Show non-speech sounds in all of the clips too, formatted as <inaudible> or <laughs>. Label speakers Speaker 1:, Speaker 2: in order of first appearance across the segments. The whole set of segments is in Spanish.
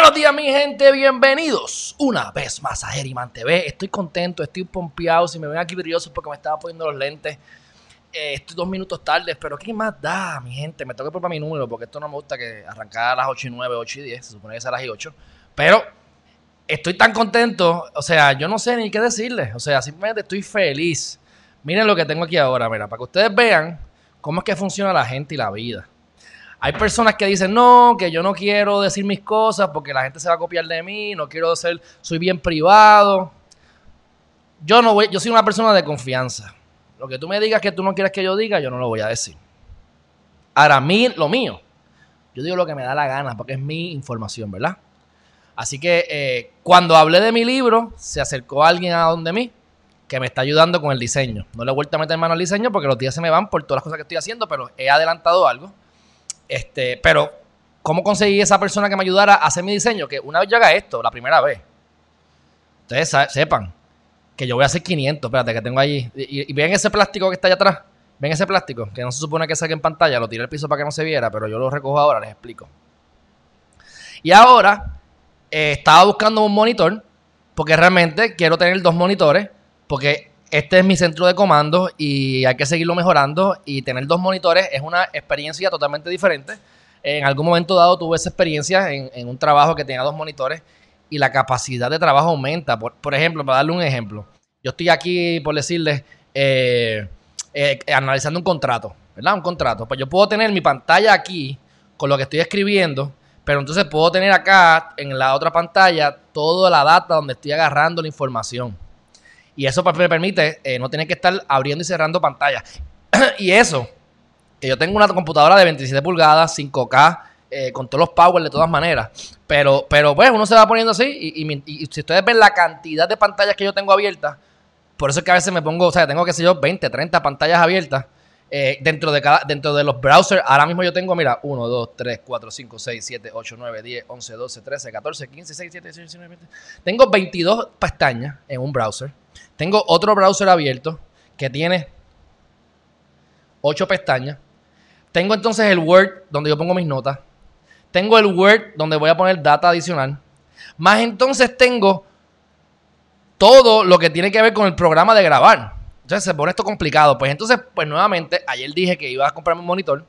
Speaker 1: Buenos días, mi gente, bienvenidos una vez más a Geriman TV. Estoy contento, estoy pompeado. Si me ven aquí brilloso porque me estaba poniendo los lentes. Eh, estoy dos minutos tarde, pero ¿qué más da, mi gente? Me toca probar mi número porque esto no me gusta que arrancar a las 8 y 9, 8 y 10. Se supone que es a las 8. Pero estoy tan contento, o sea, yo no sé ni qué decirles. O sea, simplemente estoy feliz. Miren lo que tengo aquí ahora, mira, para que ustedes vean cómo es que funciona la gente y la vida. Hay personas que dicen, no, que yo no quiero decir mis cosas porque la gente se va a copiar de mí, no quiero ser, soy bien privado. Yo no voy, yo soy una persona de confianza. Lo que tú me digas que tú no quieres que yo diga, yo no lo voy a decir. Ahora, mí, lo mío, yo digo lo que me da la gana porque es mi información, ¿verdad? Así que eh, cuando hablé de mi libro, se acercó alguien a donde mí que me está ayudando con el diseño. No le he vuelto a meter mano al diseño porque los días se me van por todas las cosas que estoy haciendo, pero he adelantado algo. Este, pero, ¿cómo conseguí esa persona que me ayudara a hacer mi diseño? Que una vez yo haga esto, la primera vez, ustedes sepan que yo voy a hacer 500, espérate, que tengo allí. Y, ven ese plástico que está allá atrás. Ven ese plástico, que no se supone que saque en pantalla. Lo tiré al piso para que no se viera, pero yo lo recojo ahora, les explico. Y ahora eh, estaba buscando un monitor, porque realmente quiero tener dos monitores, porque este es mi centro de comando y hay que seguirlo mejorando y tener dos monitores es una experiencia totalmente diferente. En algún momento dado tuve esa experiencia en, un trabajo que tenía dos monitores y la capacidad de trabajo aumenta. Por, ejemplo, para darle un ejemplo, yo estoy aquí, por decirles, eh, eh, analizando un contrato, ¿verdad? Un contrato. Pues yo puedo tener mi pantalla aquí con lo que estoy escribiendo, pero entonces puedo tener acá en la otra pantalla toda la data donde estoy agarrando la información. Y eso me permite eh, no tener que estar abriendo y cerrando pantallas. <clears throat> y eso, que yo tengo una computadora de 27 pulgadas, 5K, eh, con todos los power de todas maneras. Pero, pero pues uno se va poniendo así y, y, si ustedes ven la cantidad de pantallas que yo tengo abiertas, por eso es que a veces me pongo, o sea, tengo, qué sé yo, 20, 30 pantallas abiertas. Eh, dentro, de cada, dentro de los browsers, ahora mismo yo tengo, mira, 1, 2, 3, 4, 5, 6, 7, 8, 9, 10, 11, 12, 13, 14, 15, 16, 17, 18, 19, 20. Tengo 22 pestañas en un browser. Tengo otro browser abierto que tiene ocho pestañas. Tengo entonces el Word donde yo pongo mis notas. Tengo el Word donde voy a poner data adicional. Más entonces tengo todo lo que tiene que ver con el programa de grabar. Entonces se pone esto complicado. Pues entonces, pues nuevamente, ayer dije que iba a comprarme un monitor.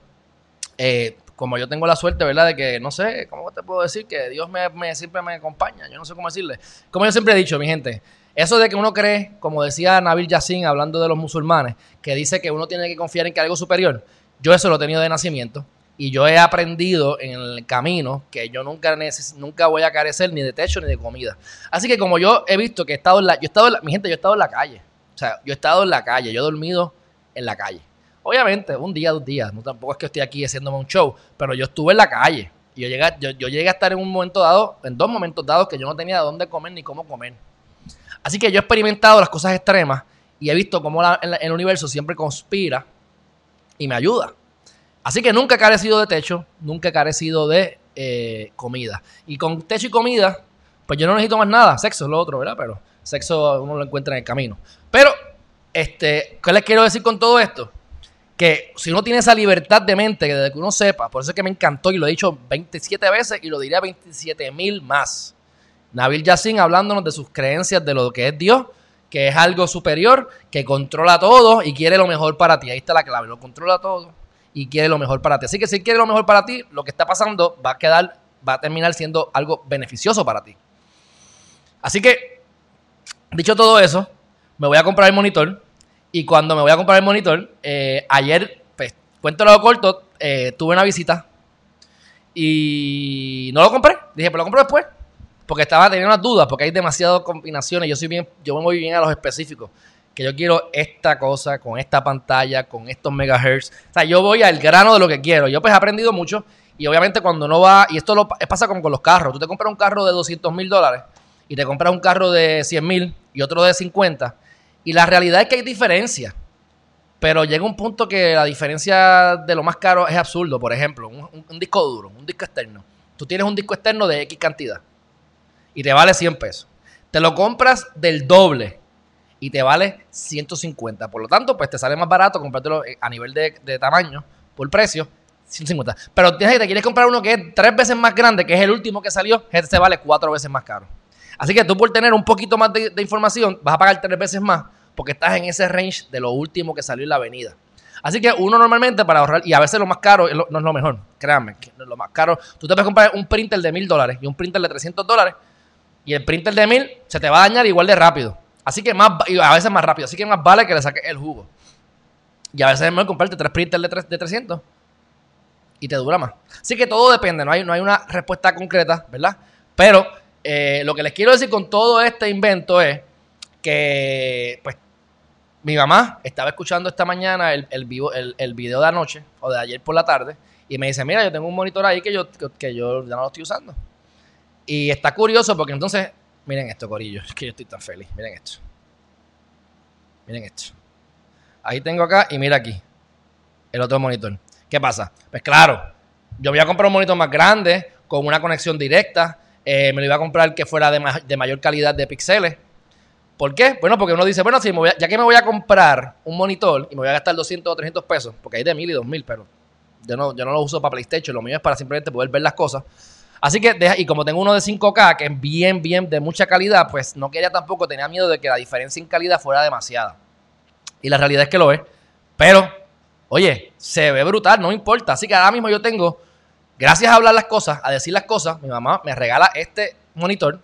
Speaker 1: Eh, como yo tengo la suerte, ¿verdad? De que, no sé, ¿cómo te puedo decir? Que Dios me, me siempre me acompaña. Yo no sé cómo decirle. Como yo siempre he dicho, mi gente, eso de que uno cree, como decía Nabil Yassin hablando de los musulmanes, que dice que uno tiene que confiar en que algo superior, yo eso lo he tenido de nacimiento y yo he aprendido en el camino que yo nunca, nunca voy a carecer ni de techo ni de comida. Así que como yo he visto que he estado en la, yo he estado mi gente, yo he estado en la calle. O sea, yo he estado en la calle, yo he dormido en la calle. Obviamente, un día, dos días, no, tampoco es que estoy aquí haciéndome un show, pero yo estuve en la calle. Y yo llegué, yo llegué a estar en un momento dado, en dos momentos dados, que yo no tenía dónde comer ni cómo comer. Así que yo he experimentado las cosas extremas y he visto cómo el, universo siempre conspira y me ayuda. Así que nunca he carecido de techo, nunca he carecido de eh, comida. Y con techo y comida, pues yo no necesito más nada. Sexo es lo otro, ¿verdad? Pero sexo uno lo encuentra en el camino. Pero, este, ¿qué les quiero decir con todo esto? Que si uno tiene esa libertad de mente, que desde que uno sepa, por eso es que me encantó y lo he dicho 27 veces y lo diré 27 mil más Nabil Yassin hablándonos de sus creencias de lo que es Dios, que es algo superior, que controla todo y quiere lo mejor para ti. Ahí está la clave, lo controla todo y quiere lo mejor para ti. Así que si quiere lo mejor para ti, lo que está pasando va a quedar, va a terminar siendo algo beneficioso para ti. Así que, dicho todo eso, me voy a comprar el monitor. Y cuando me voy a comprar el monitor, eh, ayer, pues, lo corto, eh, tuve una visita y no lo compré. Dije, pero pues, lo compro después. Porque estaba teniendo unas dudas, porque hay demasiadas combinaciones. Yo soy bien, yo me voy bien a los específicos. Que yo quiero esta cosa, con esta pantalla, con estos megahertz. O sea, yo voy al grano de lo que quiero. Yo pues he aprendido mucho. Y obviamente cuando no va, y esto lo, pasa como con los carros. Tú te compras un carro de 200 mil dólares y te compras un carro de 100 mil y otro de 50. Y la realidad es que hay diferencia. Pero llega un punto que la diferencia de lo más caro es absurdo. Por ejemplo, un disco duro, un disco externo. Tú tienes un disco externo de X cantidad y te vale 100 pesos. Te lo compras del doble y te vale 150. Por lo tanto, pues te sale más barato comprártelo eh, a nivel de, tamaño por precio 150. Pero tienes que te quieres comprar uno que es tres veces más grande, que es el último que salió, este se vale cuatro veces más caro. Así que tú por tener un poquito más de, información vas a pagar tres veces más porque estás en ese range de lo último que salió en la avenida. Así que uno normalmente para ahorrar, y a veces lo más caro no es lo mejor, créanme, lo más caro, tú te puedes comprar un printer de mil dólares y un printer de 300 dólares y el printer de 1000 se te va a dañar igual de rápido. Así que más, a veces más rápido. Así que más vale que le saques el jugo. Y a veces es mejor comprarte tres printers de, 300 y te dura más. Así que todo depende, no hay, no hay una respuesta concreta, ¿verdad? Pero eh, lo que les quiero decir con todo este invento es que, pues, mi mamá estaba escuchando esta mañana el, vivo, el, video de anoche o de ayer por la tarde y me dice, mira, yo tengo un monitor ahí que yo, que yo ya no lo estoy usando. Y está curioso porque entonces, miren esto, Corillo, <laughs> es que yo estoy tan feliz, miren esto. Miren esto. Ahí tengo acá y mira aquí, el otro monitor. ¿Qué pasa? Pues claro, yo voy a comprar un monitor más grande, con una conexión directa, eh, me lo iba a comprar que fuera de, mayor calidad de píxeles. ¿Por qué? Bueno, porque uno dice, bueno, si ya que me voy a comprar un monitor y me voy a gastar 200 o 300 pesos, porque hay de 1000 y 2000, pero yo no, yo no lo uso para PlayStation, lo mío es para simplemente poder ver las cosas. Así que, y como tengo uno de 5K, que es bien, bien, de mucha calidad, pues no quería tampoco, tenía miedo de que la diferencia en calidad fuera demasiada. Y la realidad es que lo es. Pero, oye, se ve brutal, no importa. Así que ahora mismo yo tengo, gracias a hablar las cosas, a decir las cosas, mi mamá me regala este monitor.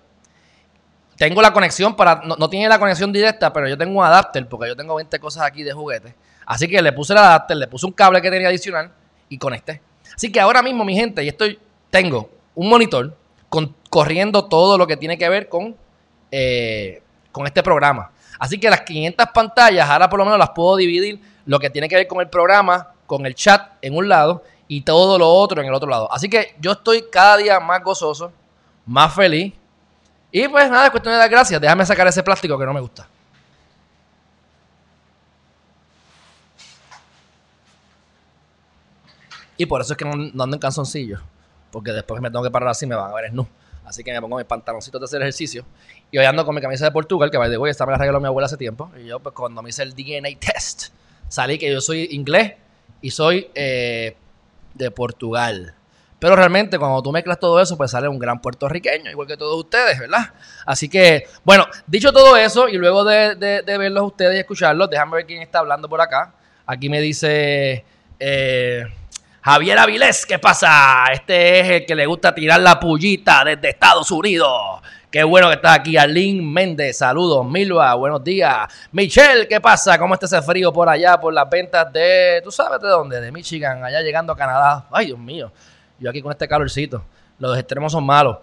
Speaker 1: Tengo la conexión para, no, tiene la conexión directa, pero yo tengo un adapter, porque yo tengo 20 cosas aquí de juguetes. Así que le puse el adapter, le puse un cable que tenía adicional y conecté. Así que ahora mismo, mi gente, y esto tengo un monitor con, corriendo todo lo que tiene que ver con, eh, con este programa. Así que las 500 pantallas, ahora por lo menos las puedo dividir lo que tiene que ver con el programa, con el chat en un lado y todo lo otro en el otro lado. Así que yo estoy cada día más gozoso, más feliz. Y pues nada, es cuestión de dar gracias. Déjame sacar ese plástico que no me gusta. Y por eso es que no, ando en canzoncillos porque después me tengo que parar así me van a ver no Así que me pongo mis pantaloncitos de hacer ejercicio. Y hoy ando con mi camisa de Portugal, que va me güey, esta me la mi abuela hace tiempo. Y yo, pues cuando me hice el DNA test, salí que yo soy inglés y soy eh, de Portugal. Pero realmente cuando tú mezclas todo eso, pues sale un gran puertorriqueño, igual que todos ustedes, ¿verdad? Así que, bueno, dicho todo eso, y luego de, de, verlos ustedes y escucharlos, déjame ver quién está hablando por acá. Aquí me dice... Eh, Javier Avilés, ¿qué pasa? Este es el que le gusta tirar la pullita desde Estados Unidos. Qué bueno que estás aquí, Arlene Méndez. Saludos, Milva. Buenos días. Michelle, ¿qué pasa? ¿Cómo está ese frío por allá? Por las ventas de. ¿Tú sabes de dónde? De Michigan, allá llegando a Canadá. Ay, Dios mío. Yo aquí con este calorcito. Los extremos son malos.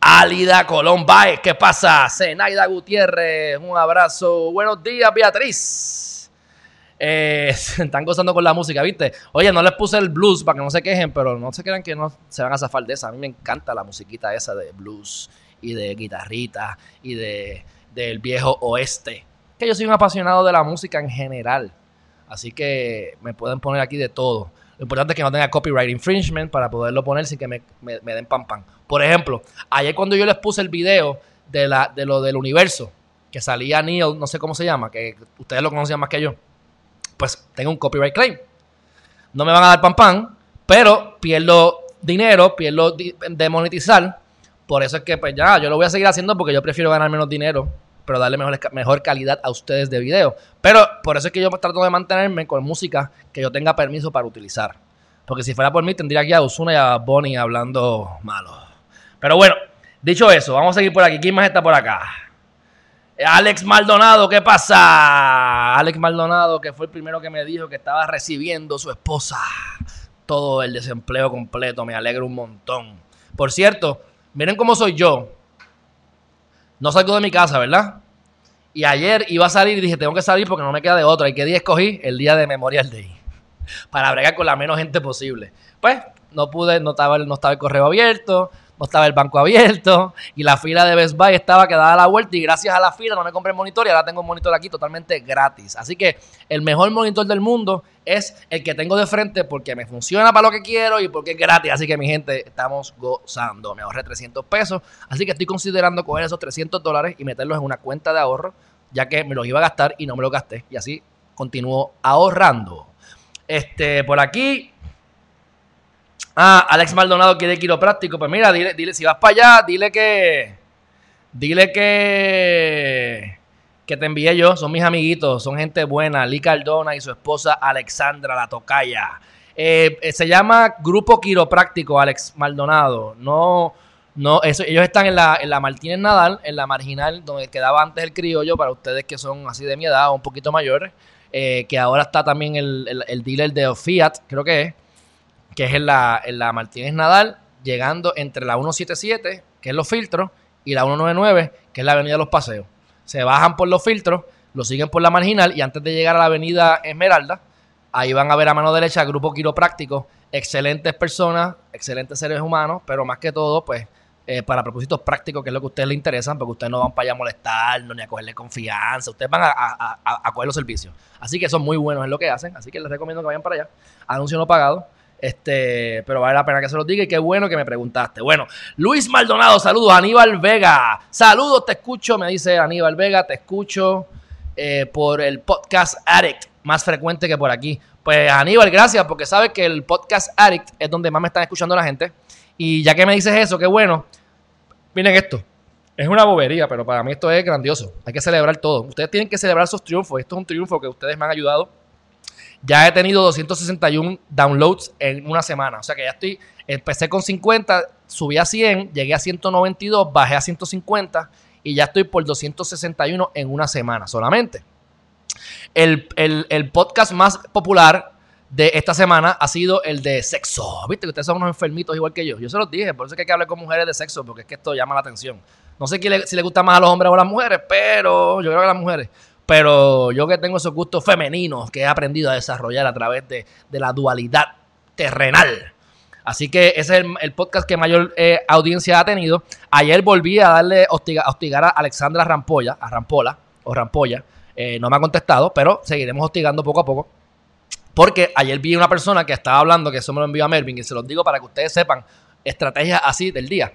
Speaker 1: Álida Colón ¿qué pasa? Zenaida Gutiérrez, un abrazo. Buenos días, Beatriz. Eh, <laughs> se están gozando con la música, ¿viste? Oye, no les puse el blues para que no se quejen, pero no se crean que no se van a zafar de esa. A mí me encanta la musiquita esa de blues y de guitarrita y de del viejo oeste. Que yo soy un apasionado de la música en general. Así que me pueden poner aquí de todo. Lo importante es que no tenga copyright infringement para poderlo poner sin que me, den pam pam. Por ejemplo, ayer cuando yo les puse el video de, la, de lo del universo, que salía Neil, no sé cómo se llama, que ustedes lo conocían más que yo pues tengo un copyright claim. No me van a dar pan pan, pero pierdo dinero, pierdo de monetizar. Por eso es que, pues ya, yo lo voy a seguir haciendo porque yo prefiero ganar menos dinero, pero darle mejor, mejor calidad a ustedes de video. Pero por eso es que yo trato de mantenerme con música que yo tenga permiso para utilizar. Porque si fuera por mí, tendría aquí a Usuna y a Bonnie hablando malo. Pero bueno, dicho eso, vamos a seguir por aquí. ¿Quién más está por acá? Alex Maldonado, ¿qué pasa? Alex Maldonado, que fue el primero que me dijo que estaba recibiendo su esposa. Todo el desempleo completo, me alegro un montón. Por cierto, miren cómo soy yo. No salgo de mi casa, ¿verdad? Y ayer iba a salir y dije, tengo que salir porque no me queda de otra. ¿Y qué día escogí? El día de Memorial Day. <laughs> Para bregar con la menos gente posible. Pues no pude, no estaba, no estaba el correo abierto no estaba el banco abierto y la fila de Best Buy estaba quedada a la vuelta y gracias a la fila no me compré el monitor y ahora tengo un monitor aquí totalmente gratis. Así que el mejor monitor del mundo es el que tengo de frente porque me funciona para lo que quiero y porque es gratis. Así que mi gente, estamos gozando. Me ahorré 300 pesos, así que estoy considerando coger esos 300 dólares y meterlos en una cuenta de ahorro ya que me los iba a gastar y no me los gasté y así continúo ahorrando. Este, por aquí Ah, Alex Maldonado quiere quiropráctico. Pues mira, dile, dile, si vas para allá, dile que. Dile que. Que te envié yo. Son mis amiguitos, son gente buena. Lee Cardona y su esposa Alexandra La Tocaya. Eh, eh, se llama Grupo Quiropráctico, Alex Maldonado. No. No, ellos están en la, en Martínez Nadal, en la marginal, donde quedaba antes el criollo, para ustedes que son así de mi edad o un poquito mayores, eh, que ahora está también el, el dealer de Fiat, creo que es que es en la, la Martínez Nadal, llegando entre la 177, que es los filtros, y la 199, que es la Avenida de los Paseos. Se bajan por los filtros, lo siguen por la marginal y antes de llegar a la Avenida Esmeralda, ahí van a ver a mano derecha el grupo quiropráctico, excelentes personas, excelentes seres humanos, pero más que todo, pues eh, para propósitos prácticos, que es lo que a ustedes les interesan, porque ustedes no van para allá a molestarnos ni a cogerle confianza, ustedes van a, a, a, a coger los servicios. Así que son muy buenos en lo que hacen, así que les recomiendo que vayan para allá. Anuncio no pagado. Este, pero vale la pena que se los diga y qué bueno que me preguntaste. Bueno, Luis Maldonado, saludos. Aníbal Vega, saludos, te escucho, me dice Aníbal Vega, te escucho eh, por el podcast Addict, más frecuente que por aquí. Pues Aníbal, gracias, porque sabes que el podcast Addict es donde más me están escuchando la gente. Y ya que me dices eso, qué bueno. Miren esto. Es una bobería, pero para mí esto es grandioso. Hay que celebrar todo. Ustedes tienen que celebrar sus triunfos. Esto es un triunfo que ustedes me han ayudado ya he tenido 261 downloads en una semana. O sea que ya estoy, empecé con 50, subí a 100, llegué a 192, bajé a 150 y ya estoy por 261 en una semana solamente. El, podcast más popular de esta semana ha sido el de sexo. Viste que ustedes son unos enfermitos igual que yo. Yo se los dije, por eso es que hay que hablar con mujeres de sexo, porque es que esto llama la atención. No sé si le, si le gusta más a los hombres o a las mujeres, pero yo creo que a las mujeres pero yo que tengo esos gustos femeninos que he aprendido a desarrollar a través de, la dualidad terrenal. Así que ese es el, podcast que mayor eh, audiencia ha tenido. Ayer volví a darle hostigar a Alexandra Rampolla, a Rampola o Rampolla. Eh, no me ha contestado, pero seguiremos hostigando poco a poco. Porque ayer vi una persona que estaba hablando, que eso me lo envió a Melvin, y se los digo para que ustedes sepan estrategias así del día.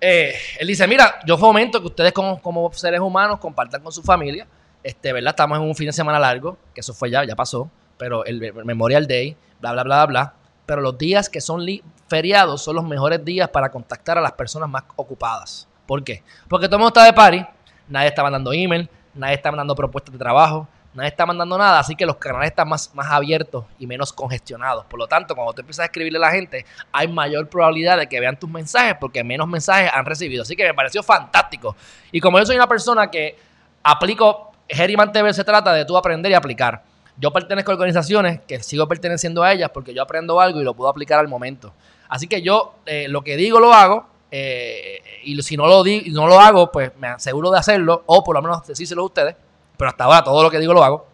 Speaker 1: Eh, él dice, mira, yo fomento que ustedes como seres humanos compartan con su familia este, ¿verdad? Estamos en un fin de semana largo, que eso fue ya, ya pasó, pero el, Memorial Day, bla, bla, bla, bla. bla Pero los días que son feriados son los mejores días para contactar a las personas más ocupadas. ¿Por qué? Porque todo el mundo está de party, nadie está mandando email, nadie está mandando propuestas de trabajo, nadie está mandando nada, así que los canales están más, más abiertos y menos congestionados. Por lo tanto, cuando tú empiezas a escribirle a la gente, hay mayor probabilidad de que vean tus mensajes porque menos mensajes han recibido. Así que me pareció fantástico. Y como yo soy una persona que aplico Herriman TV se trata de tú aprender y aplicar. Yo pertenezco a organizaciones que sigo perteneciendo a ellas porque yo aprendo algo y lo puedo aplicar al momento. Así que yo eh, lo que digo lo hago eh, y si no lo, no lo hago, pues me aseguro de hacerlo o por lo menos decírselo a ustedes. Pero hasta ahora todo lo que digo lo hago.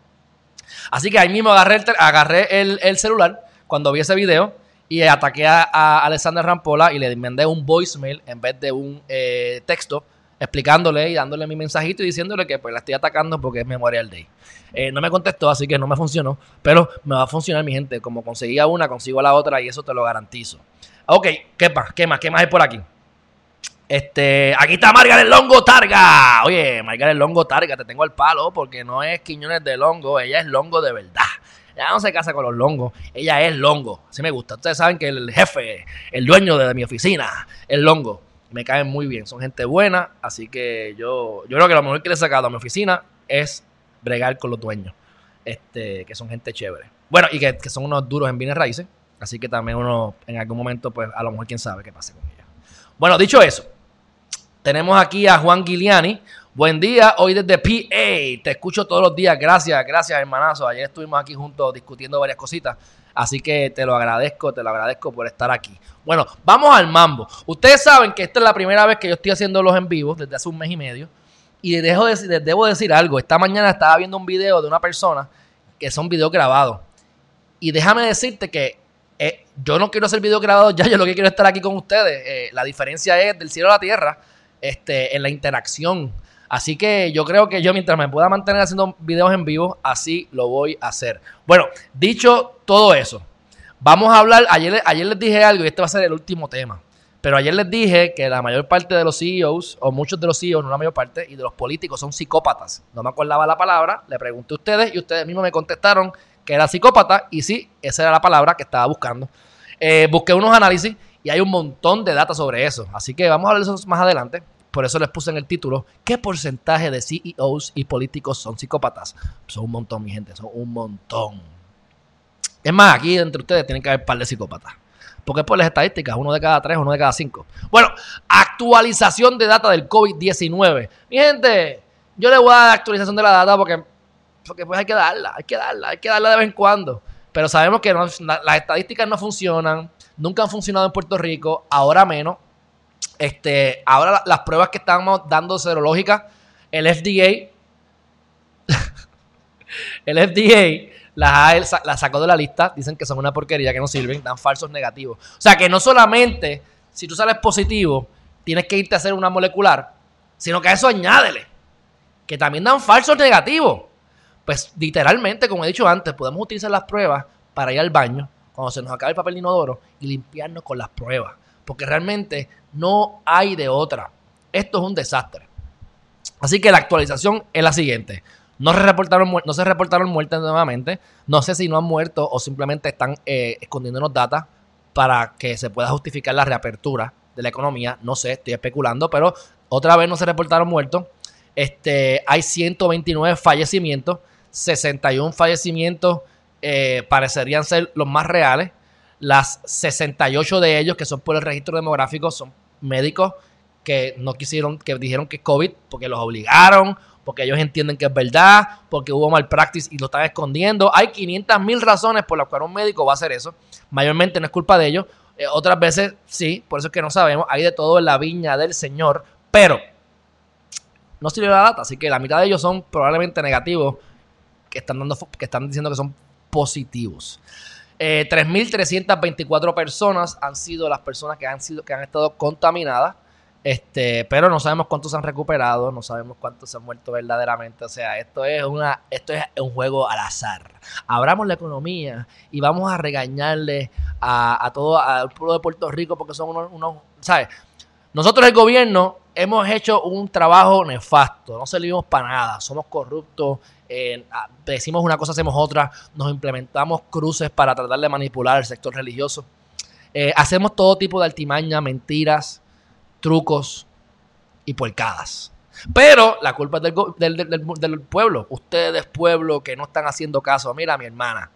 Speaker 1: Así que ahí mismo agarré el, agarré el, celular cuando vi ese video y ataqué a, Alexander Rampola y le mandé un voicemail en vez de un eh, texto explicándole y dándole mi mensajito y diciéndole que pues la estoy atacando porque es Memorial Day. Eh, no me contestó, así que no me funcionó, pero me va a funcionar mi gente. Como conseguía una, consigo la otra y eso te lo garantizo. Ok, ¿qué más? ¿Qué más? ¿Qué más hay por aquí? Este, aquí está del Longo Targa. Oye, Margaret Longo Targa, te tengo al palo porque no es Quiñones de Longo, ella es Longo de verdad. Ella no se casa con los longos, ella es Longo. Así me gusta. Ustedes saben que el jefe, el dueño de mi oficina, es Longo me caen muy bien, son gente buena, así que yo, yo creo que lo mejor que le he sacado a mi oficina es bregar con los dueños, este, que son gente chévere. Bueno, y que, son unos duros en bienes raíces, así que también uno en algún momento, pues a lo mejor quién sabe qué pase con ella. Bueno, dicho eso, tenemos aquí a Juan Guiliani. Buen día, hoy desde PA. Te escucho todos los días. Gracias, gracias, hermanazo. Ayer estuvimos aquí juntos discutiendo varias cositas. Así que te lo agradezco, te lo agradezco por estar aquí. Bueno, vamos al mambo. Ustedes saben que esta es la primera vez que yo estoy haciendo los en vivo desde hace un mes y medio. Y dejo de, les debo decir algo. Esta mañana estaba viendo un video de una persona que son videos grabado. Y déjame decirte que eh, yo no quiero hacer video grabado ya, <laughs> yo lo que quiero es estar aquí con ustedes. Eh, la diferencia es del cielo a la tierra, este, en la interacción. Así que yo creo que yo mientras me pueda mantener haciendo videos en vivo, así lo voy a hacer. Bueno, dicho todo eso, vamos a hablar, ayer, ayer les dije algo y este va a ser el último tema. Pero ayer les dije que la mayor parte de los CEOs, o muchos de los CEOs, no la mayor parte, y de los políticos son psicópatas. No me acordaba la palabra, le pregunté a ustedes y ustedes mismos me contestaron que era psicópata, y sí, esa era la palabra que estaba buscando. Eh, busqué unos análisis y hay un montón de datos sobre eso. Así que vamos a hablar de eso más adelante por eso les puse en el título, ¿qué porcentaje de CEOs y políticos son psicópatas? Son un montón, mi gente, son un montón. Es más, aquí entre ustedes tienen que haber par de psicópatas. Porque por las estadísticas, uno de cada tres, uno de cada cinco. Bueno, actualización de data del COVID-19. Mi gente, yo le voy a dar actualización de la data porque, porque pues hay que darla, hay que darla, hay que darla de vez en cuando. Pero sabemos que las estadísticas no funcionan, nunca han funcionado en Puerto Rico, ahora menos. Este, ahora las pruebas que estamos dando serológicas, el FDA, <laughs> el FDA las, las sacó de la lista, dicen que son una porquería, que no sirven, dan falsos negativos. O sea que no solamente si tú sales positivo, tienes que irte a hacer una molecular, sino que a eso añádele, que también dan falsos negativos. Pues literalmente, como he dicho antes, podemos utilizar las pruebas para ir al baño cuando se nos acabe el papel de inodoro y limpiarnos con las pruebas porque realmente no hay de otra. Esto es un desastre. Así que la actualización es la siguiente. No, reportaron, no se reportaron muertes nuevamente. No sé si no han muerto o simplemente están eh, escondiendo los datos para que se pueda justificar la reapertura de la economía. No sé, estoy especulando, pero otra vez no se reportaron muertos. Este, hay 129 fallecimientos. 61 fallecimientos eh, parecerían ser los más reales. Las 68 de ellos que son por el registro demográfico son médicos que no quisieron, que dijeron que es COVID porque los obligaron, porque ellos entienden que es verdad, porque hubo malpractice y lo están escondiendo. Hay 500 mil razones por las cuales un médico va a hacer eso. Mayormente no es culpa de ellos. Eh, otras veces sí, por eso es que no sabemos. Hay de todo en la viña del Señor, pero no sirve la data, así que la mitad de ellos son probablemente negativos que están, dando, que están diciendo que son positivos. Eh, 3.324 personas han sido las personas que han, sido, que han estado contaminadas, este, pero no sabemos cuántos han recuperado, no sabemos cuántos se han muerto verdaderamente. O sea, esto es, una, esto es un juego al azar. Abramos la economía y vamos a regañarle a, a todo al pueblo de Puerto Rico porque son unos, unos ¿sabes? Nosotros el gobierno hemos hecho un trabajo nefasto, no servimos para nada, somos corruptos, eh, decimos una cosa, hacemos otra, nos implementamos cruces para tratar de manipular el sector religioso. Eh, hacemos todo tipo de altimaña, mentiras, trucos y puercadas. Pero la culpa es del, pueblo. Ustedes, pueblo, que no están haciendo caso. Mira, mi hermana,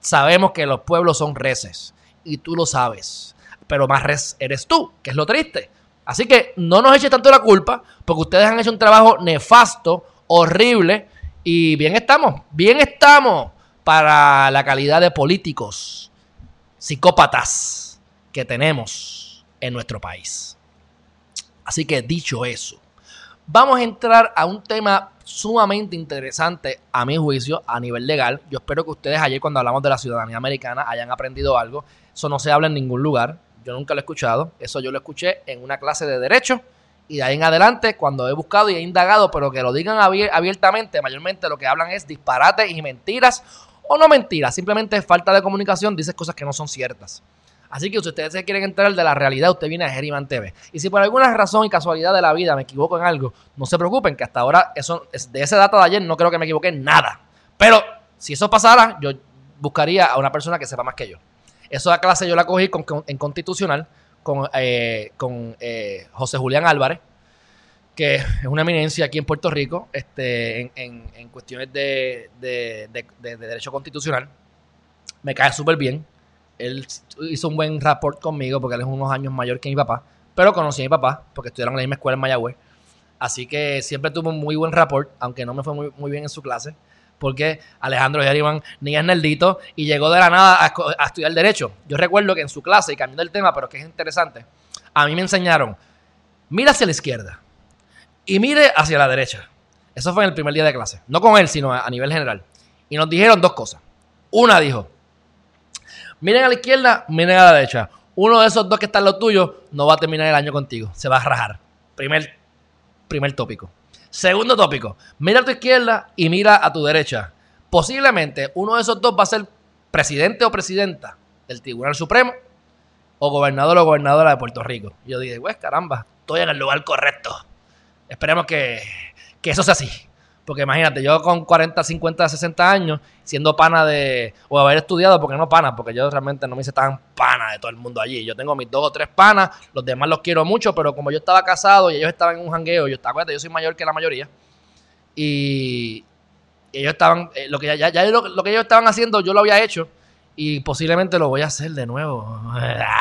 Speaker 1: sabemos que los pueblos son reces. Y tú lo sabes. Pero más res eres tú, que es lo triste. Así que no nos eche tanto la culpa, porque ustedes han hecho un trabajo nefasto, horrible, y bien estamos, bien estamos para la calidad de políticos psicópatas que tenemos en nuestro país. Así que dicho eso, vamos a entrar a un tema sumamente interesante a mi juicio a nivel legal. Yo espero que ustedes ayer cuando hablamos de la ciudadanía americana hayan aprendido algo. Eso no se habla en ningún lugar. Yo nunca lo he escuchado. Eso yo lo escuché en una clase de derecho. Y de ahí en adelante, cuando he buscado y he indagado, pero que lo digan abiertamente, mayormente lo que hablan es disparates y mentiras. O no mentiras, simplemente falta de comunicación, dices cosas que no son ciertas. Así que si ustedes se quieren enterar de la realidad, usted viene a Geriman TV. Y si por alguna razón y casualidad de la vida me equivoco en algo, no se preocupen, que hasta ahora eso, de esa data de ayer no creo que me equivoque en nada. Pero si eso pasara, yo buscaría a una persona que sepa más que yo. Esa clase yo la cogí en Constitucional con, eh, eh, José Julián Álvarez, que es una eminencia aquí en Puerto Rico este, en, cuestiones de, derecho constitucional. Me cae súper bien. Él hizo un buen rapport conmigo porque él es unos años mayor que mi papá, pero conocí a mi papá porque estudiaron en la misma escuela en Mayagüez. Así que siempre tuvo un muy buen rapport, aunque no me fue muy bien en su clase porque Alejandro Geriman ni es nerdito y llegó de la nada a, estudiar Derecho. Yo recuerdo que en su clase, y cambiando el tema, pero que es interesante, a mí me enseñaron, mira hacia la izquierda y mire hacia la derecha. Eso fue en el primer día de clase. No con él, sino a, nivel general. Y nos dijeron dos cosas. Una dijo, miren a la izquierda, miren a la derecha. Uno de esos dos que están los tuyos no va a terminar el año contigo. Se va a rajar. Primer, primer tópico. Segundo tópico, mira a tu izquierda y mira a tu derecha. Posiblemente uno de esos dos va a ser presidente o presidenta del Tribunal Supremo o gobernador o gobernadora de Puerto Rico. Yo dije, güey, pues, caramba, estoy en el lugar correcto. Esperemos que, que eso sea así. Porque imagínate, yo con 40, 50, 60 años, siendo pana de. o haber estudiado, porque no pana, porque yo realmente no me hice tan pana de todo el mundo allí. Yo tengo mis dos o tres panas, los demás los quiero mucho, pero como yo estaba casado y ellos estaban en un jangueo, yo estaba, yo soy mayor que la mayoría. Y. ellos estaban. Eh, lo, que ya, lo, que ellos estaban haciendo, yo lo había hecho. Y posiblemente lo voy a hacer de nuevo.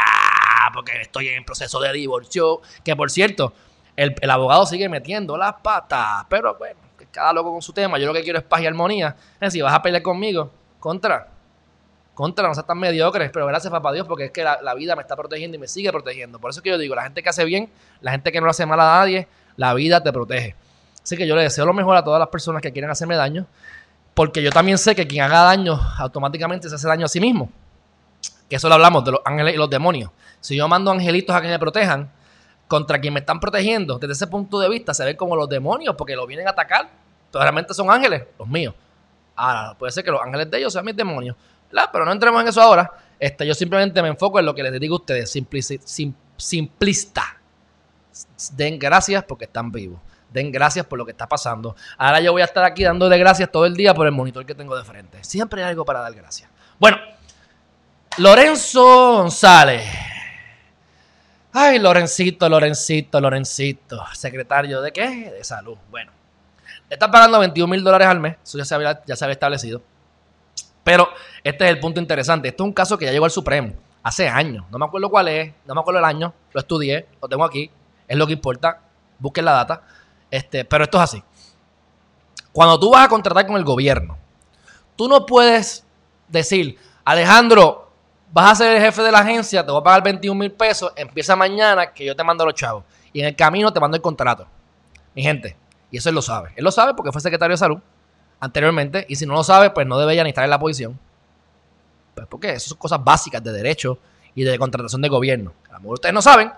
Speaker 1: <laughs> Porque estoy en proceso de divorcio. Que por cierto, el abogado sigue metiendo las patas. Pero bueno cada loco con su tema, yo lo que quiero es paz y armonía. Es decir, vas a pelear conmigo, contra, contra, no seas tan mediocres, pero gracias papá Dios, porque es que la, vida me está protegiendo y me sigue protegiendo. Por eso que yo digo, la gente que hace bien, la gente que no le hace mal a nadie, la vida te protege. Así que yo le deseo lo mejor a todas las personas que quieren hacerme daño, porque yo también sé que quien haga daño automáticamente se hace daño a sí mismo. Que eso lo hablamos de los ángeles y los demonios. Si yo mando angelitos a que me protejan, contra quien me están protegiendo, desde ese punto de vista se ven como los demonios, porque lo vienen a atacar realmente son ángeles, los míos. Ahora, puede ser que los ángeles de ellos sean mis demonios. Pero no entremos en eso ahora. Este, yo simplemente me enfoco en lo que les digo a ustedes, simplista. Den gracias porque están vivos. Den gracias por lo que está pasando. Ahora yo voy a estar aquí dándole gracias todo el día por el monitor que tengo de frente. Siempre hay algo para dar gracias. Bueno, Lorenzo González. Ay, Lorencito, Lorencito, Lorencito. Secretario de qué? De salud. Bueno, estás pagando 21 mil dólares al mes, eso ya se, había, ya se establecido. Pero este es el punto interesante. Este es un caso que ya llegó al Supremo hace años. No me acuerdo cuál es, no me acuerdo el año, lo estudié, lo tengo aquí, es lo que importa. Busquen la data. Este, pero esto es así. Cuando tú vas a contratar con el gobierno, tú no puedes decir, Alejandro, vas a ser el jefe de la agencia, te voy a pagar 21 mil pesos, empieza mañana que yo te mando los chavos. Y en el camino te mando el contrato. Mi gente, y eso él lo sabe. Él lo sabe porque fue secretario de salud anteriormente. Y si no lo sabe, pues no debería ni estar en la posición. Pues porque Esas son cosas básicas de derecho y de contratación de gobierno. A lo mejor ustedes no saben,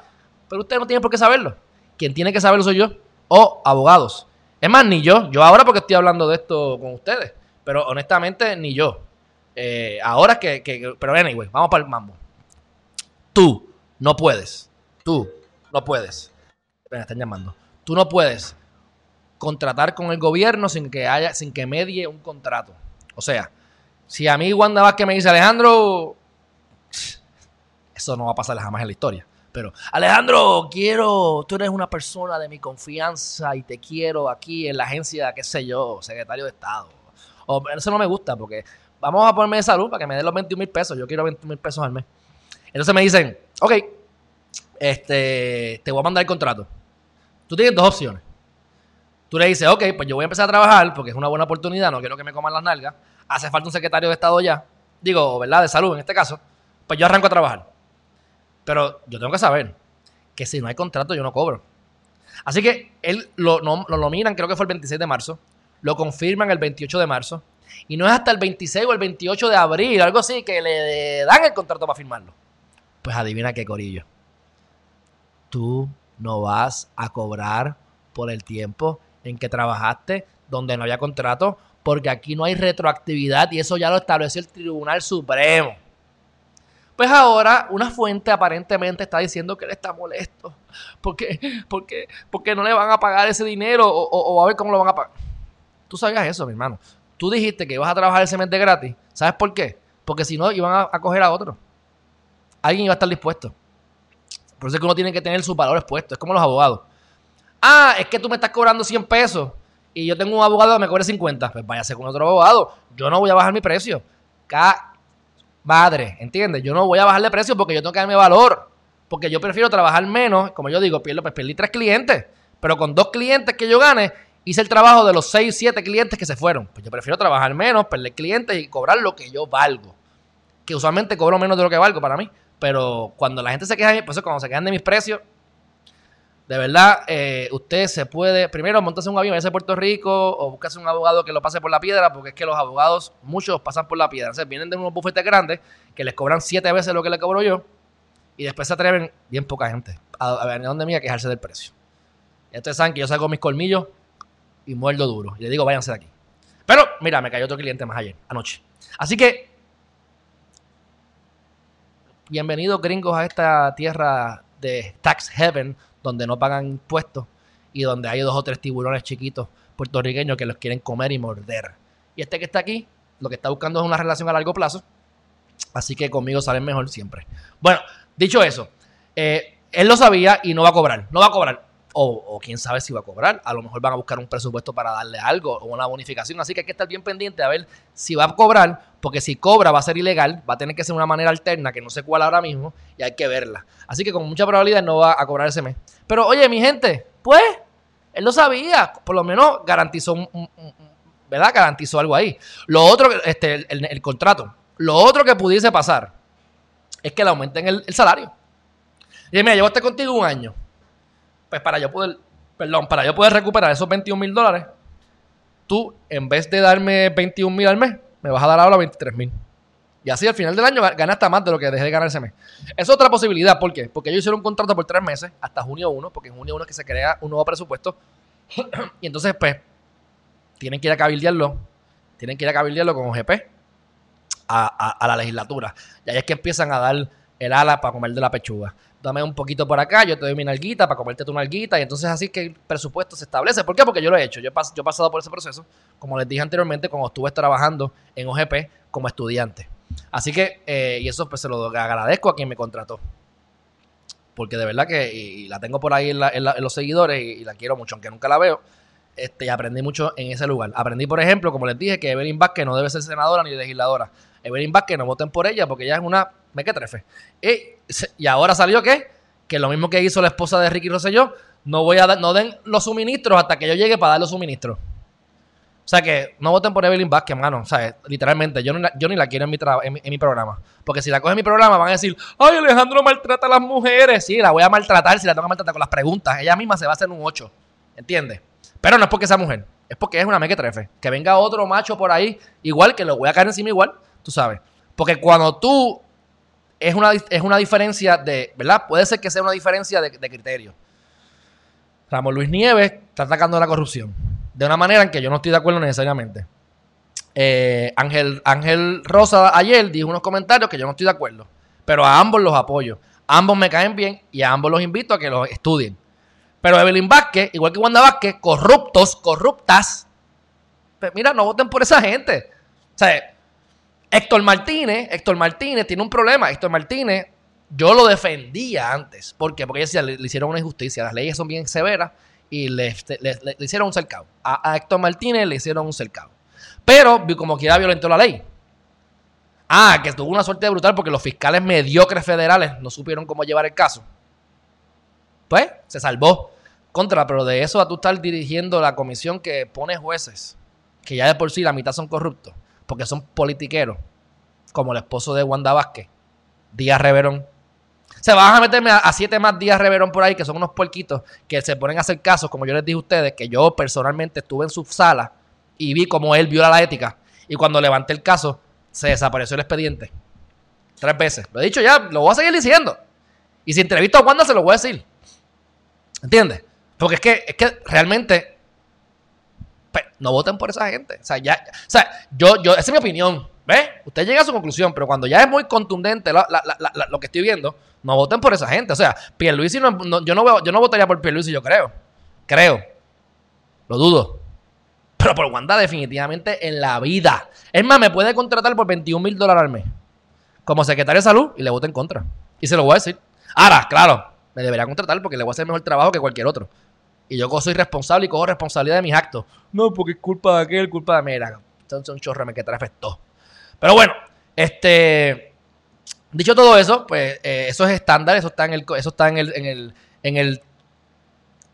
Speaker 1: pero ustedes no tienen por qué saberlo. Quien tiene que saberlo soy yo. O abogados. Es más, ni yo. Yo ahora porque estoy hablando de esto con ustedes. Pero honestamente, ni yo. Eh, ahora que, que... Pero anyway, vamos para el mambo. Tú no puedes. Tú no puedes. Me están llamando. Tú no puedes contratar con el gobierno sin que haya, sin que medie un contrato. O sea, si a mí Wanda Vázquez me dice Alejandro, eso no va a pasar jamás en la historia. Pero Alejandro, quiero, tú eres una persona de mi confianza y te quiero aquí en la agencia, qué sé yo, secretario de Estado. O, eso no me gusta porque vamos a ponerme de salud para que me den los 21 mil pesos. Yo quiero 21 mil pesos al mes. Entonces me dicen, ok, este, te voy a mandar el contrato. Tú tienes dos opciones. Tú le dices, ok, pues yo voy a empezar a trabajar porque es una buena oportunidad, no quiero que me coman las nalgas. Hace falta un secretario de Estado ya, digo, ¿verdad? De salud en este caso. Pues yo arranco a trabajar. Pero yo tengo que saber que si no hay contrato, yo no cobro. Así que él lo, no, lo nominan, creo que fue el 26 de marzo. Lo confirman el 28 de marzo. Y no es hasta el 26 o el 28 de abril, algo así, que le dan el contrato para firmarlo. Pues adivina qué, Corillo. Tú no vas a cobrar por el tiempo en que trabajaste, donde no había contrato, porque aquí no hay retroactividad y eso ya lo estableció el Tribunal Supremo. Pues ahora una fuente aparentemente está diciendo que él está molesto porque, porque, porque no le van a pagar ese dinero o, a ver cómo lo van a pagar. Tú sabías eso, mi hermano. Tú dijiste que ibas a trabajar ese mes de gratis. ¿Sabes por qué? Porque si no, iban a, a coger a otro. Alguien iba a estar dispuesto. Por eso es que uno tiene que tener sus valores puestos. Es como los abogados. Ah, es que tú me estás cobrando 100 pesos y yo tengo un abogado que me cobre 50. Pues váyase con otro abogado. Yo no voy a bajar mi precio. Ca madre, ¿entiendes? Yo no voy a bajarle precio porque yo tengo que darme valor. Porque yo prefiero trabajar menos. Como yo digo, pues perdí tres clientes. Pero con dos clientes que yo gane, hice el trabajo de los 6, siete clientes que se fueron. Pues yo prefiero trabajar menos, perder clientes y cobrar lo que yo valgo. Que usualmente cobro menos de lo que valgo para mí. Pero cuando la gente se queja, pues eso cuando se quejan de mis precios, de verdad, eh, usted se puede, primero montarse un avión, irse a Puerto Rico o buscarse un abogado que lo pase por la piedra, porque es que los abogados, muchos pasan por la piedra. se vienen de unos bufetes grandes que les cobran siete veces lo que le cobro yo y después se atreven bien poca gente a, a ver dónde mía a quejarse del precio. Ya ustedes saben que yo saco mis colmillos y muerdo duro. Y le digo, váyanse de aquí. Pero, mira, me cayó otro cliente más ayer, anoche. Así que, bienvenidos gringos a esta tierra de Tax Heaven, donde no pagan impuestos y donde hay dos o tres tiburones chiquitos puertorriqueños que los quieren comer y morder. Y este que está aquí, lo que está buscando es una relación a largo plazo, así que conmigo salen mejor siempre. Bueno, dicho eso, eh, él lo sabía y no va a cobrar, no va a cobrar o, quién sabe si va a cobrar. A lo mejor van a buscar un presupuesto para darle algo o una bonificación. Así que hay que estar bien pendiente a ver si va a cobrar, porque si cobra va a ser ilegal, va a tener que ser una manera alterna, que no sé cuál ahora mismo, y hay que verla. Así que con mucha probabilidad no va a cobrar ese mes. Pero oye, mi gente, pues, él lo sabía, por lo menos garantizó ¿verdad? Garantizó algo ahí. Lo otro, este, el, contrato. Lo otro que pudiese pasar es que le aumenten el, salario. Y mira, llevo hasta este contigo un año pues para yo poder, perdón, para yo poder recuperar esos 21 mil dólares, tú en vez de darme 21 mil al mes, me vas a dar ahora 23 mil. Y así al final del año gana hasta más de lo que dejé de ganar ese mes. Es otra posibilidad, ¿por qué? Porque yo hicieron un contrato por tres meses, hasta junio 1, porque en junio 1 es que se crea un nuevo presupuesto. <clears throat> y entonces, pues, tienen que ir a cabildearlo, tienen que ir a cabildearlo con OGP a, a la legislatura. Y ahí es que empiezan a dar el ala para comer de la pechuga dame un poquito por acá, yo te doy mi nalguita para comerte tu nalguita. Y entonces así que el presupuesto se establece. ¿Por qué? Porque yo lo he hecho. Yo he, pasado por ese proceso, como les dije anteriormente, cuando estuve trabajando en OGP como estudiante. Así que, eh, y eso pues se lo agradezco a quien me contrató. Porque de verdad que la tengo por ahí en, los seguidores y, la quiero mucho, aunque nunca la veo. Este, aprendí mucho en ese lugar. Aprendí, por ejemplo, como les dije, que Evelyn Vázquez no debe ser senadora ni legisladora. Evelyn Vázquez no voten por ella porque ella es una mequetrefe. Y, y ahora salió que, que lo mismo que hizo la esposa de Ricky Rosselló, no voy a no den los suministros hasta que yo llegue para dar los suministros. O sea que no voten por Evelyn Vázquez, mano. O sea, literalmente, yo, yo ni la quiero en mi, en programa. Porque si la cogen en mi programa van a decir, ay, Alejandro maltrata a las mujeres. Sí, la voy a maltratar si la tengo que maltratar con las preguntas. Ella misma se va a hacer un 8. ¿Entiendes? Pero no es porque esa mujer. Es porque es una mequetrefe. Que venga otro macho por ahí, igual que lo voy a caer encima igual, tú sabes. Porque cuando tú es una, diferencia de, ¿verdad? Puede ser que sea una diferencia de, criterio. Ramón Luis Nieves está atacando la corrupción de una manera en que yo no estoy de acuerdo necesariamente. Eh, Ángel, Ángel Rosa ayer dijo unos comentarios que yo no estoy de acuerdo, pero a ambos los apoyo. Ambos me caen bien y a ambos los invito a que los estudien. Pero Evelyn Vázquez, igual que Wanda Vázquez, corruptos, corruptas, pues mira, no voten por esa gente. O sea, Héctor Martínez, Héctor Martínez tiene un problema. Héctor Martínez, yo lo defendía antes. ¿Por qué? Porque le, hicieron una injusticia. Las leyes son bien severas y le, este, hicieron un cercado. A, Héctor Martínez le hicieron un cercado. Pero, como quiera, violentó la ley. Ah, que tuvo una suerte brutal porque los fiscales mediocres federales no supieron cómo llevar el caso. Pues, se salvó. Contra, pero de eso a tú estar dirigiendo la comisión que pone jueces, que ya de por sí la mitad son corruptos porque son politiqueros, como el esposo de Wanda Vázquez, Díaz Reverón. Se van a meterme a, siete más Díaz Reverón por ahí, que son unos puerquitos que se ponen a hacer casos, como yo les dije a ustedes, que yo personalmente estuve en su sala y vi cómo él viola la ética. Y cuando levanté el caso, se desapareció el expediente. Tres veces. Lo he dicho ya, lo voy a seguir diciendo. Y si entrevisto a Wanda, se lo voy a decir. ¿Entiendes? Porque es que, es que realmente no voten por esa gente. O sea, ya, o sea, yo, yo, esa es mi opinión. ve Usted llega a su conclusión, pero cuando ya es muy contundente lo que estoy viendo, no voten por esa gente. O sea, Pierluisi no, yo no yo no votaría por Pierluisi, yo creo. Creo. Lo dudo. Pero por Wanda, definitivamente en la vida. Es más, me puede contratar por 21 mil dólares al mes. Como secretario de salud y le voto en contra. Y se lo voy a decir. Ahora, claro, me debería contratar porque le voy a hacer mejor trabajo que cualquier otro. Y yo soy responsable y cojo responsabilidad de mis actos. No, porque es culpa de aquel, culpa de mera. Entonces un chorro me que afectó. Pero bueno, este. Dicho todo eso, pues eh, eso es estándar, eso está en el, en el, en el,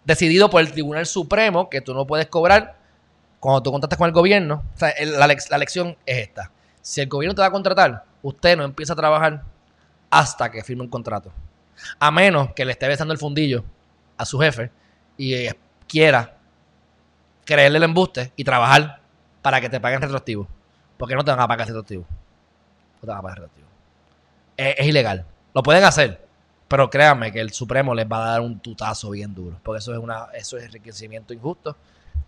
Speaker 1: decidido por el Tribunal Supremo que tú no puedes cobrar cuando tú contratas con el gobierno. la, la lección es esta. Si el gobierno te va a contratar, usted no empieza a trabajar hasta que firme un contrato. A menos que le esté besando el fundillo a su jefe y quiera creerle el embuste y trabajar para que te paguen retroactivo. Porque no te van a pagar retroactivo. No te van a pagar retroactivo. Es, ilegal. Lo pueden hacer. Pero créanme que el Supremo les va a dar un tutazo bien duro. Porque eso es una, eso es enriquecimiento injusto.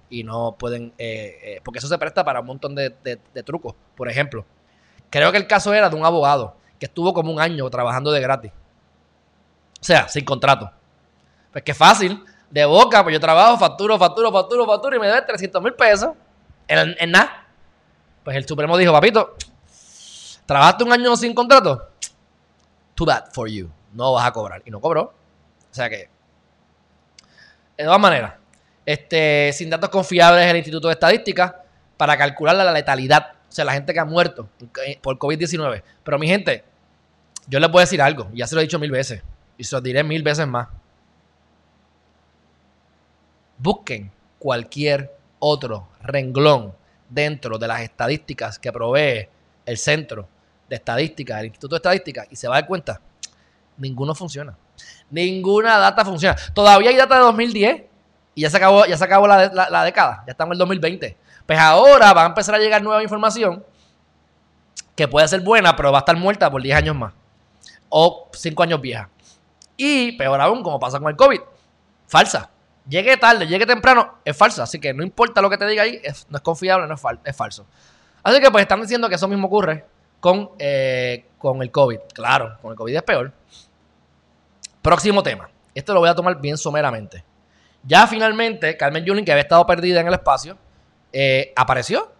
Speaker 1: Y no pueden. Eh, eh, porque eso se presta para un montón de, de trucos. Por ejemplo, creo que el caso era de un abogado que estuvo como un año trabajando de gratis. O sea, sin contrato. Pues que fácil de boca, pues yo trabajo, facturo, facturo, facturo, facturo y me debe 300 mil pesos en, nada. Pues el Supremo dijo, papito, trabajaste un año sin contrato, too bad for you, no vas a cobrar. Y no cobró. O sea que, de todas maneras, este, sin datos confiables el Instituto de Estadística para calcular la letalidad, o sea, la gente que ha muerto por COVID-19. Pero mi gente, yo les voy a decir algo, ya se lo he dicho mil veces y se lo diré mil veces más. Busquen cualquier otro renglón dentro de las estadísticas que provee el Centro de Estadística, el Instituto de Estadística, y se va a dar cuenta, ninguno funciona. Ninguna data funciona. Todavía hay data de 2010 y ya se acabó, ya se acabó la, década, ya estamos en el 2020. Pues ahora va a empezar a llegar nueva información que puede ser buena, pero va a estar muerta por 10 años más. O 5 años vieja. Y peor aún, como pasa con el COVID, falsa llegue tarde, llegue temprano, es falso. Así que no importa lo que te diga ahí, no es confiable, no es, falso, es, falso. Así que pues están diciendo que eso mismo ocurre con, eh, con el COVID. Claro, con el COVID es peor. Próximo tema. Esto lo voy a tomar bien someramente. Ya finalmente, Carmen Yulín, que había estado perdida en el espacio, eh, apareció.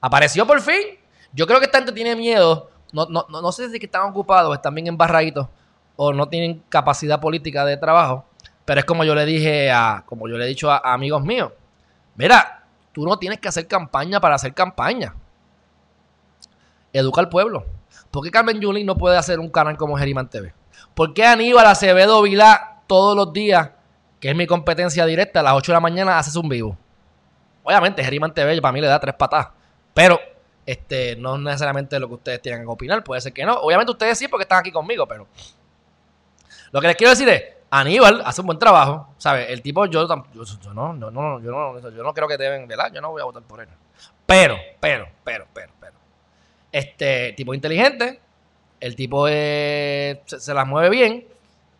Speaker 1: Apareció por fin. Yo creo que esta gente tiene miedo. No, no, no, no sé si están ocupados, están bien embarraditos o no tienen capacidad política de trabajo pero es como yo le dije a, como yo le he dicho a, amigos míos, mira, tú no tienes que hacer campaña para hacer campaña. Educa al pueblo. ¿Por qué Carmen Yulín no puede hacer un canal como Geriman TV? ¿Por qué Aníbal Acevedo Vilá todos los días, que es mi competencia directa, a las 8 de la mañana haces un vivo? Obviamente, Geriman TV para mí le da tres patadas. Pero este, no necesariamente lo que ustedes tienen que opinar, puede ser que no. Obviamente ustedes sí porque están aquí conmigo, pero... Lo que les quiero decir es, Aníbal hace un buen trabajo, ¿sabes? El tipo, yo, yo, no, creo que deben, ¿verdad? Yo no voy a votar por él. Pero, pero, pero, pero, pero. Este tipo inteligente, el tipo se, la las mueve bien.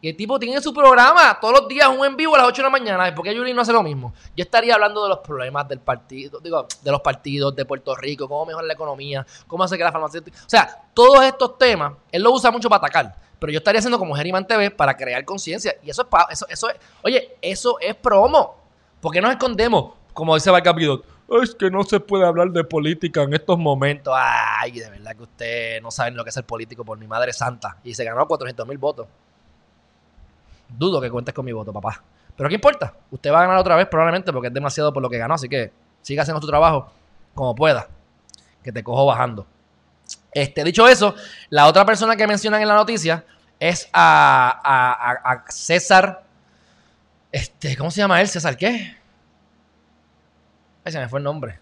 Speaker 1: Y el tipo tiene su programa todos los días, un en vivo a las 8 de la mañana. ¿Por qué Yuri no hace lo mismo? Yo estaría hablando de los problemas del partido, digo, de los partidos, de Puerto Rico, cómo mejorar la economía, cómo hacer que la farmacéutica. O sea, todos estos temas, él lo usa mucho para atacar. Pero yo estaría haciendo como Gerimán TV para crear conciencia. Y eso es, eso, eso es, oye, eso es promo. ¿Por qué nos escondemos? Como dice Baikapidot, es que no se puede hablar de política en estos momentos. Ay, de verdad que usted no sabe lo que es ser político por mi madre santa. Y se ganó 400 mil votos. Dudo que cuentes con mi voto, papá. Pero ¿qué importa? Usted va a ganar otra vez probablemente porque es demasiado por lo que ganó. Así que siga haciendo tu trabajo como pueda. Que te cojo bajando. Este, dicho eso, la otra persona que mencionan en la noticia es a, César. Este, ¿Cómo se llama él? ¿César qué? Ay, se me fue el nombre.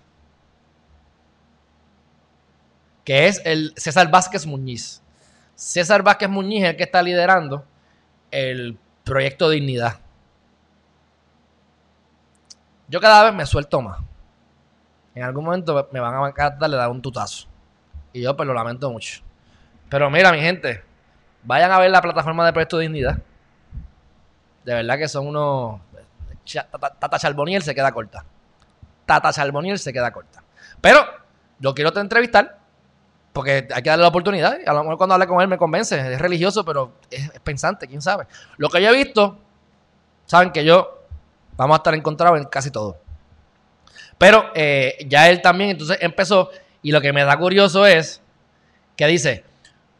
Speaker 1: Que es el César Vázquez Muñiz. César Vázquez Muñiz es el que está liderando el proyecto Dignidad. Yo cada vez me suelto más. En algún momento me van a darle dar un tutazo. Y yo pues lo lamento mucho. Pero mira, mi gente, vayan a ver la plataforma de Presto Dignidad. De verdad que son unos... Tata Charboniel se queda corta. Tata Charboniel se queda corta. Pero yo quiero te entrevistar porque hay que darle la oportunidad. A lo mejor cuando hable con él me convence. Es religioso, pero es, pensante, quién sabe. Lo que yo he visto, saben que yo vamos a estar encontrados en casi todo. Pero eh, ya él también, entonces empezó y lo que me da curioso es que dice,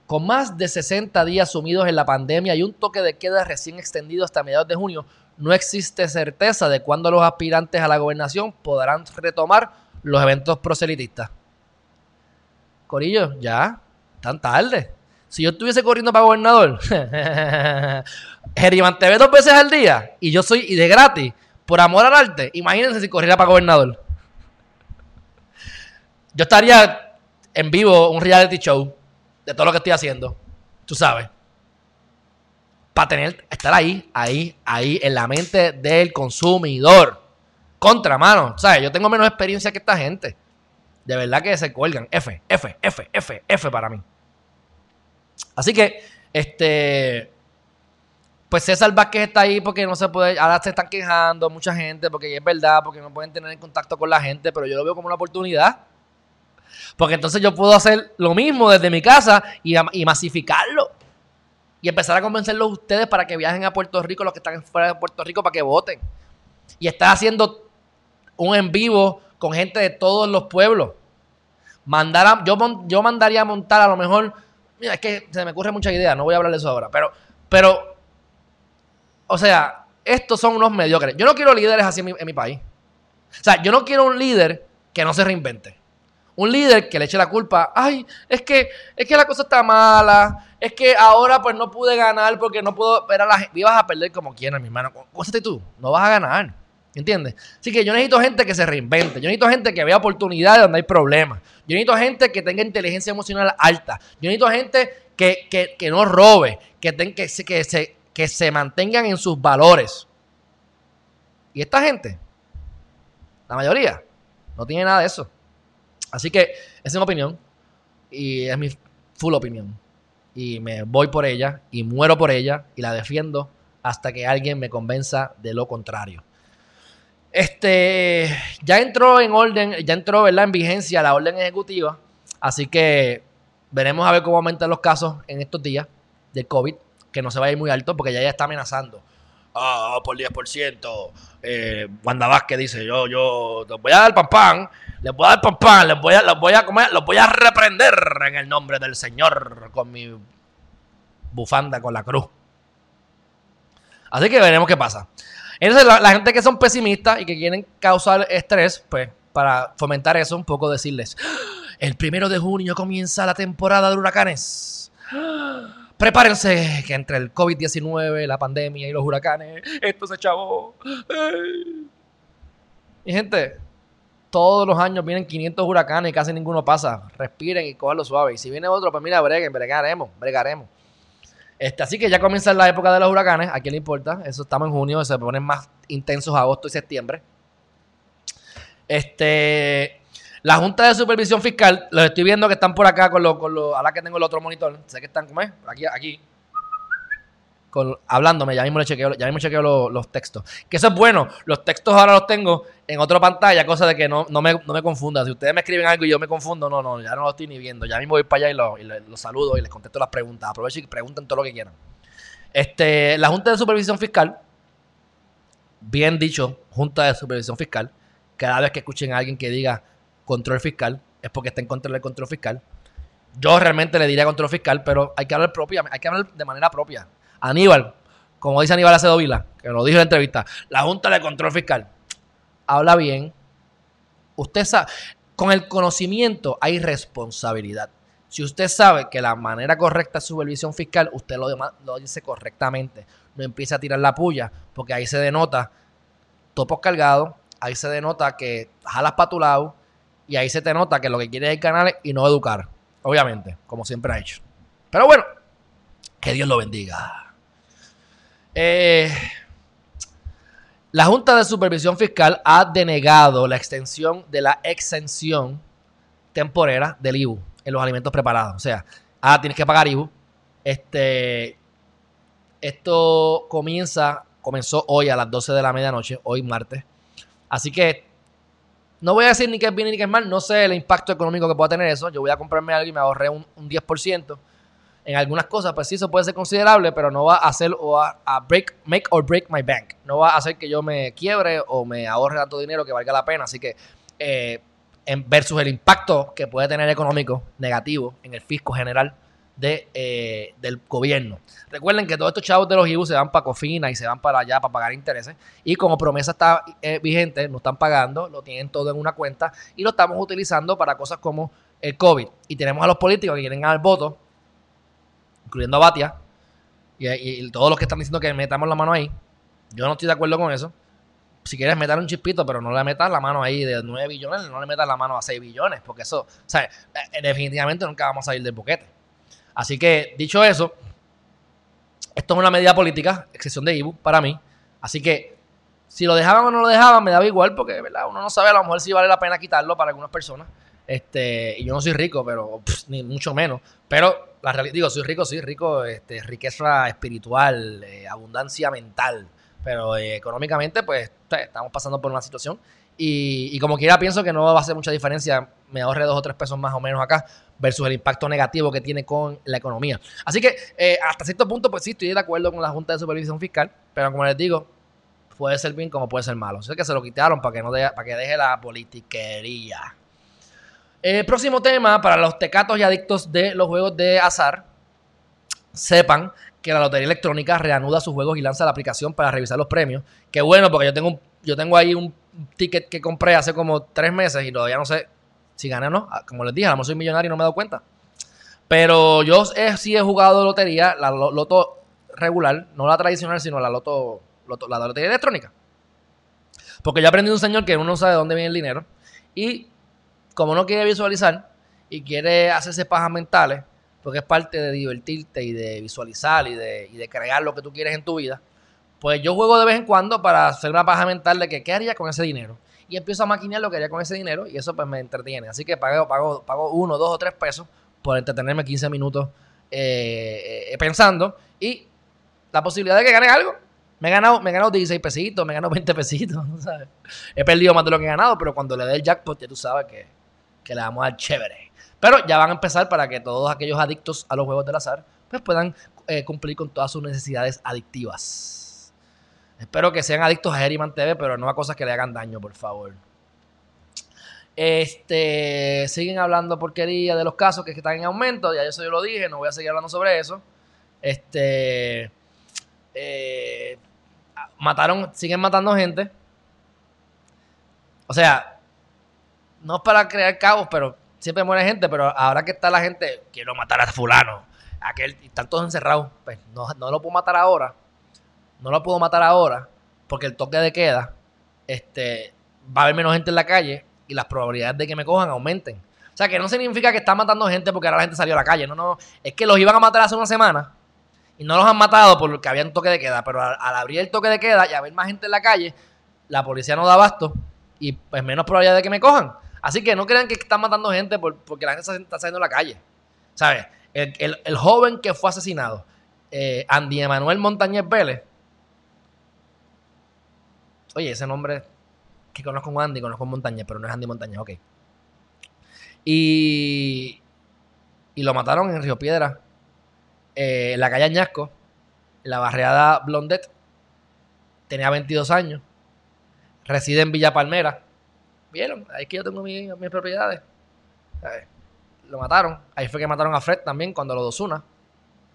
Speaker 1: con más de 60 días sumidos en la pandemia y un toque de queda recién extendido hasta mediados de junio, no existe certeza de cuándo los aspirantes a la gobernación podrán retomar los eventos proselitistas. Corillo, ya, tan tarde. Si yo estuviese corriendo para gobernador, Jerimán, te ve dos veces al día y yo soy y de gratis, por amor al arte, imagínense si corriera para gobernador. Yo estaría en vivo un reality show de todo lo que estoy haciendo. Tú sabes. Para tener, estar ahí, ahí, ahí, en la mente del consumidor. Contra mano. ¿Sabes? Yo tengo menos experiencia que esta gente. De verdad que se cuelgan. F, F, F, F, F para mí. Así que, este. Pues César Vázquez está ahí porque no se puede. Ahora se están quejando mucha gente porque es verdad, porque no pueden tener contacto con la gente, pero yo lo veo como una oportunidad. Porque entonces yo puedo hacer lo mismo desde mi casa y, masificarlo. Y empezar a convencerlos ustedes para que viajen a Puerto Rico, los que están fuera de Puerto Rico, para que voten. Y estar haciendo un en vivo con gente de todos los pueblos. yo, yo mandaría a montar a lo mejor. Mira, es que se me ocurre mucha idea, no voy a hablar de eso ahora. Pero, pero, o sea, estos son unos mediocres. Yo no quiero líderes así en mi país. O sea, yo no quiero un líder que no se reinvente. Un líder que le eche la culpa, ay, es que, es que la cosa está mala, es que ahora pues no pude ganar porque no puedo esperar a la gente. vas a perder como quieras, mi hermano. Con, tú, no vas a ganar. ¿Entiendes? Así que yo necesito gente que se reinvente. Yo necesito gente que vea oportunidades donde hay problemas. Yo necesito gente que tenga inteligencia emocional alta. Yo necesito gente que, que, que no robe, que, que, que, se, que se mantengan en sus valores. Y esta gente, la mayoría, no tiene nada de eso. Así que es mi opinión y es mi full opinión. Y me voy por ella y muero por ella y la defiendo hasta que alguien me convenza de lo contrario. Este, ya entró en orden, ya entró en vigencia la orden ejecutiva, así que veremos a ver cómo aumentan los casos en estos días de COVID, que no se va a ir muy alto porque ya, ya está amenazando ah, por 10%. Eh, Wanda Vázquez dice, yo, yo, les voy a dar pan pan, les voy a dar pan pan, les voy a, los voy a comer, los voy a reprender en el nombre del Señor con mi bufanda con la cruz. Así que veremos qué pasa. Entonces, la, la gente que son pesimistas y que quieren causar estrés, pues, para fomentar eso, un poco decirles, ¡Ah! el primero de junio comienza la temporada de huracanes. ¡Ah! Prepárense que entre el COVID-19, la pandemia y los huracanes, esto se chavó. Y gente, todos los años vienen 500 huracanes y casi ninguno pasa. Respiren y cojanlo suave. Y si viene otro, pues mira, breguen, bregaremos, bregaremos. Este, así que ya comienza la época de los huracanes. ¿A quién le importa? Eso estamos en junio, se ponen más intensos agosto y septiembre. Este, la Junta de Supervisión Fiscal, los estoy viendo que están por acá con los, con ahora que tengo el otro monitor, sé que están, ¿cómo es? Aquí, aquí. hablándome, ya mismo le chequeo, ya mismo chequeo los, textos. Que eso es bueno, los textos ahora los tengo en otra pantalla, cosa de que no, me, no confunda. Si ustedes me escriben algo y yo me confundo, no, no, ya no lo estoy ni viendo. Ya mismo voy para allá y los, y saludo y les contesto las preguntas. Aprovecho y pregunten todo lo que quieran. Este, la Junta de Supervisión Fiscal, bien dicho, Junta de Supervisión Fiscal, cada vez que escuchen a alguien que diga control fiscal, es porque está en contra del control fiscal. Yo realmente le diría control fiscal, pero hay que hablar propia, hay que de manera propia. Aníbal, como dice Aníbal Acedo Vila, que lo dijo en la entrevista, la Junta de Control Fiscal habla bien. Usted sabe, con el conocimiento hay responsabilidad. Si usted sabe que la manera correcta es supervisión fiscal, usted lo, lo dice correctamente. No empieza a tirar la puya, porque ahí se denota topos cargados, ahí se denota que jalas para tu lado, y ahí se te nota que lo que quiere es el canal y no educar. Obviamente, como siempre ha hecho. Pero bueno, que Dios lo bendiga. Eh, la Junta de Supervisión Fiscal ha denegado la extensión de la exención temporera del IBU en los alimentos preparados. O sea, ah, tienes que pagar IBU. Este, esto comienza, comenzó hoy a las 12 de la medianoche, hoy martes. Así que no voy a decir ni que es bien ni que es mal, no sé el impacto económico que pueda tener eso. Yo voy a comprarme algo y me ahorré un, 10%. En algunas cosas, pues sí, eso puede ser considerable, pero no va a hacer o a, break, make or break my bank. No va a hacer que yo me quiebre o me ahorre tanto dinero que valga la pena. Así que, eh, versus el impacto que puede tener económico negativo en el fisco general de, eh, del gobierno. Recuerden que todos estos chavos de los IBU se van para Cofina y se van para allá para pagar intereses. Y como promesa está eh, vigente, no están pagando, lo tienen todo en una cuenta y lo estamos utilizando para cosas como el COVID. Y tenemos a los políticos que quieren ganar voto, incluyendo a Batia y, todos los que están diciendo que metamos la mano ahí. Yo no estoy de acuerdo con eso si quieres meter un chispito, pero no le metas la mano ahí de 9 billones, no le metas la mano a 6 billones, porque eso, o sea, eh, definitivamente nunca vamos a salir del boquete. Así que, dicho eso, esto es una medida política, excepción de IBU para mí. Así que, si lo dejaban o no lo dejaban, me daba igual, porque ¿verdad? uno no sabe, a lo mejor si vale la pena quitarlo para algunas personas. Este, y yo no soy rico, pero ni mucho menos. Pero la realidad, digo, soy rico, sí, rico, este, riqueza espiritual, eh, abundancia mental. Pero eh, económicamente, pues estamos pasando por una situación. Y, y, como quiera, pienso que no va a hacer mucha diferencia. Me ahorré dos o tres pesos más o menos acá versus el impacto negativo que tiene con la economía. Así que eh, hasta cierto punto, pues sí, estoy de acuerdo con la Junta de Supervisión Fiscal, pero como les digo, puede ser bien como puede ser malo. sé que se lo quitaron para que, no para que deje la politiquería. Eh, próximo tema, para los tecatos y adictos de los juegos de azar, sepan que la Lotería Electrónica reanuda sus juegos y lanza la aplicación para revisar los premios. Qué bueno, porque yo tengo, yo tengo ahí un ticket que compré hace como tres meses y todavía no sé si gana o no, ah, como les dije, a lo mejor soy millonario y no me he dado cuenta. Pero yo sí he jugado lotería, la loto regular, no la tradicional, sino la loto, la lotería electrónica. Porque yo aprendí un señor que uno no sabe de dónde viene el dinero y como no quiere visualizar y quiere hacerse pajas mentales, porque es parte de divertirte y de visualizar y de, y crear lo que tú quieres en tu vida, pues yo juego de vez en cuando para hacer una paja mental de que qué haría con ese dinero y empiezo a maquinar lo que haría con ese dinero y eso pues me entretiene. Así que pago, pago, pago uno, dos o tres pesos por entretenerme 15 minutos eh, eh, pensando y la posibilidad de que gane algo. Me he, ganado, me he 16 pesitos, me he ganado 20 pesitos, <laughs> He perdido más de lo que he ganado, pero cuando le dé el jackpot ya tú sabes que, le vamos al chévere. Pero ya van a empezar para que todos aquellos adictos a los juegos del azar pues puedan eh, cumplir con todas sus necesidades adictivas. Espero que sean adictos a Herriman TV, pero no a cosas que le hagan daño, por favor. Este, siguen hablando porquería de los casos que están en aumento. Ya eso yo lo dije, no voy a seguir hablando sobre eso. Este, eh, mataron, siguen matando gente. O sea, no es para crear cabos, pero siempre muere gente. Pero ahora que está la gente, quiero matar a fulano. Aquel, están todos encerrados. Pues no, no lo puedo matar ahora no lo puedo matar ahora porque el toque de queda, este, va a haber menos gente en la calle y las probabilidades de que me cojan aumenten. O sea, que no significa que está matando gente porque ahora la gente salió a la calle. No, no, es que los iban a matar hace una semana y no los han matado porque había un toque de queda. Pero al, abrir el toque de queda y haber más gente en la calle, la policía no da abasto y pues menos probabilidad de que me cojan. Así que no crean que están matando gente porque la gente está saliendo a la calle. ¿Sabes? El, joven que fue asesinado, eh, Andy Emanuel Montañez Vélez, oye, ese nombre que conozco con Andy, conozco Montaña, pero no es Andy Montaña, ok. Y, y lo mataron en Río Piedra, eh, en la calle Añasco, en la barriada Blondet. Tenía 22 años, reside en Villa Palmera. ¿Vieron? Ahí es que yo tengo mis propiedades. Eh, lo mataron. Ahí fue que mataron a Fred también cuando los dos una.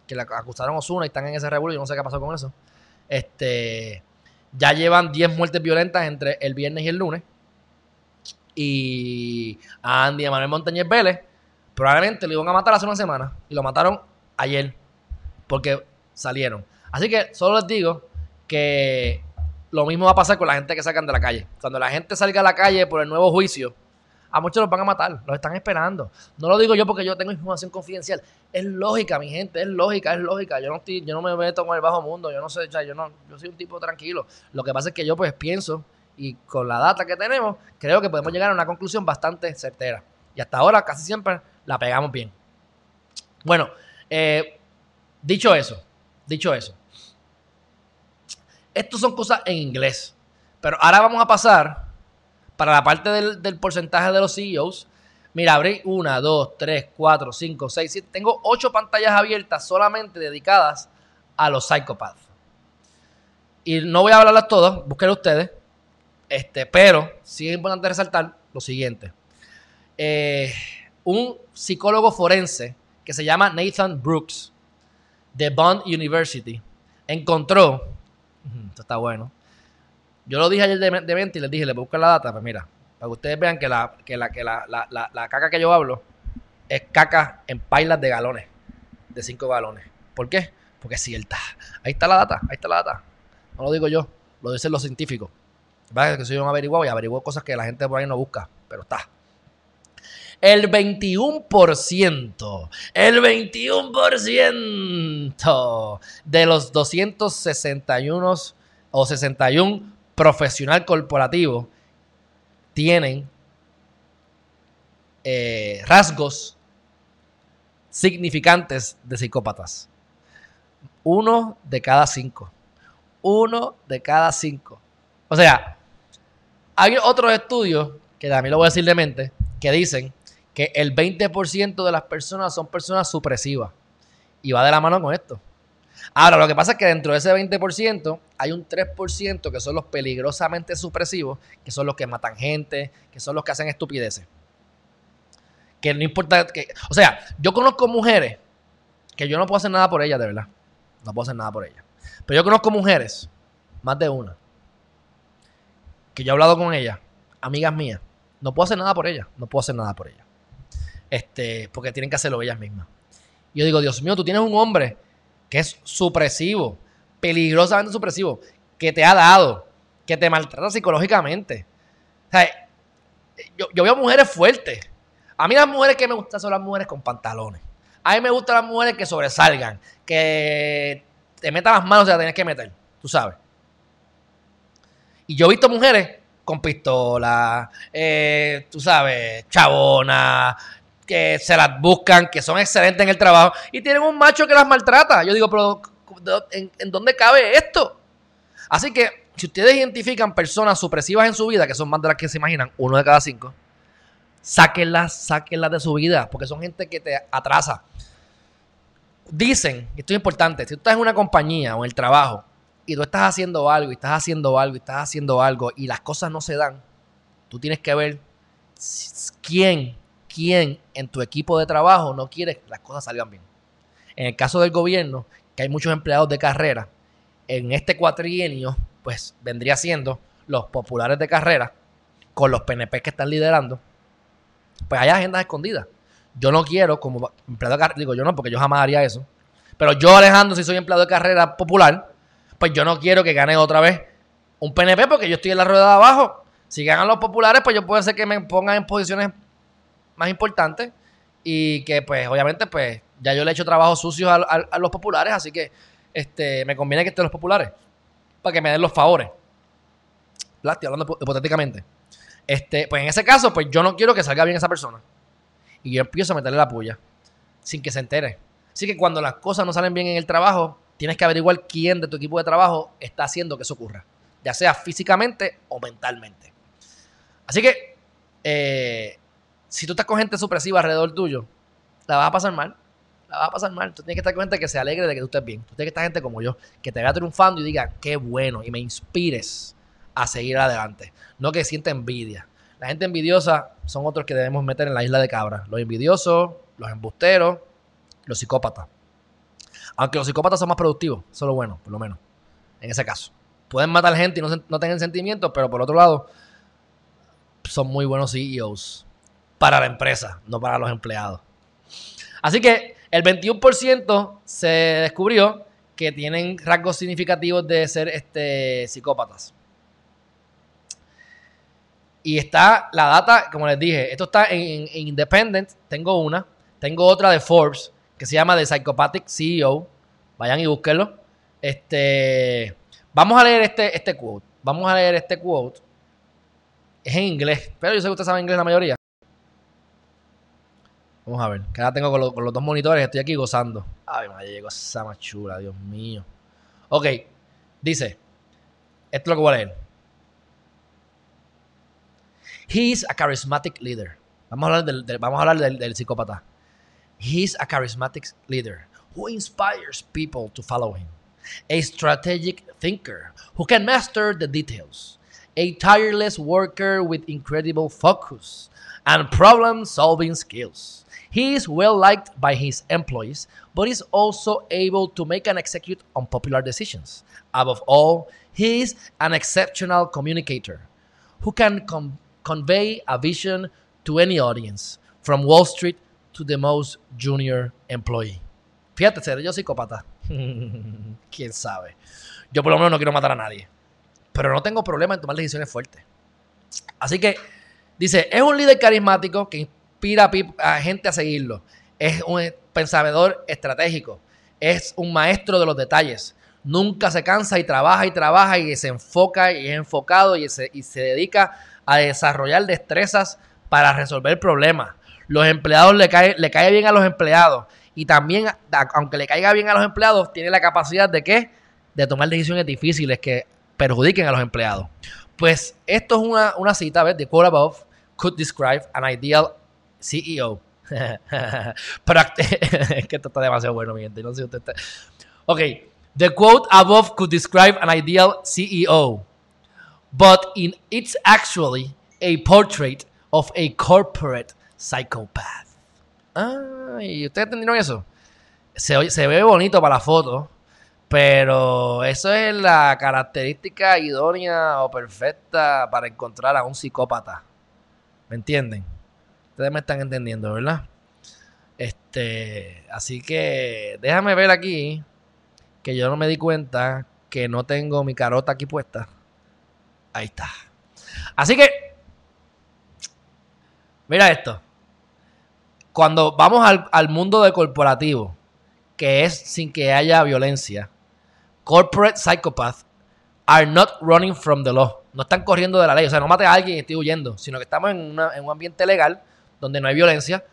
Speaker 1: Que la acusaron a Osuna y están en ese revuelo. Yo no sé qué pasó con eso. Este. Ya llevan 10 muertes violentas entre el viernes y el lunes. Y a Andy Manuel Montañez Vélez probablemente lo iban a matar hace una semana y lo mataron ayer porque salieron. Así que solo les digo que lo mismo va a pasar con la gente que sacan de la calle. Cuando la gente salga a la calle por el nuevo juicio, a muchos los van a matar, los están esperando. No lo digo yo porque yo tengo información confidencial. Es lógica, mi gente, es lógica, es lógica. Yo no, estoy, yo no me meto con el bajo mundo, yo no sé, yo, no, yo soy un tipo tranquilo. Lo que pasa es que yo pues pienso y con la data que tenemos, creo que podemos llegar a una conclusión bastante certera. Y hasta ahora casi siempre la pegamos bien. Bueno, eh, dicho eso, dicho eso. Estos son cosas en inglés. Pero ahora vamos a pasar para la parte del, porcentaje de los CEOs, mira, abrí una, dos, tres, cuatro, cinco, seis, siete. Tengo ocho pantallas abiertas solamente dedicadas a los psychopaths. Y no voy a hablarlas todas, búsquenlo ustedes. Este, pero sí es importante resaltar lo siguiente. Eh, un psicólogo forense que se llama Nathan Brooks de Bond University encontró, esto está bueno, yo lo dije ayer de, 20 y les dije, le voy a buscar la data, pues mira, para que ustedes vean que la, que la, que la, caca que yo hablo es caca en pailas de galones, de cinco galones. ¿Por qué? Porque es cierta. Ahí está la data, ahí está la data. No lo digo yo, lo dicen los científicos. ¿Vale? Que soy un averiguado y averiguo cosas que la gente por ahí no busca, pero está. El 21%, el 21% de los 261 o 61 profesional corporativo tienen eh, rasgos significantes de psicópatas. Uno de cada cinco. Uno de cada cinco. O sea, hay otros estudios, que también lo voy a decir de mente, que dicen que el 20% de las personas son personas supresivas. Y va de la mano con esto. Ahora, lo que pasa es que dentro de ese 20% hay un 3% que son los peligrosamente supresivos, que son los que matan gente, que son los que hacen estupideces. Que no importa. Que, o sea, yo conozco mujeres que yo no puedo hacer nada por ellas, de verdad. No puedo hacer nada por ellas. Pero yo conozco mujeres, más de una, que yo he hablado con ellas, amigas mías. No puedo hacer nada por ellas. No puedo hacer nada por ellas. Este, porque tienen que hacerlo ellas mismas. Y yo digo, Dios mío, tú tienes un hombre que es supresivo, peligrosamente supresivo, que te ha dado, que te maltrata psicológicamente. O sea, yo, veo mujeres fuertes. A mí las mujeres que me gustan son las mujeres con pantalones. A mí me gustan las mujeres que sobresalgan, que te metan las manos y las tienes que meter, tú sabes. Y yo he visto mujeres con pistola, eh, tú sabes, chabona, que se las buscan, que son excelentes en el trabajo y tienen un macho que las maltrata. Yo digo, pero ¿en, dónde cabe esto? Así que si ustedes identifican personas supresivas en su vida, que son más de las que se imaginan, uno de cada cinco, sáquenlas, sáquenlas de su vida, porque son gente que te atrasa. Dicen, esto es importante, si tú estás en una compañía o en el trabajo y tú estás haciendo algo, y estás haciendo algo, y estás haciendo algo, y las cosas no se dan, tú tienes que ver quién quién en tu equipo de trabajo no quiere que las cosas salgan bien. En el caso del gobierno, que hay muchos empleados de carrera, en este cuatrienio, pues vendría siendo los populares de carrera con los PNP que están liderando, pues hay agendas escondidas. Yo no quiero, como empleado de carrera, digo yo no, porque yo jamás haría eso. Pero yo, Alejandro, si soy empleado de carrera popular, pues yo no quiero que gane otra vez un PNP porque yo estoy en la rueda de abajo. Si ganan los populares, pues yo puedo ser que me pongan en posiciones más importante y que pues obviamente pues ya yo le he hecho trabajos sucios a, los populares, así que este, me conviene que estén los populares para que me den los favores. estoy hablando hipotéticamente. Este, pues en ese caso, pues yo no quiero que salga bien esa persona. Y yo empiezo a meterle la puya sin que se entere. Así que cuando las cosas no salen bien en el trabajo, tienes que averiguar quién de tu equipo de trabajo está haciendo que eso ocurra, ya sea físicamente o mentalmente. Así que eh, si tú estás con gente supresiva alrededor tuyo, la vas a pasar mal. La vas a pasar mal. Tú tienes que estar con gente que se alegre de que tú estés bien. Tú tienes que estar gente como yo, que te vea triunfando y diga, qué bueno, y me inspires a seguir adelante. No que sienta envidia. La gente envidiosa son otros que debemos meter en la isla de cabra. Los envidiosos, los embusteros, los psicópatas. Aunque los psicópatas son más productivos, eso es lo bueno, por lo menos, en ese caso. Pueden matar gente y no, no tengan sentimientos, pero por otro lado, son muy buenos CEOs para la empresa, no para los empleados. Así que el 21% se descubrió que tienen rasgos significativos de ser este, psicópatas. Y está la data, como les dije, esto está en, Independent, tengo una, tengo otra de Forbes que se llama The Psychopathic CEO, vayan y búsquenlo. Este, vamos a leer este, este quote, vamos a leer este quote, es en inglés, pero yo sé que ustedes saben inglés la mayoría. Vamos a ver. Que ahora tengo con, los dos monitores, estoy aquí gozando. Ay, me llegó esa más chula, Dios mío. Ok, dice. Esto es lo que voy a leer. He is a charismatic leader. Vamos a hablar del, vamos a hablar del psicópata. He is a charismatic leader who inspires people to follow him. A strategic thinker who can master the details. A tireless worker with incredible focus and problem solving skills. He is well liked by his employees, but is also able to make and execute unpopular decisions. Above all, he is an exceptional communicator who can convey a vision to any audience, from Wall Street to the most junior employee. Fíjate, seré yo psicópata. <laughs> Quién sabe. Yo por lo menos no quiero matar a nadie. Pero no tengo problema en tomar decisiones fuertes. Así que dice: es un líder carismático que inspira a gente a seguirlo. Es un pensador estratégico. Es un maestro de los detalles. Nunca se cansa y trabaja y trabaja y se enfoca y es enfocado y se, dedica a desarrollar destrezas para resolver problemas. Los empleados le cae, le cae bien a los empleados. Y también, aunque le caiga bien a los empleados, tiene la capacidad de qué? De tomar decisiones difíciles que perjudiquen a los empleados. Pues esto es una, cita, De Above, Could Describe an Ideal CEO. <laughs> <laughs> es que esto está demasiado bueno, mi gente. No sé si usted está... Ok. The quote above could describe an ideal CEO, but in, it's actually a portrait of a corporate psychopath. Ah, ¿y ustedes entendieron eso? Se, se ve bonito para la foto, pero eso es la característica idónea o perfecta para encontrar a un psicópata. ¿Me entienden? me están entendiendo, ¿verdad? Este, así que déjame ver aquí que yo no me di cuenta que no tengo mi carota aquí puesta. Ahí está. Así que, mira esto. Cuando vamos al, mundo de corporativo, que es sin que haya violencia, corporate psychopaths are not running from the law. No están corriendo de la ley. O sea, no mate a alguien y estoy huyendo, sino que estamos en, en un ambiente legal donde no hay violencia,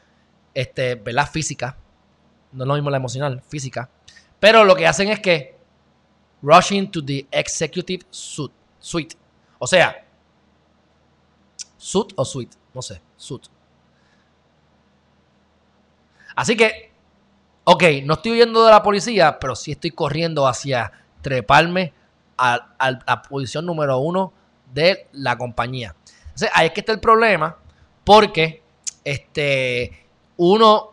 Speaker 1: este, ¿verdad? Física. No es lo mismo la emocional, física. Pero lo que hacen es que rushing to the executive suite. O sea, suit o suite, no sé, suit. Así que, ok, no estoy huyendo de la policía, pero sí estoy corriendo hacia treparme a, la posición número uno de la compañía. Entonces, ahí es que está el problema, porque este, uno,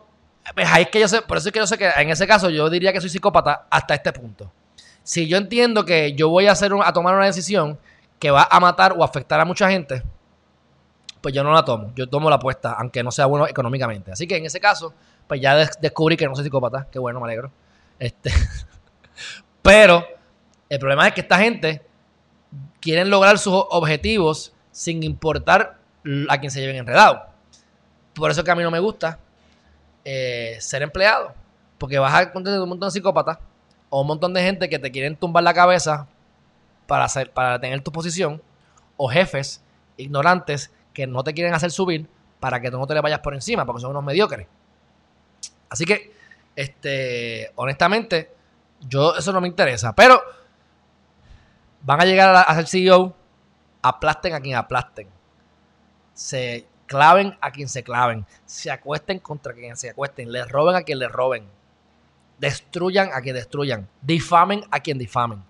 Speaker 1: pues es que yo sé, por eso es que yo sé que en ese caso yo diría que soy psicópata hasta este punto. Si yo entiendo que yo voy a, hacer a tomar una decisión que va a matar o afectar a mucha gente, pues yo no la tomo. Yo tomo la apuesta, aunque no sea bueno económicamente. Así que en ese caso, pues ya descubrí que no soy psicópata. Qué bueno, me alegro. Este. <laughs> Pero el problema es que esta gente quieren lograr sus objetivos sin importar a quien se lleven enredado. Por eso es que a mí no me gusta eh, ser empleado. Porque vas a encontrar un montón de psicópatas o un montón de gente que te quieren tumbar la cabeza para, para tener tu posición. O jefes ignorantes que no te quieren hacer subir para que tú no te le vayas por encima, porque son unos mediocres. Así que, este, honestamente, yo eso no me interesa. Pero van a llegar a ser CEO, aplasten a quien aplasten. Se, claven a quien se claven, se acuesten contra quien se acuesten, les roben a quien le roben, destruyan a quien destruyan, difamen a quien difamen.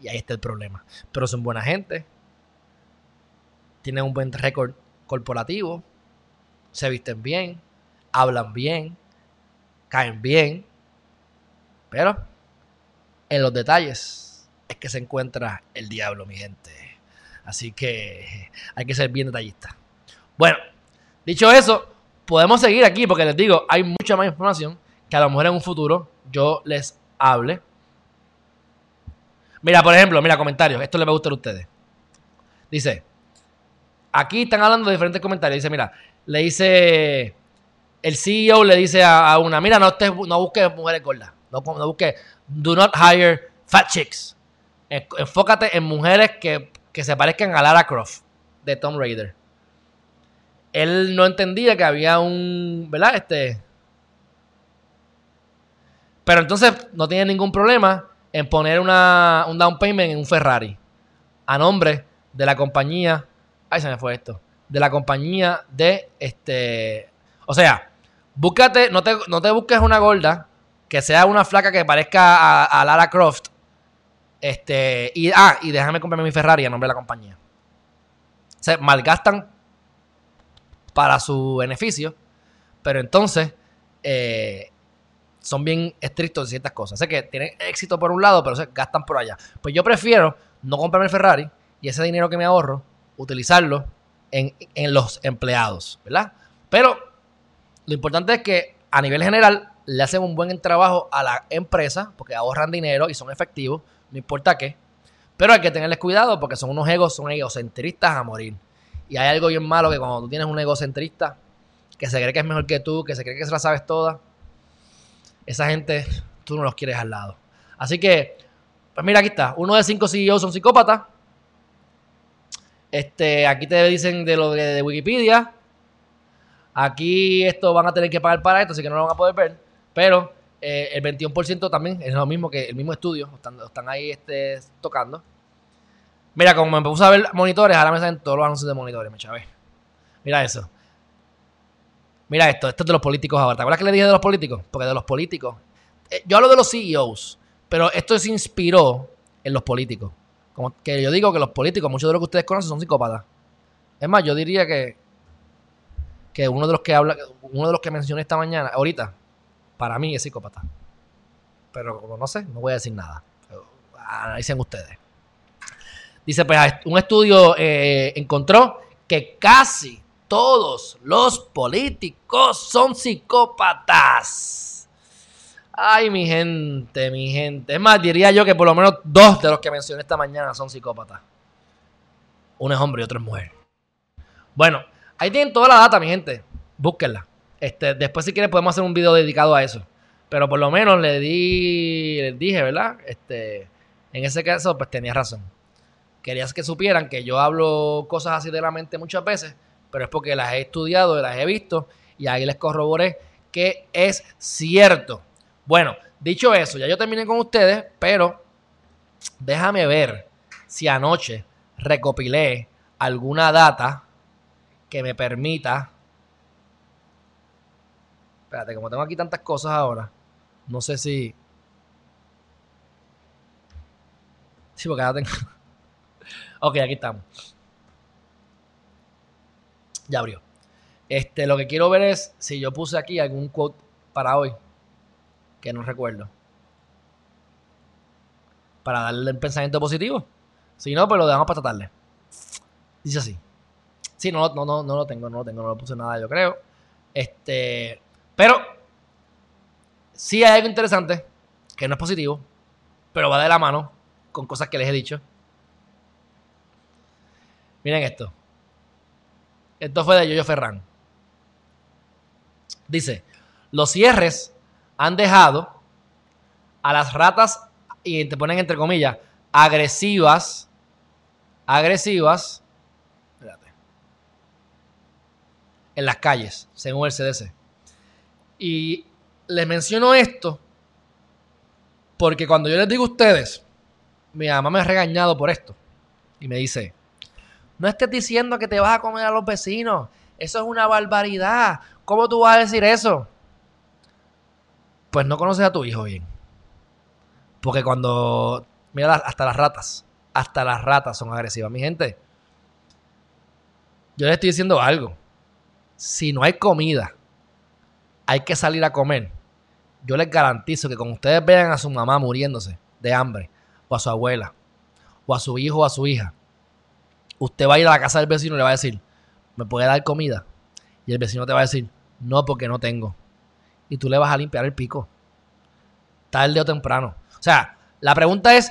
Speaker 1: Y ahí está el problema. Pero son buena gente, tienen un buen récord corporativo, se visten bien, hablan bien, caen bien, pero en los detalles es que se encuentra el diablo, mi gente. Así que hay que ser bien detallista. Bueno, dicho eso, podemos seguir aquí porque les digo, hay mucha más información que a la mujer en un futuro yo les hable. Mira, por ejemplo, mira, comentarios. Esto les va a gustar a ustedes. Dice, aquí están hablando de diferentes comentarios. Dice, mira, le dice, el CEO le dice a, una, mira, no, te, no busques mujeres gordas. No, busques, do not hire fat chicks. Enfócate en mujeres que, que se parezcan a Lara Croft de Tomb Raider él no entendía que había un, ¿verdad? Este. Pero entonces no tiene ningún problema en poner un down payment en un Ferrari a nombre de la compañía. Ay, se me fue esto. De la compañía de este. O sea, búscate, no te, no te busques una gorda que sea una flaca que parezca a, Lara Croft. Este. Y, ah, y déjame comprarme mi Ferrari a nombre de la compañía. O sea, malgastan para su beneficio, pero entonces eh, son bien estrictos en ciertas cosas. Sé que tienen éxito por un lado, pero se gastan por allá. Pues yo prefiero no comprarme el Ferrari y ese dinero que me ahorro, utilizarlo en, en los empleados, ¿verdad? Pero lo importante es que a nivel general le hacen un buen trabajo a la empresa porque ahorran dinero y son efectivos, no importa qué. Pero hay que tenerles cuidado porque son unos egos, son egocentristas a morir. Y hay algo bien malo que cuando tú tienes un egocentrista que se cree que es mejor que tú, que se cree que se la sabes toda, esa gente tú no los quieres al lado. Así que, pues mira, aquí está. Uno de cinco CEOs son psicópatas. Este, aquí te dicen de lo de, Wikipedia. Aquí esto van a tener que pagar para esto, así que no lo van a poder ver. Pero eh, el 21% también es lo mismo que el mismo estudio, están, ahí este, tocando. Mira, como me puse a ver monitores, ahora me salen todos los anuncios de monitores, me chavé. Mira eso. Mira esto, esto es de los políticos ahora. ¿Te acuerdas que le dije de los políticos? Porque de los políticos. Eh, yo hablo de los CEOs, pero esto se inspiró en los políticos. Como que yo digo que los políticos, muchos de los que ustedes conocen son psicópatas. Es más, yo diría que, que uno de los que habla, uno de los que mencioné esta mañana, ahorita, para mí es psicópata. Pero como no sé, no voy a decir nada. Analicen ah, ustedes. Dice, pues un estudio eh, encontró que casi todos los políticos son psicópatas. Ay, mi gente, mi gente. Es más, diría yo que por lo menos dos de los que mencioné esta mañana son psicópatas. Uno es hombre y otro es mujer. Bueno, ahí tienen toda la data, mi gente. Búsquenla. Este, después, si quieren, podemos hacer un video dedicado a eso. Pero por lo menos le di, les dije, ¿verdad? Este, en ese caso, pues tenía razón querías que supieran que yo hablo cosas así de la mente muchas veces, pero es porque las he estudiado, y las he visto y ahí les corroboré que es cierto. Bueno, dicho eso, ya yo terminé con ustedes, pero déjame ver si anoche recopilé alguna data que me permita... Espérate, como tengo aquí tantas cosas ahora, no sé si... Sí, porque ahora tengo... <laughs> Ok, aquí estamos. Ya abrió. Este, lo que quiero ver es si yo puse aquí algún quote para hoy, que no recuerdo. Para darle el pensamiento positivo. Si no, pues lo dejamos para tratarle. Dice así. Sí, no, no, no, no lo tengo, no lo tengo, no lo puse nada, yo creo. Este, pero sí hay algo interesante que no es positivo, pero va de la mano con cosas que les he dicho Miren esto. Esto fue de Yoyo Ferrán. Dice, los cierres han dejado a las ratas, y te ponen entre comillas, agresivas, agresivas, espérate, en las calles, según el CDC. Y les menciono esto porque cuando yo les digo a ustedes, mi mamá me ha regañado por esto y me dice, no estés diciendo que te vas a comer a los vecinos. Eso es una barbaridad. ¿Cómo tú vas a decir eso? Pues no conoces a tu hijo bien. Porque cuando... Mira, hasta las ratas. Hasta las ratas son agresivas, mi gente. Yo les estoy diciendo algo. Si no hay comida, hay que salir a comer. Yo les garantizo que cuando ustedes vean a su mamá muriéndose de hambre, o a su abuela, o a su hijo o a su hija, usted va a ir a la casa del vecino y le va a decir, ¿me puede dar comida? Y el vecino te va a decir, no, porque no tengo. Y tú le vas a limpiar el pico. Tarde o temprano. O sea, la pregunta es,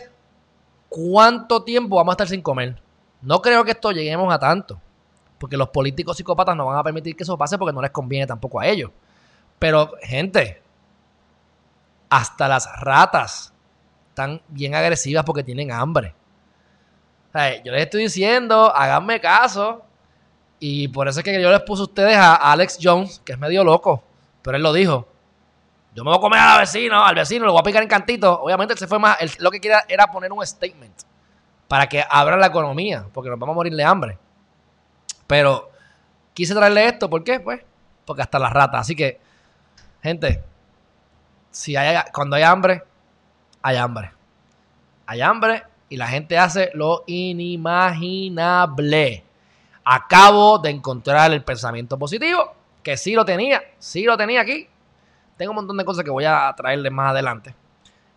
Speaker 1: ¿cuánto tiempo vamos a estar sin comer? No creo que esto lleguemos a tanto. Porque los políticos psicópatas no van a permitir que eso pase porque no les conviene tampoco a ellos. Pero, gente, hasta las ratas están bien agresivas porque tienen hambre yo les estoy diciendo, háganme caso. Y por eso es que yo les puse a ustedes a Alex Jones, que es medio loco, pero él lo dijo. Yo me voy a comer al vecino, al vecino, lo voy a picar en cantito. Obviamente él se fue más, lo que quería era poner un statement para que abra la economía, porque nos vamos a morir de hambre. Pero quise traerle esto, ¿por qué? Pues, porque hasta las ratas. Así que, gente, si hay, cuando hay hambre, hay hambre. Hay hambre y la gente hace lo inimaginable. Acabo de encontrar el pensamiento positivo, que sí lo tenía, sí lo tenía aquí. Tengo un montón de cosas que voy a traerles más adelante.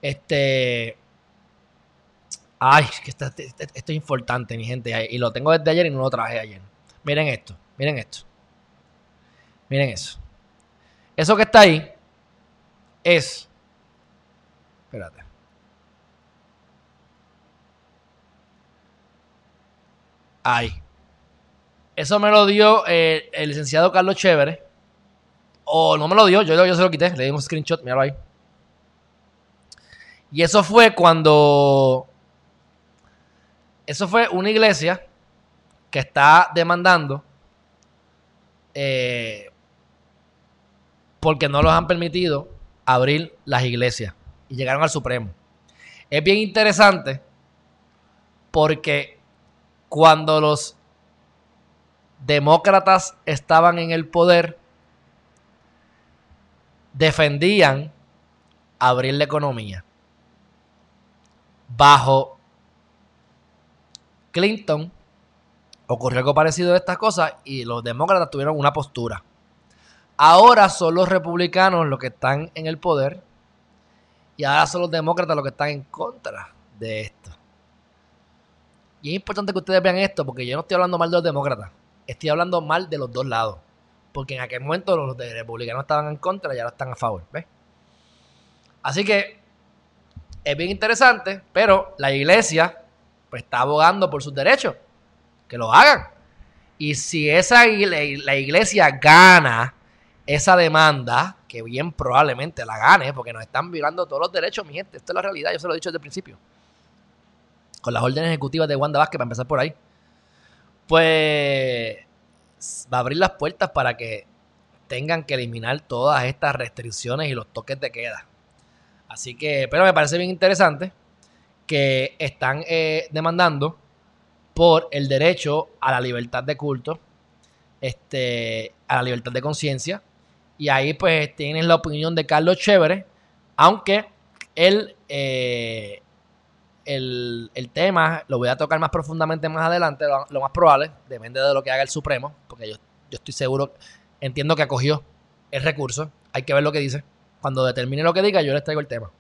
Speaker 1: Este. Ay, que esto, este, este, esto, es importante, mi gente. Y lo tengo desde ayer y no lo traje ayer. Miren esto, miren esto. Miren eso. Eso que está ahí es. Espérate. Ay, Eso me lo dio eh, el licenciado Carlos Chévere. O no me lo dio, yo, yo se lo quité, le di un screenshot, míralo ahí. Y eso fue cuando. Eso fue una iglesia que está demandando eh, porque no los han permitido abrir las iglesias y llegaron al Supremo. Es bien interesante porque cuando los demócratas estaban en el poder, defendían abrir la economía. Bajo Clinton ocurrió algo parecido a estas cosas y los demócratas tuvieron una postura. Ahora son los republicanos los que están en el poder y ahora son los demócratas los que están en contra de esto. Y es importante que ustedes vean esto, porque yo no estoy hablando mal de los demócratas, estoy hablando mal de los dos lados. Porque en aquel momento los de republicanos estaban en contra y ahora están a favor. Así que es bien interesante, pero la iglesia pues, está abogando por sus derechos. Que lo hagan. Y si esa, la iglesia gana esa demanda, que bien probablemente la gane, porque nos están violando todos los derechos, mi gente. Esto es la realidad, yo se lo he dicho desde el principio con las órdenes ejecutivas de Wanda Vázquez, para empezar por ahí, pues va a abrir las puertas para que tengan que eliminar todas estas restricciones y los toques de queda. Así que, pero me parece bien interesante que están eh, demandando por el derecho a la libertad de culto, este, a la libertad de conciencia. Y ahí pues tienes la opinión de Carlos Chévere, aunque él eh, el, tema lo voy a tocar más profundamente más adelante, lo, más probable, depende de lo que haga el Supremo, porque yo, yo estoy seguro, entiendo que acogió el recurso, hay que ver lo que dice. Cuando determine lo que diga, yo les traigo el tema.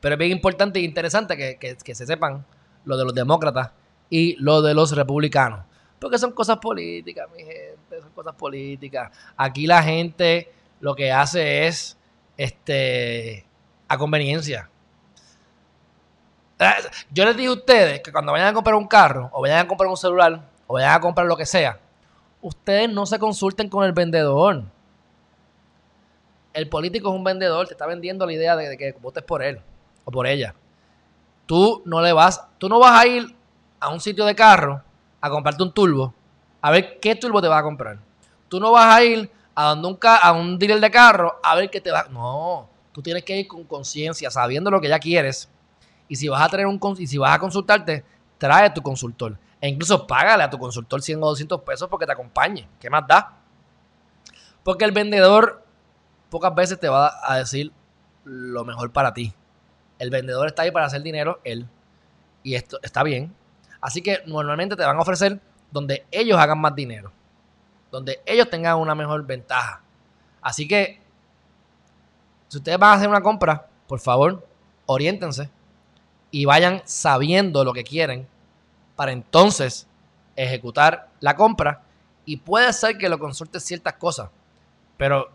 Speaker 1: Pero es bien importante e interesante que, se sepan lo de los demócratas y lo de los republicanos. Porque son cosas políticas, mi gente, son cosas políticas. Aquí la gente lo que hace es este a conveniencia. Ah, yo les dije a ustedes que cuando vayan a comprar un carro, o vayan a comprar un celular, o vayan a comprar lo que sea, ustedes no se consulten con el vendedor. El político es un vendedor, te está vendiendo la idea de, que votes por él o por ella. Tú no le vas, tú no vas a ir a un sitio de carro a comprarte un turbo, a ver qué turbo te va a comprar. Tú no vas a ir a, un a un dealer de carro a ver qué te va. No, tú tienes que ir con conciencia, sabiendo lo que ya quieres y si vas a traer un y si vas a consultarte, trae a tu consultor. E incluso págale a tu consultor 100 o 200 pesos porque te acompañe. ¿Qué más da? Porque el vendedor pocas veces te va a decir lo mejor para ti. El vendedor está ahí para hacer dinero, él. Y esto está bien. Así que normalmente te van a ofrecer donde ellos hagan más dinero. Donde ellos tengan una mejor ventaja. Así que, si ustedes van a hacer una compra, por favor, oriéntense y vayan sabiendo lo que quieren para entonces ejecutar la compra. Y puede ser que lo consulte ciertas cosas, pero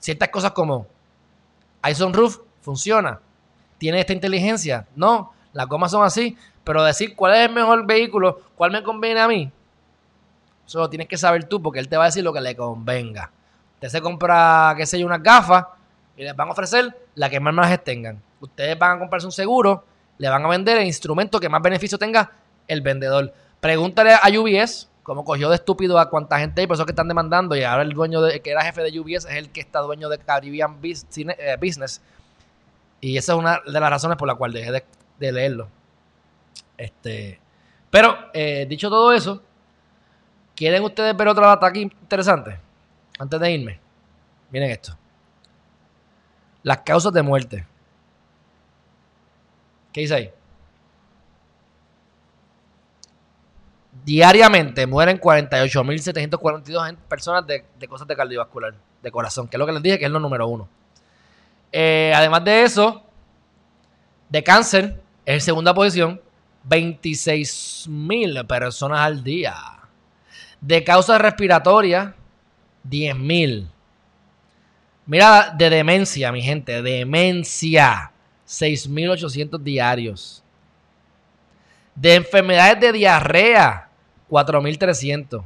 Speaker 1: ciertas cosas como Ison Roof funciona, tiene esta inteligencia, no, las gomas son así, pero decir cuál es el mejor vehículo, cuál me conviene a mí, eso lo tienes que saber tú porque él te va a decir lo que le convenga. Usted se compra, qué sé yo, unas gafas y les van a ofrecer la que más más tengan ustedes van a comprarse un seguro, le van a vender el instrumento que más beneficio tenga el vendedor. Pregúntale a UBS cómo cogió de estúpido a cuánta gente hay, por eso que están demandando. Y ahora el dueño de, que era jefe de UBS es el que está dueño de Caribbean eh, Business. Y esa es una de las razones por la cual dejé de, leerlo. Este, pero, eh, dicho todo eso, ¿quieren ustedes ver otra data aquí interesante? Antes de irme, miren esto. Las causas de muerte. ¿Qué dice ahí? Diariamente mueren 48.742 personas de, cosas de cardiovascular, de corazón, que es lo que les dije que es lo número uno. Eh, además de eso, de cáncer, en segunda posición, 26.000 personas al día. De causas respiratorias, 10.000. Mira, de demencia, mi gente, demencia. 6.800 diarios. De enfermedades de diarrea, 4.300.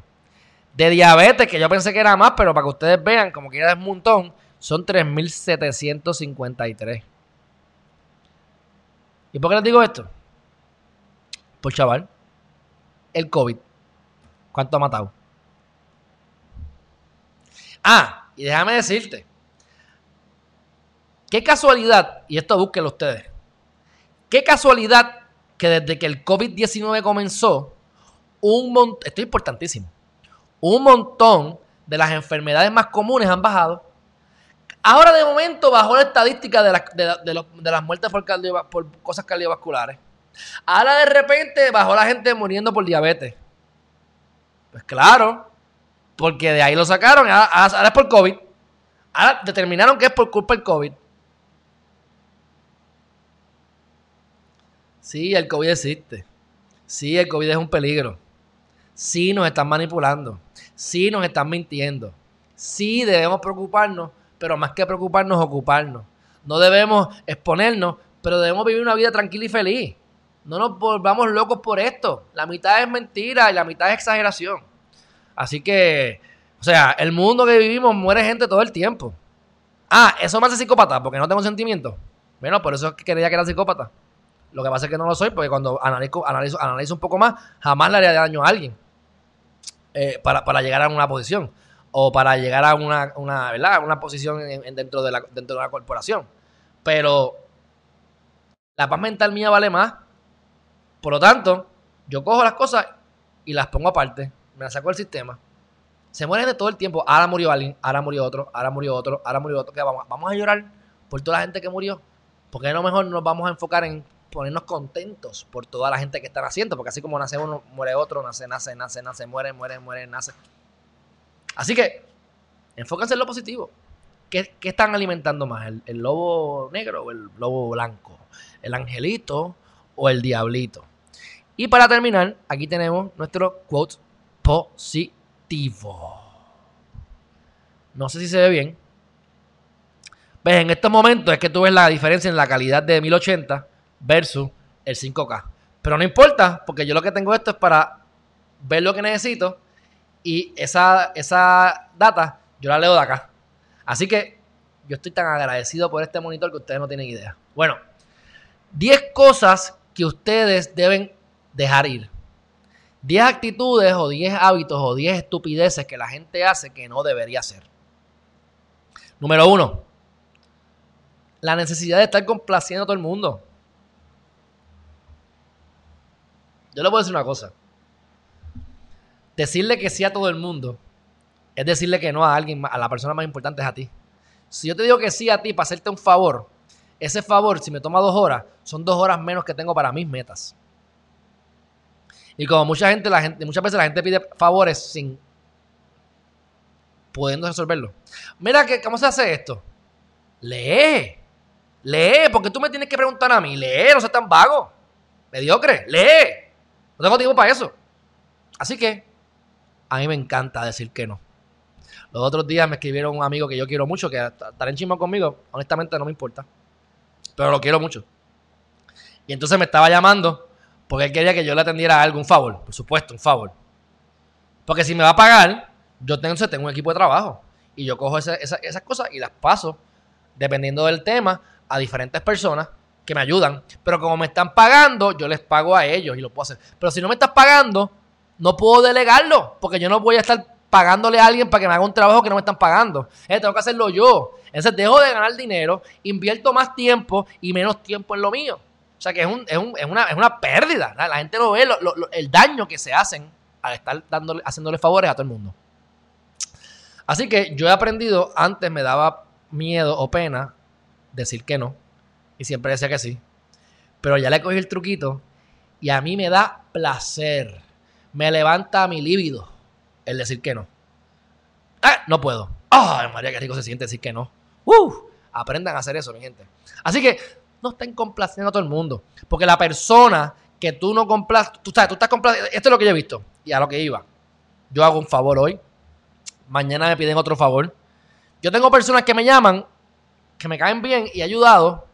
Speaker 1: De diabetes, que yo pensé que era más, pero para que ustedes vean, como que ya es un montón, son 3.753. ¿Y por qué les digo esto? Pues chaval, el COVID, ¿cuánto ha matado? Ah, y déjame decirte, Qué casualidad, y esto búsquenlo ustedes, qué casualidad que desde que el COVID-19 comenzó, un montón, esto es importantísimo, un montón de las enfermedades más comunes han bajado. Ahora de momento bajó la estadística de, las muertes por, cosas cardiovasculares. Ahora de repente bajó la gente muriendo por diabetes. Pues claro, porque de ahí lo sacaron, ahora es por COVID. Ahora determinaron que es por culpa del COVID. Sí, el COVID existe. Sí, el COVID es un peligro. Sí, nos están manipulando. Sí, nos están mintiendo. Sí, debemos preocuparnos, pero más que preocuparnos, ocuparnos. No debemos exponernos, pero debemos vivir una vida tranquila y feliz. No nos volvamos locos por esto. La mitad es mentira y la mitad es exageración. Así que, o sea, el mundo que vivimos muere gente todo el tiempo. Ah, eso me hace psicópata porque no tengo sentimientos. Bueno, por eso quería que era psicópata. Lo que pasa es que no lo soy porque cuando analizo, analizo, analizo un poco más, jamás le haría daño a alguien eh, para, llegar a una posición o para llegar a una, una ¿verdad? una posición dentro, de la, dentro de la corporación. Pero la paz mental mía vale más. Por lo tanto, yo cojo las cosas y las pongo aparte. Me las saco del sistema. Se mueren de todo el tiempo. Ahora murió alguien, ahora murió otro, ahora murió otro, ahora murió otro. vamos? vamos a llorar por toda la gente que murió. Porque a lo mejor nos vamos a enfocar en ponernos contentos por toda la gente que está naciendo, porque así como nace uno, muere otro, nace, nace, nace, nace, muere, muere, muere, nace. Así que, enfóquense en lo positivo. ¿Qué, están alimentando más? ¿El, lobo negro o el lobo blanco? ¿El angelito o el diablito? Y para terminar, aquí tenemos nuestro quote positivo. No sé si se ve bien. ¿Ves? En este momento es que tú ves la diferencia en la calidad de 1080 versus el 5K. Pero no importa, porque yo lo que tengo esto es para ver lo que necesito y esa, esa data yo la leo de acá. Así que yo estoy tan agradecido por este monitor que ustedes no tienen idea. Bueno, 10 cosas que ustedes deben dejar ir. 10 actitudes o 10 hábitos o 10 estupideces que la gente hace que no debería hacer. Número uno, la necesidad de estar complaciendo a todo el mundo. Yo le puedo decir una cosa. Decirle que sí a todo el mundo es decirle que no a alguien, a la persona más importante es a ti. Si yo te digo que sí a ti para hacerte un favor, ese favor, si me toma dos horas, son dos horas menos que tengo para mis metas. Y como mucha gente, la gente, muchas veces la gente pide favores sin pudiendo resolverlo. Mira, que, ¿cómo se hace esto? Lee. Lee, porque tú me tienes que preguntar a mí. Lee, no seas tan vago. Mediocre. Lee. No tengo tiempo para eso. Así que a mí me encanta decir que no. Los otros días me escribieron un amigo que yo quiero mucho, que estar en chismón conmigo. Honestamente no me importa. Pero lo quiero mucho. Y entonces me estaba llamando porque él quería que yo le atendiera algo, un favor. Por supuesto, un favor. Porque si me va a pagar, yo tengo, tengo un equipo de trabajo. Y yo cojo esas cosas y las paso, dependiendo del tema, a diferentes personas que me ayudan. Pero como me están pagando, yo les pago a ellos y lo puedo hacer. Pero si no me estás pagando, no puedo delegarlo, porque yo no voy a estar pagándole a alguien para que me haga un trabajo que no me están pagando. Eh, tengo que hacerlo yo. Entonces dejo de ganar dinero, invierto más tiempo y menos tiempo en lo mío. O sea que es, una, pérdida. La, gente lo ve el daño que se hacen al estar dándole, haciéndole favores a todo el mundo. Así que yo he aprendido, antes me daba miedo o pena decir que no, y siempre decía que sí. Pero ya le cogí el truquito y a mí me da placer. Me levanta mi líbido el decir que no. Eh, no puedo. ¡Ay, María, qué rico se siente decir que no! ¡Uh! Aprendan a hacer eso, mi gente. Así que no estén complaciendo a todo el mundo. Porque la persona que tú no complaces, tú sabes, tú estás complaciendo. Esto es lo que yo he visto y a lo que iba. Yo hago un favor hoy. Mañana me piden otro favor. Yo tengo personas que me llaman, que me caen bien y ayudado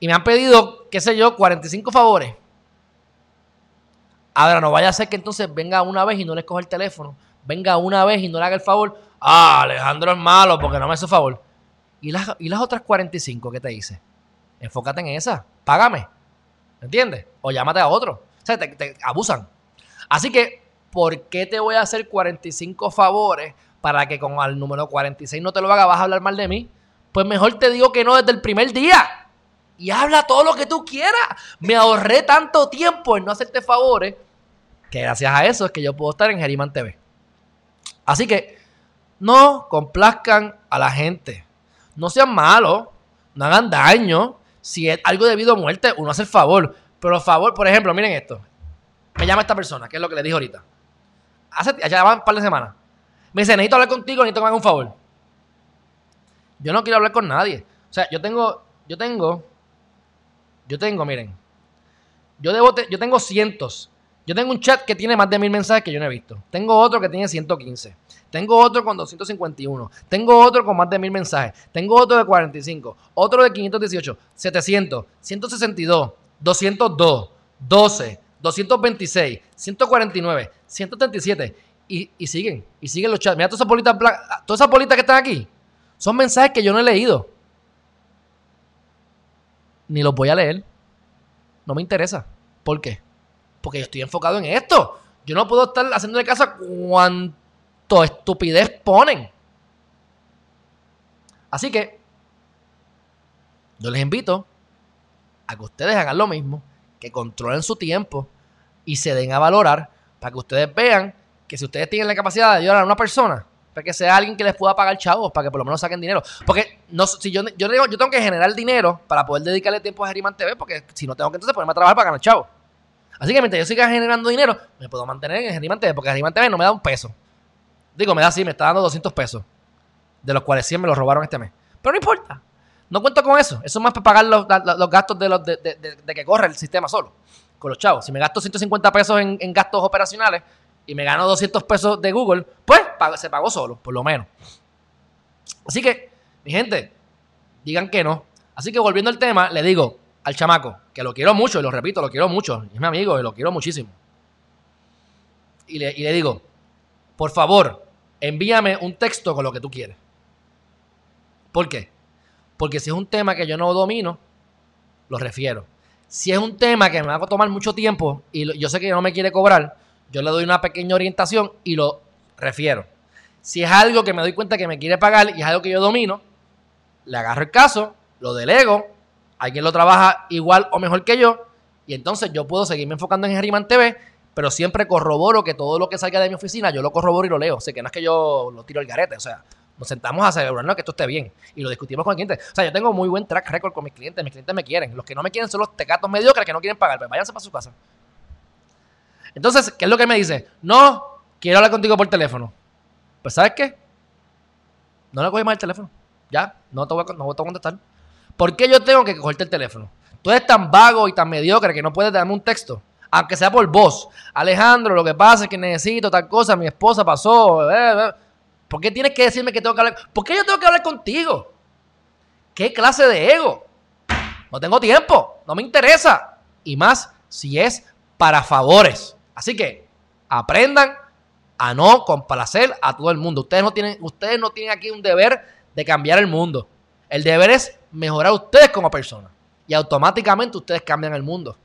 Speaker 1: y me han pedido, qué sé yo, 45 favores. Ahora, no vaya a ser que entonces venga una vez y no le coja el teléfono. Venga una vez y no le haga el favor. Ah, Alejandro es malo porque no me hace favor. ¿Y las, y las otras 45 que te hice? Enfócate en esa. Págame. ¿Entiendes? O llámate a otro. O sea, te, abusan. Así que, ¿por qué te voy a hacer 45 favores para que con el número 46 no te lo haga? ¿Vas a hablar mal de mí? Pues mejor te digo que no desde el primer día y habla todo lo que tú quieras. Me ahorré tanto tiempo en no hacerte favores que gracias a eso es que yo puedo estar en Geriman TV. Así que no complazcan a la gente. No sean malos, no hagan daño. Si es algo debido a muerte, uno hace el favor. Pero favor, por ejemplo, miren esto. Me llama esta persona, que es lo que le dije ahorita. Hace, ya van un par de semanas. Me dice, necesito hablar contigo, necesito que me haga un favor. Yo no quiero hablar con nadie. O sea, yo tengo, yo tengo yo tengo, miren. Yo, debo yo tengo cientos. Yo tengo un chat que tiene más de mil mensajes que yo no he visto. Tengo otro que tiene 115. Tengo otro con 251. Tengo otro con más de mil mensajes. Tengo otro de 45. Otro de 518. 700. 162. 202. 12. 226. 149. 137. Y, y siguen. Y siguen los chats. Mira todas esas todas esas bolitas que están aquí. Son mensajes que yo no he leído ni los voy a leer. No me interesa. ¿Por qué? Porque yo estoy enfocado en esto. Yo no puedo estar haciendo de casa cuánto estupidez ponen. Así que yo les invito a que ustedes hagan lo mismo, que controlen su tiempo y se den a valorar para que ustedes vean que si ustedes tienen la capacidad de ayudar a una persona, que sea alguien que les pueda pagar chavos para que por lo menos saquen dinero. Porque no, si yo, yo, digo, yo tengo que generar dinero para poder dedicarle tiempo a Geriman TV, porque si no tengo que entonces ponerme a trabajar para ganar chavos. Así que mientras yo siga generando dinero, me puedo mantener en Geriman TV, porque Geriman TV no me da un peso. Digo, me da sí me está dando 200 pesos, de los cuales 100 me los robaron este mes. Pero no importa, no cuento con eso. Eso es más para pagar los, gastos de, los, de, que corre el sistema solo, con los chavos. Si me gasto 150 pesos en gastos operacionales, y me gano 200 pesos de Google, pues se pagó solo, por lo menos. Así que, mi gente, digan que no. Así que volviendo al tema, le digo al chamaco, que lo quiero mucho, y lo repito, lo quiero mucho, es mi amigo y lo quiero muchísimo. Y le, y le digo, por favor, envíame un texto con lo que tú quieres. ¿Por qué? Porque si es un tema que yo no domino, lo refiero. Si es un tema que me va a tomar mucho tiempo y yo sé que no me quiere cobrar, yo le doy una pequeña orientación y lo refiero. Si es algo que me doy cuenta que me quiere pagar y es algo que yo domino, le agarro el caso, lo delego, alguien lo trabaja igual o mejor que yo, y entonces yo puedo seguirme enfocando en Herriman TV, pero siempre corroboro que todo lo que salga de mi oficina, yo lo corroboro y lo leo. O sea, que no es que yo lo tiro al garete, o sea, nos sentamos a asegurarnos que esto esté bien y lo discutimos con el cliente. O sea, yo tengo muy buen track record con mis clientes, mis clientes me quieren. Los que no me quieren son los tecatos mediocres que no quieren pagar, pues váyanse para su casa. Entonces, ¿qué es lo que me dice? No, quiero hablar contigo por teléfono. Pues, ¿sabes qué? No le cogí más el teléfono. Ya, no te voy a, contestar. ¿Por qué yo tengo que cogerte el teléfono? Tú eres tan vago y tan mediocre que no puedes darme un texto. Aunque sea por voz. Alejandro, lo que pasa es que necesito tal cosa. Mi esposa pasó. ¿Por qué tienes que decirme que tengo que hablar? ¿Por qué yo tengo que hablar contigo? ¿Qué clase de ego? No tengo tiempo. No me interesa. Y más si es para favores. Así que aprendan a no complacer a todo el mundo. Ustedes no tienen, ustedes no tienen aquí un deber de cambiar el mundo. El deber es mejorar ustedes como personas. Y automáticamente ustedes cambian el mundo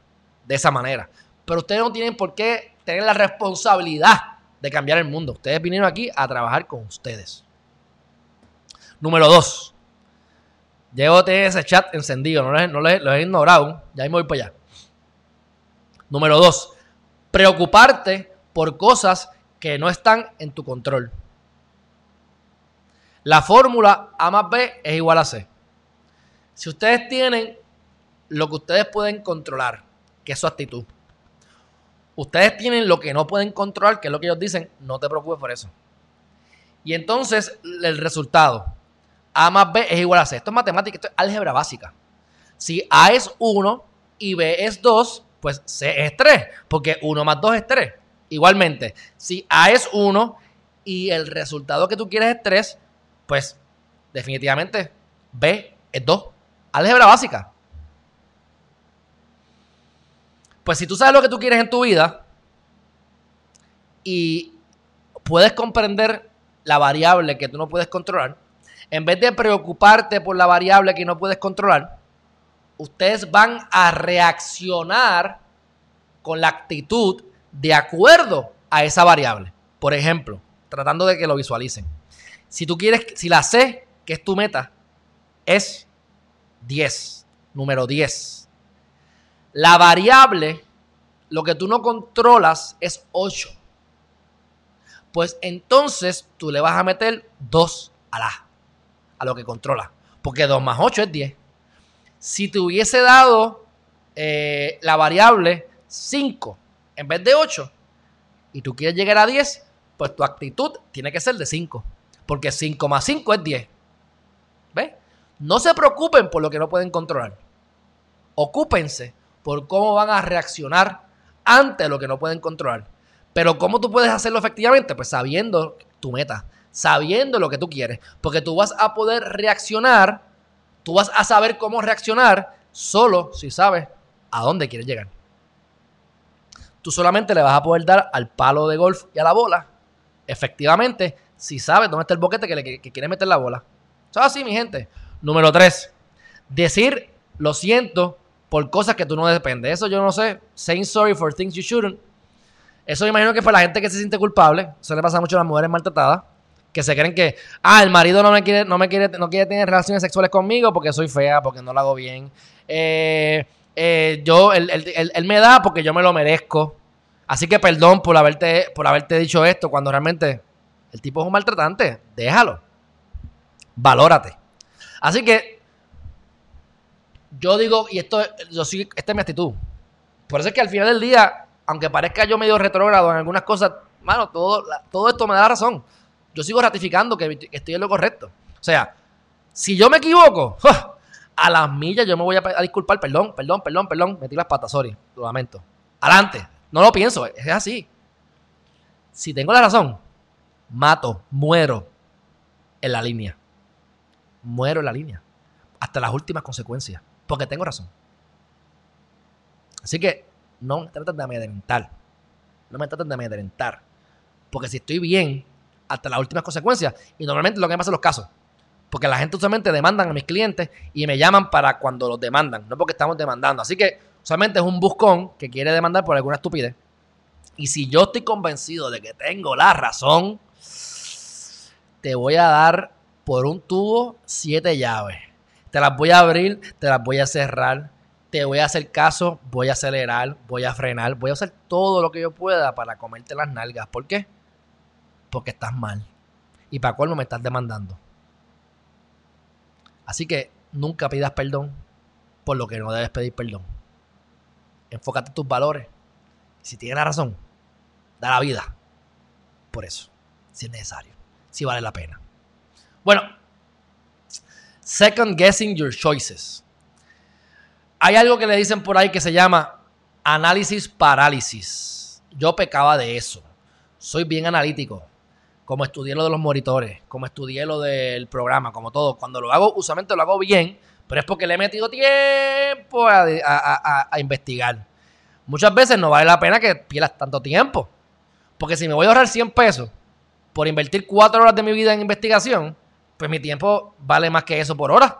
Speaker 1: de esa manera. Pero ustedes no tienen por qué tener la responsabilidad de cambiar el mundo. Ustedes vinieron aquí a trabajar con ustedes. Número dos. tener ese chat encendido. No lo he ignorado. Ya me voy para allá. Número dos preocuparte por cosas que no están en tu control. La fórmula A más B es igual a C. Si ustedes tienen lo que ustedes pueden controlar, que es su actitud. Ustedes tienen lo que no pueden controlar, que es lo que ellos dicen, no te preocupes por eso. Y entonces el resultado, A más B es igual a C. Esto es matemática, esto es álgebra básica. Si A es 1 y B es 2, pues C es 3, porque 1 más 2 es 3. Igualmente, si A es 1 y el resultado que tú quieres es 3, pues definitivamente B es 2. Álgebra básica. Pues si tú sabes lo que tú quieres en tu vida y puedes comprender la variable que tú no puedes controlar, en vez de preocuparte por la variable que no puedes controlar, ustedes van a reaccionar con la actitud de acuerdo a esa variable. Por ejemplo, tratando de que lo visualicen. Si tú quieres, si la C, que es tu meta, es 10, número 10. La variable, lo que tú no controlas es 8. Pues entonces tú le vas a meter 2 a la, a lo que controla. Porque 2 más 8 es 10 si te hubiese dado eh, la variable 5 en vez de 8 y tú quieres llegar a 10, pues tu actitud tiene que ser de 5. Porque 5 más 5 es 10. ¿Ves? No se preocupen por lo que no pueden controlar. Ocúpense por cómo van a reaccionar ante lo que no pueden controlar. Pero ¿cómo tú puedes hacerlo efectivamente? Pues sabiendo tu meta, sabiendo lo que tú quieres. Porque tú vas a poder reaccionar Tú vas a saber cómo reaccionar solo si sabes a dónde quieres llegar. Tú solamente le vas a poder dar al palo de golf y a la bola, efectivamente, si sabes dónde está el boquete que, le, quieres meter la bola. Eso así, mi gente. Número tres, decir lo siento por cosas que tú no dependes. Eso yo no sé. Saying sorry for things you shouldn't. Eso me imagino que es para la gente que se siente culpable. Eso le pasa mucho a las mujeres maltratadas que se creen que, ah, el marido no me quiere, no me quiere, no quiere tener relaciones sexuales conmigo porque soy fea, porque no la hago bien. Eh, eh, yo, él, me da porque yo me lo merezco. Así que perdón por haberte, por haberte dicho esto cuando realmente el tipo es un maltratante. Déjalo. Valórate. Así que yo digo, y esto, yo sí, esta es mi actitud. Por eso es que al final del día, aunque parezca yo medio retrógrado en algunas cosas, mano, todo, todo esto me da razón yo sigo ratificando que, estoy en lo correcto. O sea, si yo me equivoco, a las millas yo me voy a, disculpar, perdón, perdón, perdón, perdón, metí las patas, sorry, lo lamento. Adelante, no lo pienso, es así. Si tengo la razón, mato, muero en la línea. Muero en la línea. Hasta las últimas consecuencias, porque tengo razón. Así que no me traten de amedrentar. No me traten de amedrentar. Porque si estoy bien, hasta las últimas consecuencias. Y normalmente lo que me pasa en los casos. Porque la gente usualmente demandan a mis clientes y me llaman para cuando los demandan, no porque estamos demandando. Así que usualmente es un buscón que quiere demandar por alguna estupidez. Y si yo estoy convencido de que tengo la razón, te voy a dar por un tubo siete llaves. Te las voy a abrir, te las voy a cerrar, te voy a hacer caso, voy a acelerar, voy a frenar, voy a hacer todo lo que yo pueda para comerte las nalgas. ¿Por qué? porque estás mal. Y para no me estás demandando. Así que nunca pidas perdón por lo que no debes pedir perdón. Enfócate en tus valores. Si tienes la razón, da la vida. Por eso, si es necesario, si vale la pena. Bueno, second guessing your choices. Hay algo que le dicen por ahí que se llama análisis parálisis. Yo pecaba de eso. Soy bien analítico como estudié lo de los monitores, como estudié lo del programa, como todo. Cuando lo hago, usualmente lo hago bien, pero es porque le he metido tiempo a, investigar. Muchas veces no vale la pena que pierdas tanto tiempo. Porque si me voy a ahorrar 100 pesos por invertir 4 horas de mi vida en investigación, pues mi tiempo vale más que eso por hora.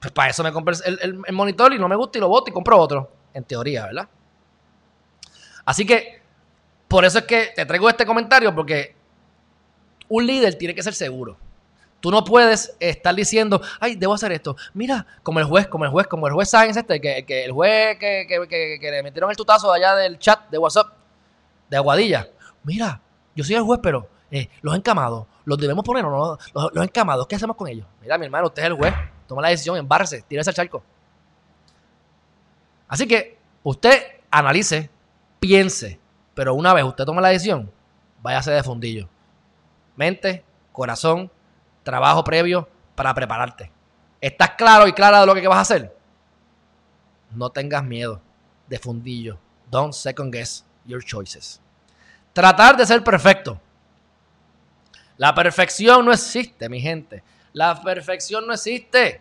Speaker 1: Pues para eso me compré el monitor y no me gusta y lo boto y compro otro. En teoría, ¿verdad? Así que, por eso es que te traigo este comentario, porque un líder tiene que ser seguro. Tú no puedes estar diciendo, ay, debo hacer esto. Mira, como el juez, como el juez, como el juez Sáenz este, que, el juez que, le metieron el tutazo allá del chat de WhatsApp, de Aguadilla. Mira, yo soy el juez, pero eh, los encamados, ¿los debemos poner o no? Los, encamados, ¿qué hacemos con ellos? Mira, mi hermano, usted es el juez. Toma la decisión, embárrese, tírese al charco. Así que usted analice, piense, pero una vez usted toma la decisión, váyase de fundillo mente, corazón, trabajo previo para prepararte. ¿Estás claro y clara de lo que vas a hacer? No tengas miedo de fundillo. Don't second guess your choices. Tratar de ser perfecto. La perfección no existe, mi gente. La perfección no existe.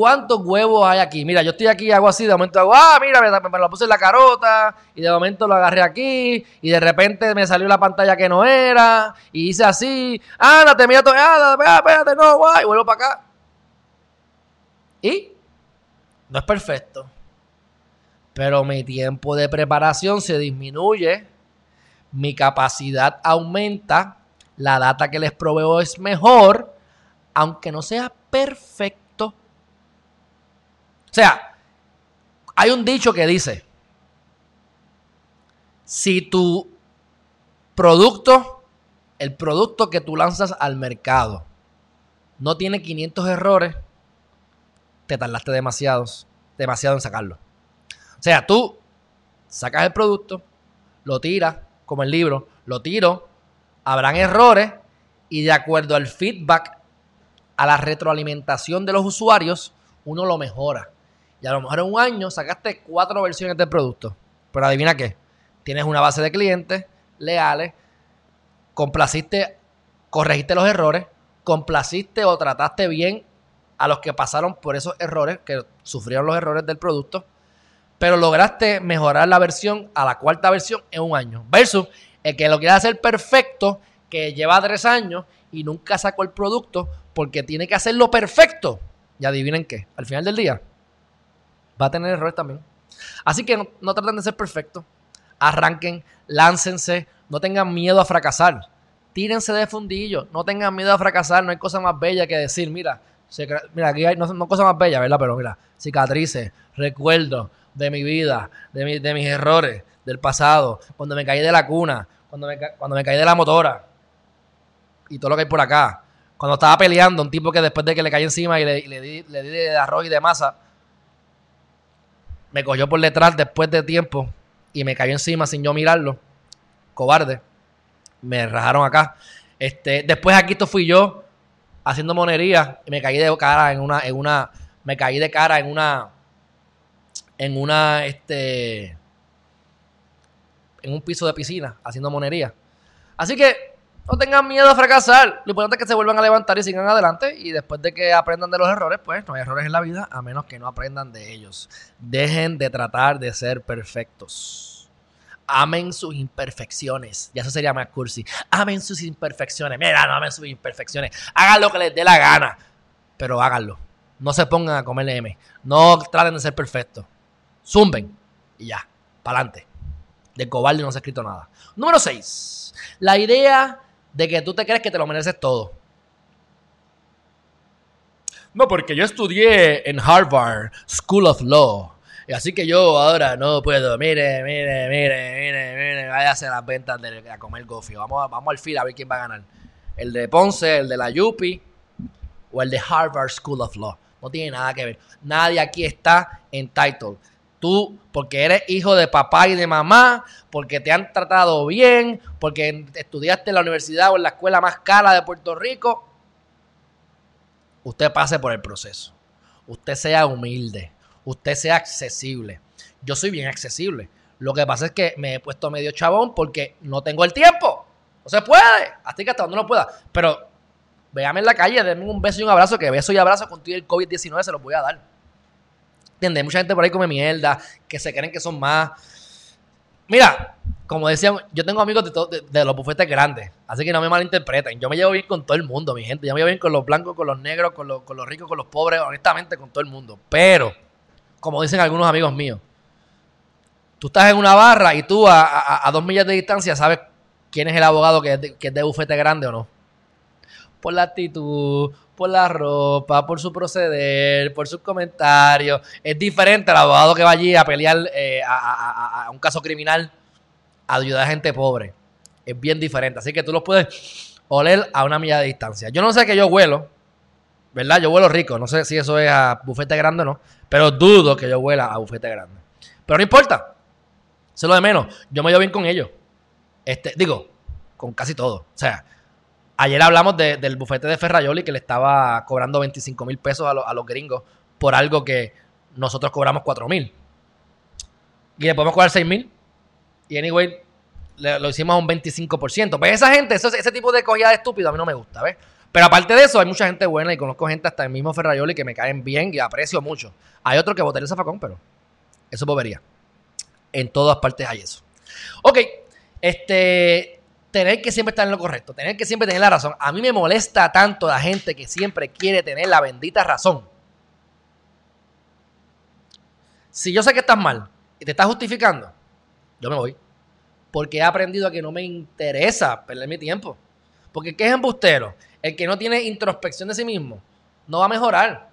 Speaker 1: ¿Cuántos huevos hay aquí? Mira, yo estoy aquí, hago así, de momento hago, ah, mira, me, lo puse en la carota, y de momento lo agarré aquí, y de repente me salió la pantalla que no era, y hice así, ándate, mira, to ah, espérate, no, guay, y vuelvo para acá. Y no es perfecto, pero mi tiempo de preparación se disminuye, mi capacidad aumenta, la data que les proveo es mejor, aunque no sea perfecta o sea, hay un dicho que dice, si tu producto, el producto que tú lanzas al mercado, no tiene 500 errores, te tardaste demasiados, demasiado en sacarlo. O sea, tú sacas el producto, lo tiras, como el libro, lo tiro, habrán errores y de acuerdo al feedback, a la retroalimentación de los usuarios, uno lo mejora. Y a lo mejor en un año sacaste cuatro versiones del producto. Pero adivina qué. Tienes una base de clientes leales, complaciste, corregiste los errores, complaciste o trataste bien a los que pasaron por esos errores, que sufrieron los errores del producto, pero lograste mejorar la versión a la cuarta versión en un año. Versus el que lo quiere hacer perfecto, que lleva tres años y nunca sacó el producto porque tiene que hacerlo perfecto. Y adivinen qué, al final del día Va a tener errores también. Así que no, traten de ser perfectos. Arranquen, láncense, no tengan miedo a fracasar. Tírense de fundillo, no tengan miedo a fracasar. No hay cosa más bella que decir, mira, mira aquí hay, no, cosa más bella, ¿verdad? Pero mira, cicatrices, recuerdos de mi vida, de, de mis errores, del pasado, cuando me caí de la cuna, cuando me, cuando me caí de la motora y todo lo que hay por acá. Cuando estaba peleando, un tipo que después de que le caí encima y le, le di de arroz y de masa, me cogió por detrás después de tiempo y me cayó encima sin yo mirarlo. Cobarde. Me rajaron acá. Este, después aquí esto fui yo haciendo monería y me caí de cara en una, en una, me caí de cara en una, en una, este, en un piso de piscina haciendo monería. Así que no tengan miedo a fracasar. Lo importante es que se vuelvan a levantar y sigan adelante. Y después de que aprendan de los errores, pues no hay errores en la vida a menos que no aprendan de ellos. Dejen de tratar de ser perfectos. Amen sus imperfecciones. Ya eso sería más cursi. Amen sus imperfecciones. Mira, no amen sus imperfecciones. Hagan lo que les dé la gana. Pero háganlo. No se pongan a comer M. No traten de ser perfectos. Zumben. Y ya. Para adelante. De cobarde no se ha escrito nada. Número 6. La idea de que tú te crees que te lo mereces todo. No, porque yo estudié en Harvard School of Law. Y Así que yo ahora no puedo. Mire, mire, mire, mire, mire. vaya a las ventas de, a comer gofio. Vamos, vamos al fila a ver quién va a ganar. El de Ponce, el de la Yupi o el de Harvard School of Law. No tiene nada que ver. Nadie aquí está entitled Tú, porque eres hijo de papá y de mamá, porque te han tratado bien, porque estudiaste en la universidad o en la escuela más cara de Puerto Rico, usted pase por el proceso. Usted sea humilde, usted sea accesible. Yo soy bien accesible. Lo que pasa es que me he puesto medio chabón porque no tengo el tiempo. No se puede. Así que hasta donde no pueda. Pero véame en la calle, denme un beso y un abrazo, que beso y abrazo contigo el COVID-19 se los voy a dar. ¿Entiendes? mucha gente por ahí come mierda, que se creen que son más. Mira, como decían, yo tengo amigos de, los bufetes grandes, así que no me malinterpreten. Yo me llevo bien con todo el mundo, mi gente. Yo me llevo bien con los blancos, con los negros, con, los, ricos, con los pobres, honestamente con todo el mundo. Pero, como dicen algunos amigos míos, tú estás en una barra y tú a, dos millas de distancia sabes quién es el abogado que que es de bufete grande o no. Por la actitud, por la ropa, por su proceder, por sus comentarios. Es diferente al abogado que va allí a pelear eh, a, un caso criminal, a ayudar a gente pobre. Es bien diferente. Así que tú los puedes oler a una milla de distancia. Yo no sé que yo huelo, ¿verdad? Yo huelo rico. No sé si eso es a bufete grande o no, pero dudo que yo huela a bufete grande. Pero no importa. Se lo de menos. Yo me llevo bien con ellos. Este, digo, con casi todo. O sea, Ayer hablamos del bufete de Ferrayoli que le estaba cobrando 25 mil pesos a, los gringos por algo que nosotros cobramos 4 mil. Y le podemos cobrar 6 mil. Y anyway, lo hicimos a un 25%. Pues esa gente, ese tipo de cogida de estúpido a mí no me gusta, ¿ves? Pero aparte de eso, hay mucha gente buena y conozco gente hasta el mismo Ferrayoli que me caen bien y aprecio mucho. Hay otro que votaría el zafacón, pero eso es bobería. En todas partes hay eso. Ok, este, tener que siempre estar en lo correcto, tener que siempre tener la razón. A mí me molesta tanto la gente que siempre quiere tener la bendita razón. Si yo sé que estás mal y te estás justificando, yo me voy. Porque he aprendido a que no me interesa perder mi tiempo. Porque el que es embustero, el que no tiene introspección de sí mismo, no va a mejorar.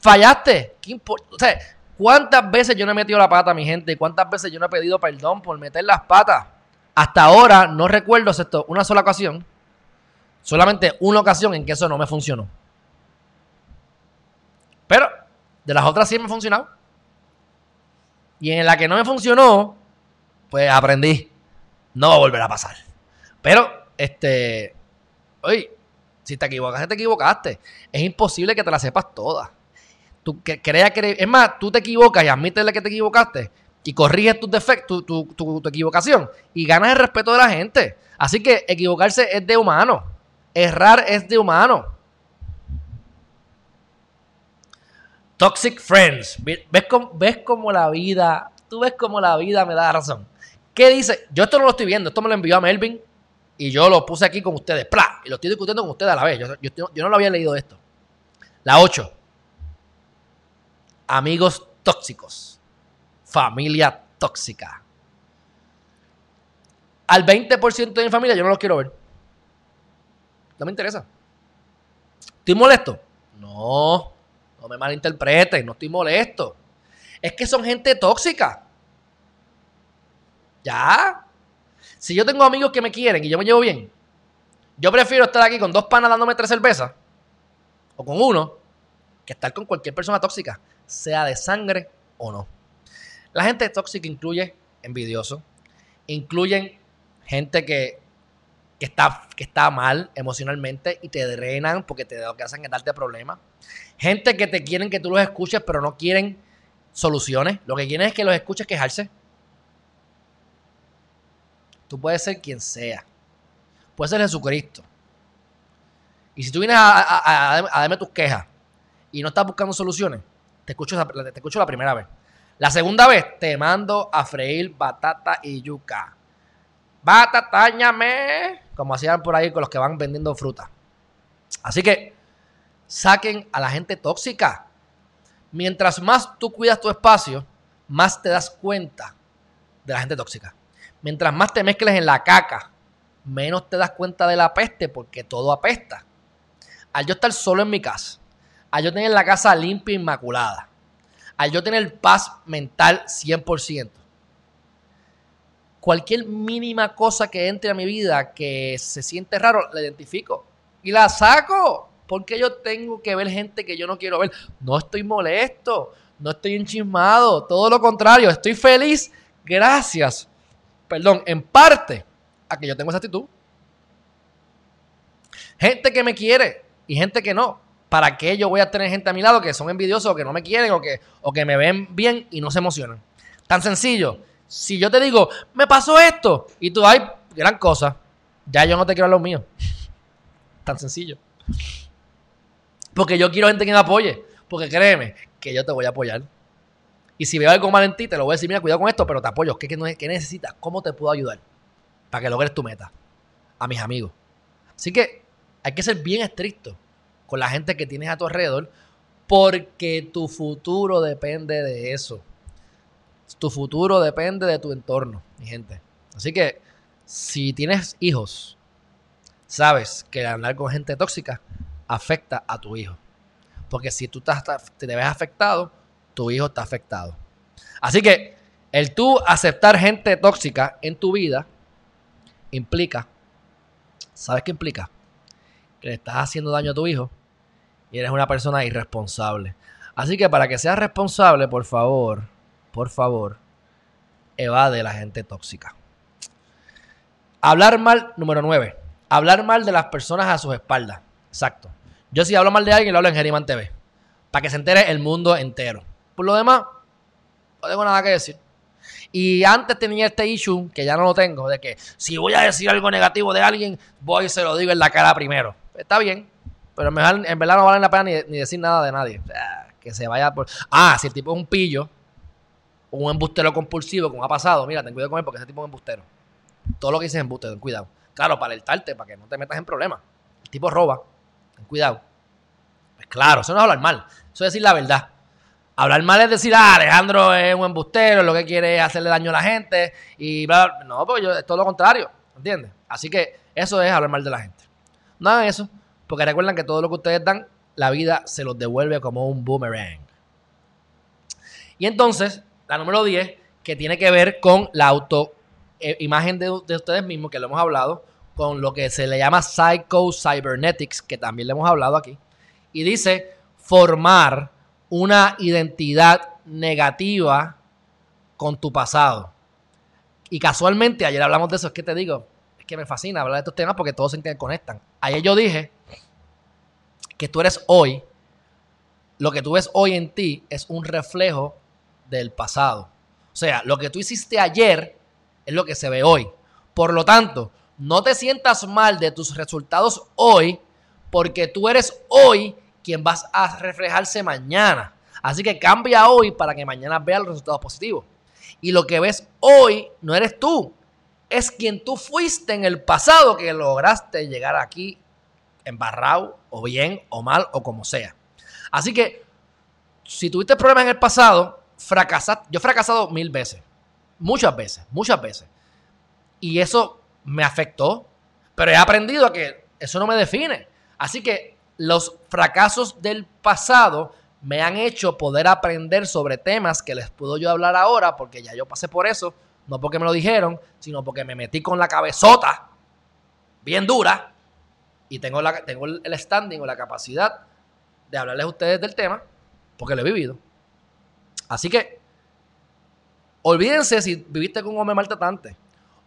Speaker 1: Fallaste. ¿Qué importa? O sea, ¿cuántas veces yo no he metido la pata mi gente? ¿Cuántas veces yo no he pedido perdón por meter las patas? Hasta ahora no recuerdo, esto, una sola ocasión, solamente una ocasión en que eso no me funcionó. Pero de las otras sí me ha funcionado. Y en la que no me funcionó, pues aprendí. No va a volver a pasar. Pero, este, oye, si te equivocaste, te equivocaste. Es imposible que te la sepas toda. Tú que, creas que... Es más, tú te equivocas y admítele que te equivocaste y corriges tus defectos, tu, tu, tu, equivocación y ganas el respeto de la gente. Así que equivocarse es de humano. Errar es de humano. Toxic Friends. ¿Ves cómo, la vida, tú ves cómo la vida me da razón. ¿Qué dice? Yo esto no lo estoy viendo, esto me lo envió a Melvin y yo lo puse aquí con ustedes. ¡Pla! Y lo estoy discutiendo con ustedes a la vez. Yo, yo no lo había leído esto. La 8. Amigos tóxicos familia tóxica. Al 20% de mi familia yo no los quiero ver. No me interesa. ¿Estoy molesto? No, no me malinterpretes, no estoy molesto. Es que son gente tóxica. Ya. Si yo tengo amigos que me quieren y yo me llevo bien, yo prefiero estar aquí con dos panas dándome tres cervezas o con uno que estar con cualquier persona tóxica, sea de sangre o no. La gente tóxica incluye envidiosos, incluyen gente que, está, que está mal emocionalmente y te drenan porque te hacen darte problemas. Gente que te quieren que tú los escuches, pero no quieren soluciones. Lo que quieren es que los escuches quejarse. Tú puedes ser quien sea. Puedes ser Jesucristo. Y si tú vienes a, darme tus quejas y no estás buscando soluciones, te escucho, te escucho la primera vez. La segunda vez te mando a freír batata y yuca. Batatañame, como hacían por ahí con los que van vendiendo fruta. Así que saquen a la gente tóxica. Mientras más tú cuidas tu espacio, más te das cuenta de la gente tóxica. Mientras más te mezcles en la caca, menos te das cuenta de la peste porque todo apesta. Al yo estar solo en mi casa, al yo tener la casa limpia e inmaculada, al yo tener paz mental 100%, cualquier mínima cosa que entre a mi vida que se siente raro, la identifico y la saco. Porque yo tengo que ver gente que yo no quiero ver. No estoy molesto, no estoy enchismado, todo lo contrario, estoy feliz gracias, perdón, en parte a que yo tengo esa actitud. Gente que me quiere y gente que no. ¿para qué yo voy a tener gente a mi lado que son envidiosos o que no me quieren o que, o que me ven bien y no se emocionan? Tan sencillo. Si yo te digo, me pasó esto, y tú, hay gran cosa, ya yo no te quiero a los míos. <laughs> Tan sencillo. Porque yo quiero gente que me apoye. Porque créeme, que yo te voy a apoyar. Y si veo algo mal en ti, te lo voy a decir, mira, cuidado con esto, pero te apoyo. ¿Qué, qué necesitas? ¿Cómo te puedo ayudar? Para que logres tu meta. A mis amigos. Así que hay que ser bien estricto con la gente que tienes a tu alrededor, porque tu futuro depende de eso. Tu futuro depende de tu entorno, mi gente. Así que si tienes hijos, sabes que hablar con gente tóxica afecta a tu hijo. Porque si tú te ves afectado, tu hijo está afectado. Así que el tú aceptar gente tóxica en tu vida implica, ¿sabes qué implica? le estás haciendo daño a tu hijo y eres una persona irresponsable. Así que para que seas responsable, por favor, por favor, evade la gente tóxica. Hablar mal, número 9. Hablar mal de las personas a sus espaldas. Exacto. Yo si hablo mal de alguien, lo hablo en Geriman TV. Para que se entere el mundo entero. Por lo demás, no tengo nada que decir. Y antes tenía este issue, que ya no lo tengo, de que si voy a decir algo negativo de alguien, voy y se lo digo en la cara primero está bien, pero mejor, en verdad no vale la pena ni, decir nada de nadie. que se vaya por. Ah, si el tipo es un pillo, un embustero compulsivo, como ha pasado, mira, ten cuidado con él porque ese tipo es un embustero. Todo lo que dices es embustero, ten cuidado. Claro, para alertarte, para que no te metas en problemas. El tipo roba, ten cuidado. Pues claro, eso no es hablar mal, eso es decir la verdad. Hablar mal es decir, ah, Alejandro es un embustero, lo que quiere es hacerle daño a la gente y bla, No, porque yo, es todo lo contrario, ¿entiendes? Así que eso es hablar mal de la gente. No hagan eso, porque recuerdan que todo lo que ustedes dan, la vida se los devuelve como un boomerang. Y entonces, la número 10, que tiene que ver con la autoimagen eh, de, ustedes mismos, que lo hemos hablado, con lo que se le llama Psycho Cybernetics, que también le hemos hablado aquí. Y dice formar una identidad negativa con tu pasado. Y casualmente, ayer hablamos de eso, es que te digo, que me fascina hablar de estos temas porque todos se interconectan. Ayer yo dije que tú eres hoy, lo que tú ves hoy en ti es un reflejo del pasado. O sea, lo que tú hiciste ayer es lo que se ve hoy. Por lo tanto, no te sientas mal de tus resultados hoy porque tú eres hoy quien vas a reflejarse mañana. Así que cambia hoy para que mañana veas los resultados positivos. Y lo que ves hoy no eres tú, es quien tú fuiste en el pasado que lograste llegar aquí embarrado o bien o mal o como sea. Así que si tuviste problemas en el pasado, fracasaste. Yo he fracasado mil veces, muchas veces, muchas veces. Y eso me afectó, pero he aprendido que eso no me define. Así que los fracasos del pasado me han hecho poder aprender sobre temas que les puedo yo hablar ahora porque ya yo pasé por eso no porque me lo dijeron, sino porque me metí con la cabezota bien dura y tengo, la, tengo el standing o la capacidad de hablarles a ustedes del tema porque lo he vivido. Así que olvídense si viviste con un hombre maltratante.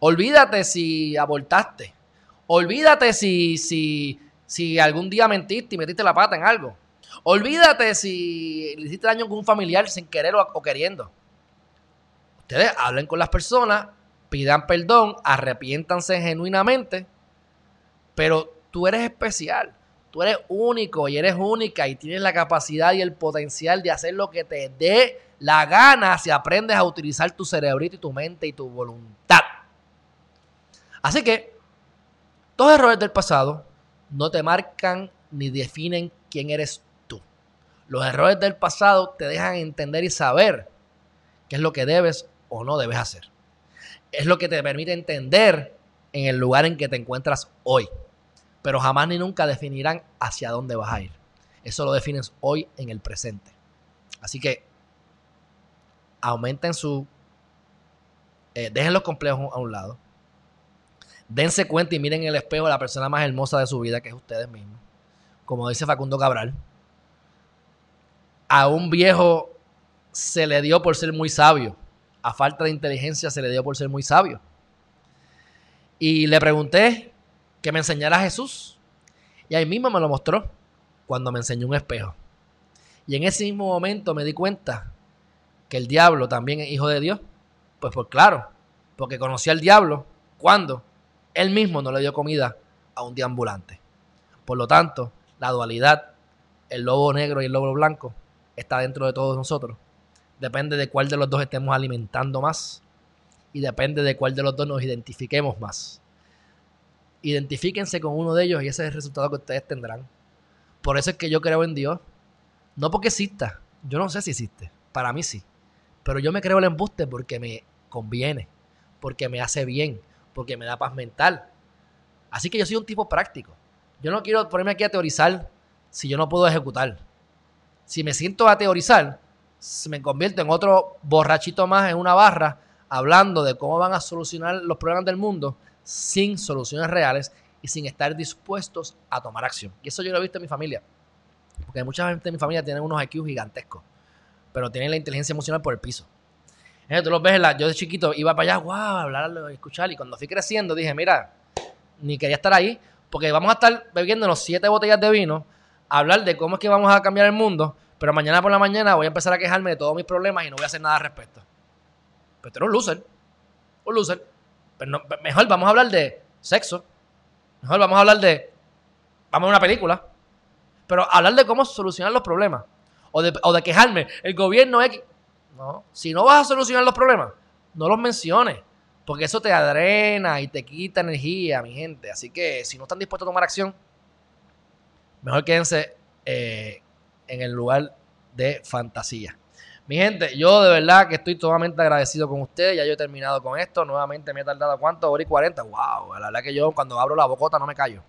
Speaker 1: Olvídate si abortaste. Olvídate si, si, si algún día mentiste y metiste la pata en algo. Olvídate si le hiciste daño a un familiar sin querer o queriendo ustedes hablen con las personas, pidan perdón, arrepiéntanse genuinamente, pero tú eres especial, tú eres único y eres única y tienes la capacidad y el potencial de hacer lo que te dé la gana si aprendes a utilizar tu cerebrito y tu mente y tu voluntad. Así que, todos errores del pasado no te marcan ni definen quién eres tú. Los errores del pasado te dejan entender y saber qué es lo que debes o no debes hacer. Es lo que te permite entender en el lugar en que te encuentras hoy. Pero jamás ni nunca definirán hacia dónde vas a ir. Eso lo defines hoy en el presente. Así que aumenten su... Eh, dejen los complejos a un lado. Dense cuenta y miren el espejo de la persona más hermosa de su vida, que es ustedes mismos. Como dice Facundo Cabral, a un viejo se le dio por ser muy sabio a falta de inteligencia se le dio por ser muy sabio. Y le pregunté que me enseñara Jesús. Y ahí mismo me lo mostró cuando me enseñó un espejo. Y en ese mismo momento me di cuenta que el diablo también es hijo de Dios. Pues por claro, porque conocí al diablo cuando él mismo no le dio comida a un diambulante Por lo tanto, la dualidad, el lobo negro y el lobo blanco, está dentro de todos nosotros. Depende de cuál de los dos estemos alimentando más y depende de cuál de los dos nos identifiquemos más. Identifíquense con uno de ellos y ese es el resultado que ustedes tendrán. Por eso es que yo creo en Dios. No porque exista. Yo no sé si existe. Para mí sí. Pero yo me creo el embuste porque me conviene. Porque me hace bien. Porque me da paz mental. Así que yo soy un tipo práctico. Yo no quiero ponerme aquí a teorizar si yo no puedo ejecutar. Si me siento a teorizar, me convierto en otro borrachito más en una barra hablando de cómo van a solucionar los problemas del mundo sin soluciones reales y sin estar dispuestos a tomar acción. Y eso yo lo he visto en mi familia. Porque muchas veces en mi familia tiene unos IQ gigantescos, pero tienen la inteligencia emocional por el piso. tú los ves, yo de chiquito iba para allá, wow, hablar, escuchar. Y cuando fui creciendo dije, mira, ni quería estar ahí, porque vamos a estar bebiéndonos siete botellas de vino, a hablar de cómo es que vamos a cambiar el mundo, pero mañana por la mañana voy a empezar a quejarme de todos mis problemas y no voy a hacer nada al respecto. Pero pues tú eres un loser. Un loser. Pero pues pues mejor vamos a hablar de sexo. Mejor vamos a hablar de. Vamos a una película. Pero hablar de cómo solucionar los problemas. O de, o de quejarme. El gobierno es. No. Si no vas a solucionar los problemas, no los menciones. Porque eso te adrena y te quita energía, mi gente. Así que si no están dispuestos a tomar acción, mejor quédense eh, en el lugar de fantasía. Mi gente, yo de verdad que estoy totalmente agradecido con ustedes. Ya yo he terminado con esto. Nuevamente me he tardado cuánto, hora y 40. Wow, la verdad que yo cuando abro la bocota no me callo.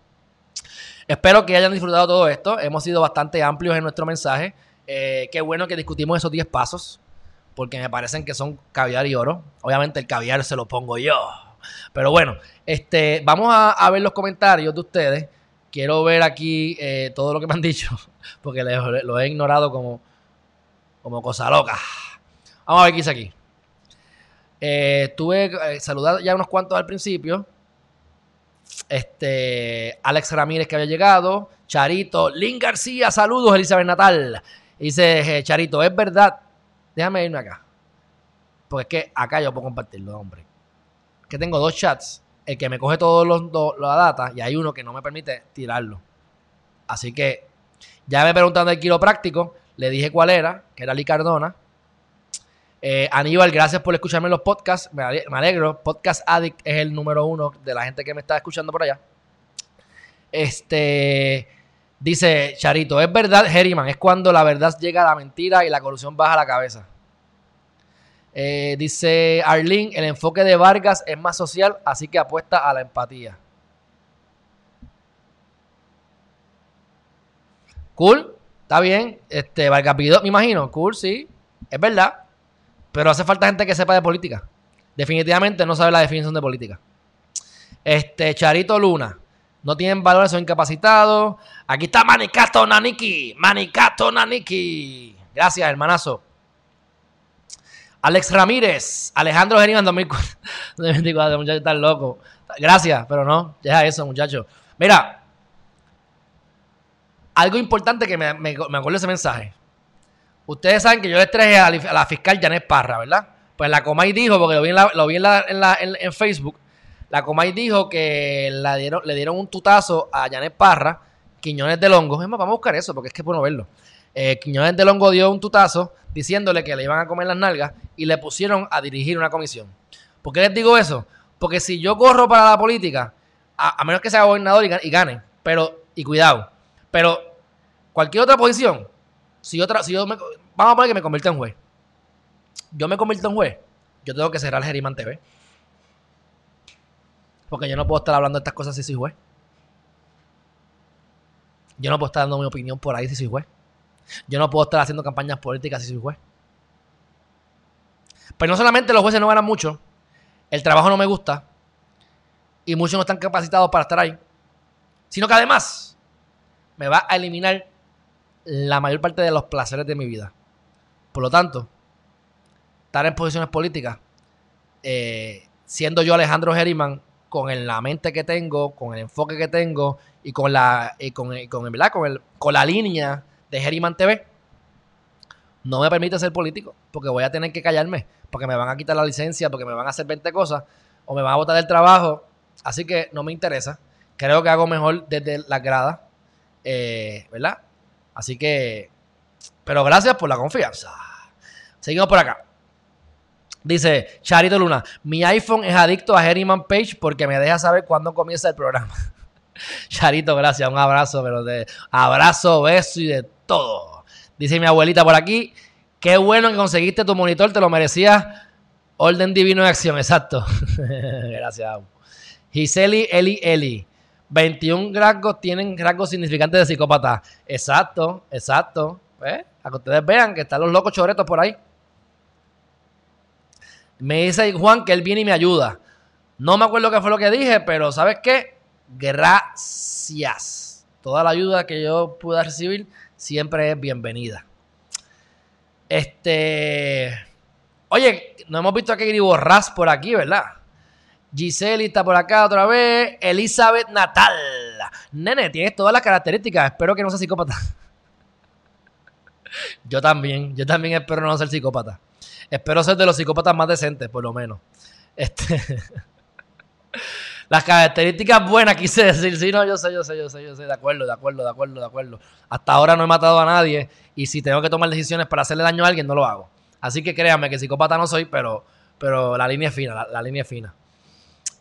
Speaker 1: Espero que hayan disfrutado todo esto. Hemos sido bastante amplios en nuestro mensaje. Eh, qué bueno que discutimos esos 10 pasos, porque me parecen que son caviar y oro. Obviamente el caviar se lo pongo yo. Pero bueno, este, vamos a ver los comentarios de ustedes quiero ver aquí eh, todo lo que me han dicho, <laughs> porque lo he ignorado como, como cosa loca. Vamos a ver qué hice aquí. Eh, estuve eh, saludando ya unos cuantos al principio. Este, Alex Ramírez que había llegado, Charito, Lin García, saludos, Elizabeth Natal. Dice Charito, es verdad. Déjame irme acá. Porque es que acá yo puedo compartirlo, hombre. Que tengo dos chats que me coge todos los, datas la data y hay uno que no me permite tirarlo. Así que ya me preguntaron del quiropráctico, le dije cuál era, que era Lee Cardona. Eh, Aníbal, gracias por escucharme los podcasts, me alegro. Podcast Addict es el número uno de la gente que me está escuchando por allá. Este dice Charito, es verdad, Herriman, es cuando la verdad llega a la mentira y la corrupción baja la cabeza. Eh, dice Arlene, el enfoque de Vargas es más social, así que apuesta a la empatía. Cool, está bien. Este, Vargas me imagino. Cool, sí. Es verdad. Pero hace falta gente que sepa de política. Definitivamente no sabe la definición de política. Este, Charito Luna. No tienen valores, son incapacitados. Aquí está Manicato Naniki. Manicato Naniki. Gracias, hermanazo. Alex Ramírez, Alejandro en 2024, muchachos están loco. Gracias, pero no, deja eso, muchacho. Mira, algo importante que me, me, de acuerdo ese mensaje. Ustedes saben que yo les traje a la, fiscal Janet Parra, ¿verdad? Pues la Comay dijo, porque lo vi en, en, la, Facebook, la Comay dijo que dieron, le dieron un tutazo a Janet Parra, Quiñones de Longos, Es más, vamos a buscar eso, porque es que es bueno verlo eh, Quiñones de Longo dio un tutazo diciéndole que le iban a comer las nalgas y le pusieron a dirigir una comisión. ¿Por qué les digo eso? Porque si yo corro para la política, a, menos que sea gobernador y, gane, pero, y cuidado, pero cualquier otra posición, si yo, si me, vamos a poner que me convierta en juez, yo me convierto en juez, yo tengo que cerrar Geriman TV. Porque yo no puedo estar hablando de estas cosas si soy juez. Yo no puedo estar dando mi opinión por ahí si soy juez. Yo no puedo estar haciendo campañas políticas si soy juez. Pero pues no solamente los jueces no ganan mucho, el trabajo no me gusta y muchos no están capacitados para estar ahí, sino que además me va a eliminar la mayor parte de los placeres de mi vida. Por lo tanto, estar en posiciones políticas, eh, siendo yo Alejandro Geriman, con la mente que tengo, con el enfoque que tengo y con la, con, con, el, con la línea de Geriman TV, no me permite ser político, porque voy a tener que callarme, porque me van a quitar la licencia, porque me van a hacer 20 cosas, o me van a botar del trabajo. Así que no me interesa. Creo que hago mejor desde la grada. Eh, ¿verdad? Así que, pero gracias por la confianza. Seguimos por acá. Dice Charito Luna, mi iPhone es adicto a Herriman Page porque me deja saber cuándo comienza el programa. <laughs> Charito, gracias, un abrazo, pero de abrazo, beso y de Dice mi abuelita por aquí, qué bueno que conseguiste tu monitor, te lo merecías. Orden divino de acción, exacto. <laughs> Gracias. Giseli Eli Eli. 21 rasgos tienen rasgos significantes de psicópata. Exacto, exacto. A que ustedes vean que están los locos choretos por ahí. Me dice Juan que él viene y me ayuda. No me acuerdo qué fue lo que dije, pero ¿sabes qué? Gracias. Toda la ayuda que yo pude recibir siempre es bienvenida. Este. Oye, no hemos visto a Katie Borras por aquí, ¿verdad? Giselle está por acá otra vez. Elizabeth Natal. Nene, tienes todas las características. Espero que no seas psicópata. <laughs> Yo también, yo también espero no ser psicópata. Espero ser de los psicópatas más decentes, por lo menos. Este. <laughs> Las características buenas <laughs> quise decir, sí, no, yo sé, yo sé, yo sé, yo sé, de acuerdo, de acuerdo, de acuerdo, de acuerdo. Hasta ahora no he matado a nadie y si tengo que tomar decisiones para hacerle daño a alguien, no lo hago. Así que créanme que psicópata no soy, pero, pero la línea es fina, la, línea es fina.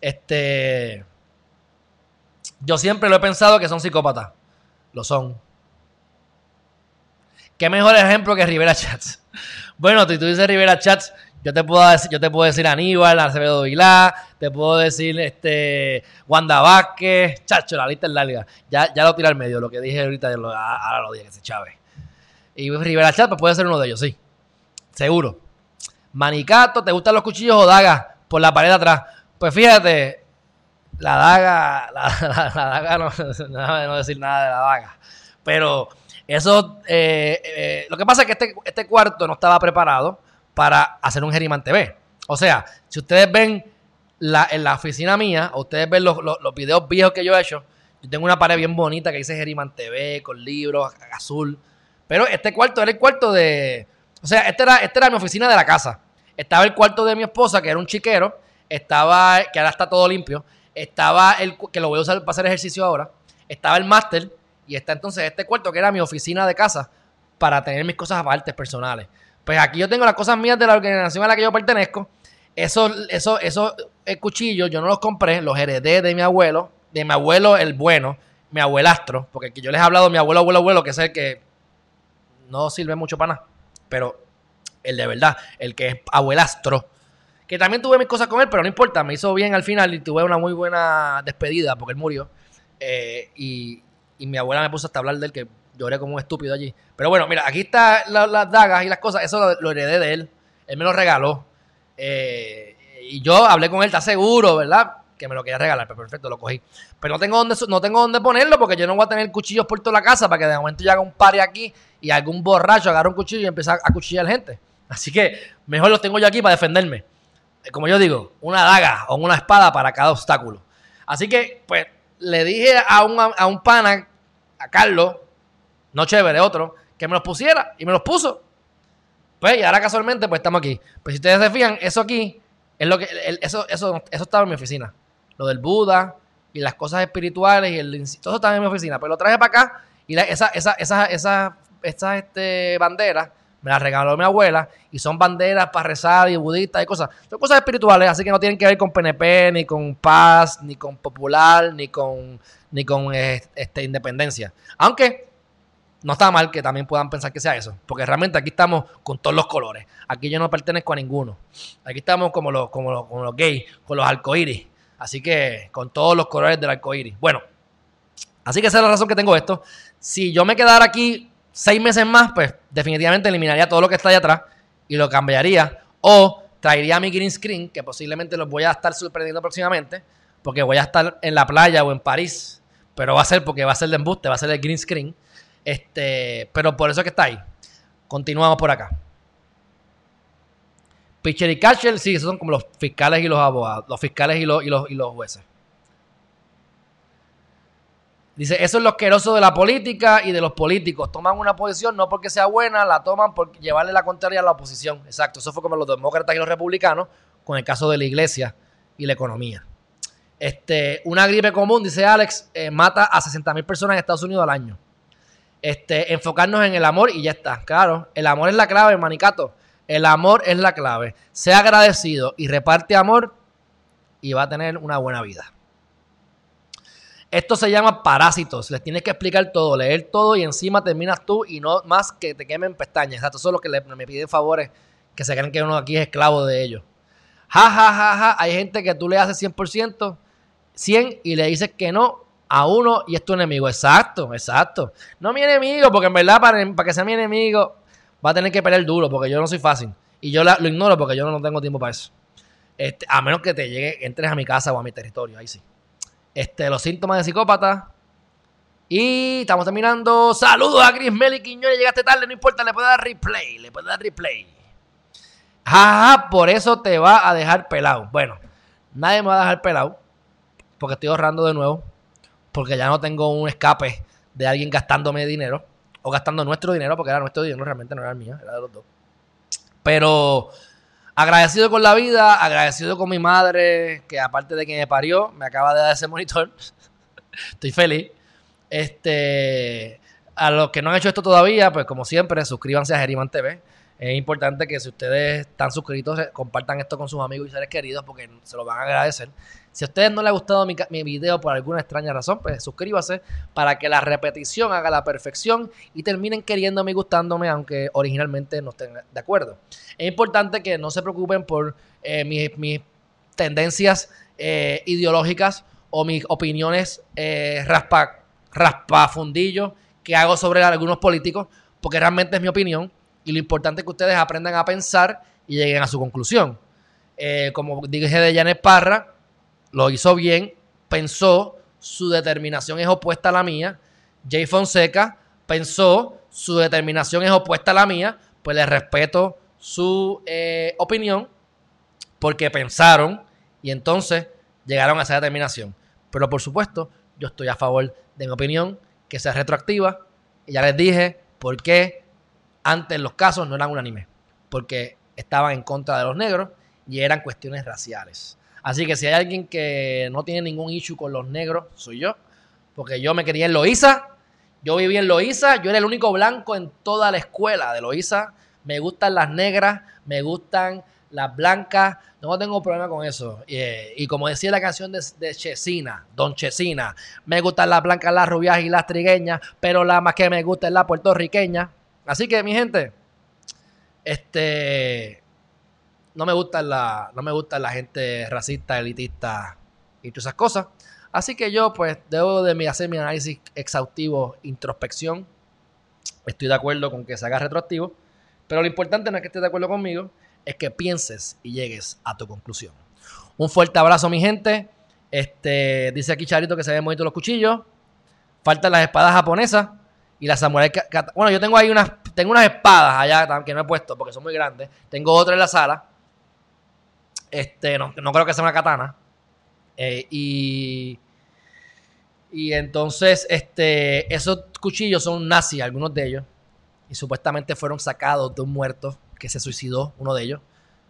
Speaker 1: Este. Yo siempre lo he pensado que son psicópatas. Lo son. Qué mejor ejemplo que Rivera Chats. <laughs> Bueno, si tú dices Rivera Chats, yo te puedo decir, yo te puedo decir Aníbal, Arcevedo Vilá, te puedo decir este Wanda Vázquez, chacho, la lista es larga. Ya, ya lo tira al medio, lo que dije ahorita, ahora lo dije que se chave. Y Rivera Chat pues, puede ser uno de ellos, sí. Seguro. Manicato, ¿te gustan los cuchillos o dagas por la pared de atrás? Pues fíjate, la daga, <laughs> la, daga, <laughs> no, decir nada de la daga. Pero eso, eh, eh, lo que pasa es que este, este cuarto no estaba preparado para hacer un Geriman TV. O sea, si ustedes ven la, en la oficina mía, ustedes ven los, los, videos viejos que yo he hecho, yo tengo una pared bien bonita que dice Geriman TV, con libros, azul. Pero este cuarto era el cuarto de... O sea, este, este era, mi oficina de la casa. Estaba el cuarto de mi esposa, que era un chiquero. Estaba, que ahora está todo limpio. Estaba el, que lo voy a usar para hacer ejercicio ahora. Estaba el máster. Y está entonces este cuarto que era mi oficina de casa para tener mis cosas aparte personales. Pues aquí yo tengo las cosas mías de la organización a la que yo pertenezco. Esos, eso, eh, cuchillos yo no los compré, los heredé de mi abuelo, de mi abuelo el bueno, mi abuelastro, porque aquí yo les he hablado de mi abuelo, abuelo, abuelo, que es el que no sirve mucho para nada, pero el de verdad, el que es abuelastro, que también tuve mis cosas con él, pero no importa, me hizo bien al final y tuve una muy buena despedida porque él murió. Eh, y, mi abuela me puso hasta hablar del que lloré como un estúpido allí. Pero bueno, mira, aquí están las dagas y las cosas. Eso lo, heredé de él. Él me lo regaló. Eh, y yo hablé con él, está seguro, ¿verdad? Que me lo quería regalar, pero perfecto, lo cogí. Pero no tengo dónde, no tengo dónde ponerlo porque yo no voy a tener cuchillos por toda la casa para que de momento yo haga un party aquí y algún borracho agarre un cuchillo y empiece a cuchillar gente. Así que mejor los tengo yo aquí para defenderme. Eh, como yo digo, una daga o una espada para cada obstáculo. Así que, pues, le dije a un, a un pana, a Carlos, no chévere, otro, que me los pusiera y me los puso. Pues, y ahora casualmente, pues estamos aquí. Pues si ustedes se fijan, eso aquí es lo que. eso, eso, eso estaba en mi oficina. Lo del Buda y las cosas espirituales y el. Todo eso estaba en mi oficina. Pues lo traje para acá y esa, esa, esa, esas este, banderas me las regaló mi abuela y son banderas para rezar y budistas y cosas. Son cosas espirituales, así que no tienen que ver con PNP, ni con paz, ni con popular, ni con, ni con este, independencia. Aunque no está mal que también puedan pensar que sea eso, porque realmente aquí estamos con todos los colores. Aquí yo no pertenezco a ninguno. Aquí estamos como los, como los, gays, con los arcoíris. Así que con todos los colores del arcoíris. Bueno, así que esa es la razón que tengo esto. Si yo me quedara aquí seis meses más, pues definitivamente eliminaría todo lo que está allá atrás y lo cambiaría. O traería mi green screen, que posiblemente los voy a estar sorprendiendo próximamente, porque voy a estar en la playa o en París, pero va a ser porque va a ser de embuste, va a ser el green screen este, pero por eso es que está ahí. Continuamos por acá. Pichel y catcher, sí, esos son como los fiscales y los abogados, los fiscales y los, y los, jueces. Dice, eso es lo asqueroso de la política y de los políticos. Toman una posición no porque sea buena, la toman por llevarle la contraria a la oposición. Exacto, eso fue como los demócratas y los republicanos con el caso de la iglesia y la economía. Este, una gripe común, dice Alex, eh, mata a 60.000 personas en Estados Unidos al año. Este, enfocarnos en el amor y ya está. Claro, el amor es la clave, manicato. El amor es la clave. Sea agradecido y reparte amor y va a tener una buena vida. Esto se llama parásitos. Les tienes que explicar todo, leer todo y encima terminas tú y no más que te quemen pestañas. Exacto, eso es que le, me piden favores, que se creen que uno aquí es esclavo de ellos. jajajaja Hay gente que tú le haces 100%, 100 y le dices que no a uno y es tu enemigo. Exacto, exacto. No mi enemigo, porque en verdad para, que sea mi enemigo va a tener que pelear duro, porque yo no soy fácil. Y yo lo ignoro porque yo no tengo tiempo para eso. Este, a menos que te llegue, entres a mi casa o a mi territorio, ahí sí. Este, los síntomas de psicópata. Y estamos terminando. Saludos a Gris Meli Quiñones. Llegaste tarde, no importa, le puedo dar replay. Le puedo dar replay. Jaja, por eso te va a dejar pelado. Bueno, nadie me va a dejar pelado. Porque estoy ahorrando de nuevo porque ya no tengo un escape de alguien gastándome dinero o gastando nuestro dinero, porque era nuestro dinero, realmente no era el mío, era de los dos. Pero agradecido con la vida, agradecido con mi madre, que aparte de que me parió, me acaba de dar ese monitor. <laughs> Estoy feliz. Este, a los que no han hecho esto todavía, pues como siempre, suscríbanse a Geriman TV. Es importante que si ustedes están suscritos, eh, compartan esto con sus amigos y seres queridos porque se lo van a agradecer. Si a ustedes no les ha gustado mi, video por alguna extraña razón, pues suscríbase para que la repetición haga la perfección y terminen queriéndome y gustándome, aunque originalmente no estén de acuerdo. Es importante que no se preocupen por eh, mis, tendencias eh, ideológicas o mis opiniones eh, raspa, raspafundillo que hago sobre algunos políticos, porque realmente es mi opinión y lo importante es que ustedes aprendan a pensar y lleguen a su conclusión. Eh, como dije de Janet Parra, lo hizo bien, pensó, su determinación es opuesta a la mía. Jay Fonseca pensó, su determinación es opuesta a la mía, pues le respeto su eh, opinión porque pensaron y entonces llegaron a esa determinación. Pero por supuesto, yo estoy a favor de mi opinión que sea retroactiva. Y ya les dije por qué antes los casos no eran unánimes, porque estaban en contra de los negros y eran cuestiones raciales. Así que si hay alguien que no tiene ningún issue con los negros, soy yo. Porque yo me quería en Loíza, yo viví en Loíza, yo era el único blanco en toda la escuela de Loíza. Me gustan las negras, me gustan las blancas, no tengo problema con eso. Y, como decía la canción de, de, Chesina, Don Chesina, me gustan las blancas, las rubias y las trigueñas, pero la más que me gusta es la puertorriqueña. Así que, mi gente, este, no me gusta la, no me gusta la gente racista, elitista y todas esas cosas. Así que yo, pues, debo de hacer mi análisis exhaustivo, introspección. Estoy de acuerdo con que se haga retroactivo, pero lo importante no es que estés de acuerdo conmigo, es que pienses y llegues a tu conclusión. Un fuerte abrazo, mi gente. Este, dice aquí Charito que se habían movido los cuchillos. Faltan las espadas japonesas y las samuráis. Bueno, yo tengo ahí unas, tengo unas espadas allá que no he puesto porque son muy grandes. Tengo otra en la sala este, no, creo que sea una katana. Eh, y. Y entonces, este, esos cuchillos son nazis, algunos de ellos. Y supuestamente fueron sacados de un muerto que se suicidó, uno de ellos.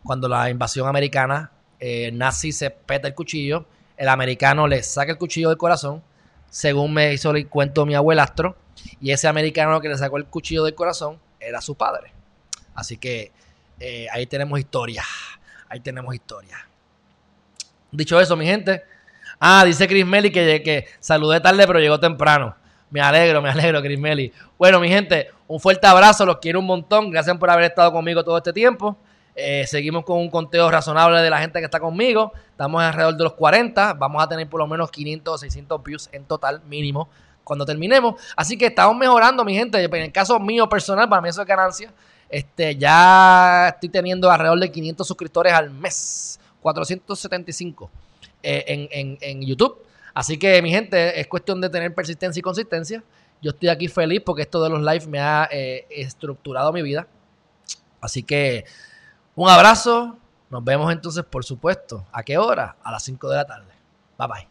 Speaker 1: Cuando la invasión americana, eh, nazi se peta el cuchillo, el americano le saca el cuchillo del corazón, según me hizo el cuento mi abuelastro. Y ese americano que le sacó el cuchillo del corazón era su padre. Así que eh, ahí tenemos historia. Ahí tenemos historia. Dicho eso, mi gente. Ah, dice Chris Meli que, saludé tarde, pero llegó temprano. Me alegro, me alegro, Chris Meli. Bueno, mi gente, un fuerte abrazo, los quiero un montón. Gracias por haber estado conmigo todo este tiempo. Eh, seguimos con un conteo razonable de la gente que está conmigo. Estamos alrededor de los 40. Vamos a tener por lo menos 500 o 600 views en total, mínimo, cuando terminemos. Así que estamos mejorando, mi gente. En el caso mío personal, para mí eso es ganancia. Este, ya estoy teniendo alrededor de 500 suscriptores al mes, 475 eh, en, YouTube. Así que, mi gente, es cuestión de tener persistencia y consistencia. Yo estoy aquí feliz porque esto de los lives me ha eh, estructurado mi vida. Así que, un abrazo. Nos vemos entonces, por supuesto. ¿A qué hora? A las 5 de la tarde. Bye bye.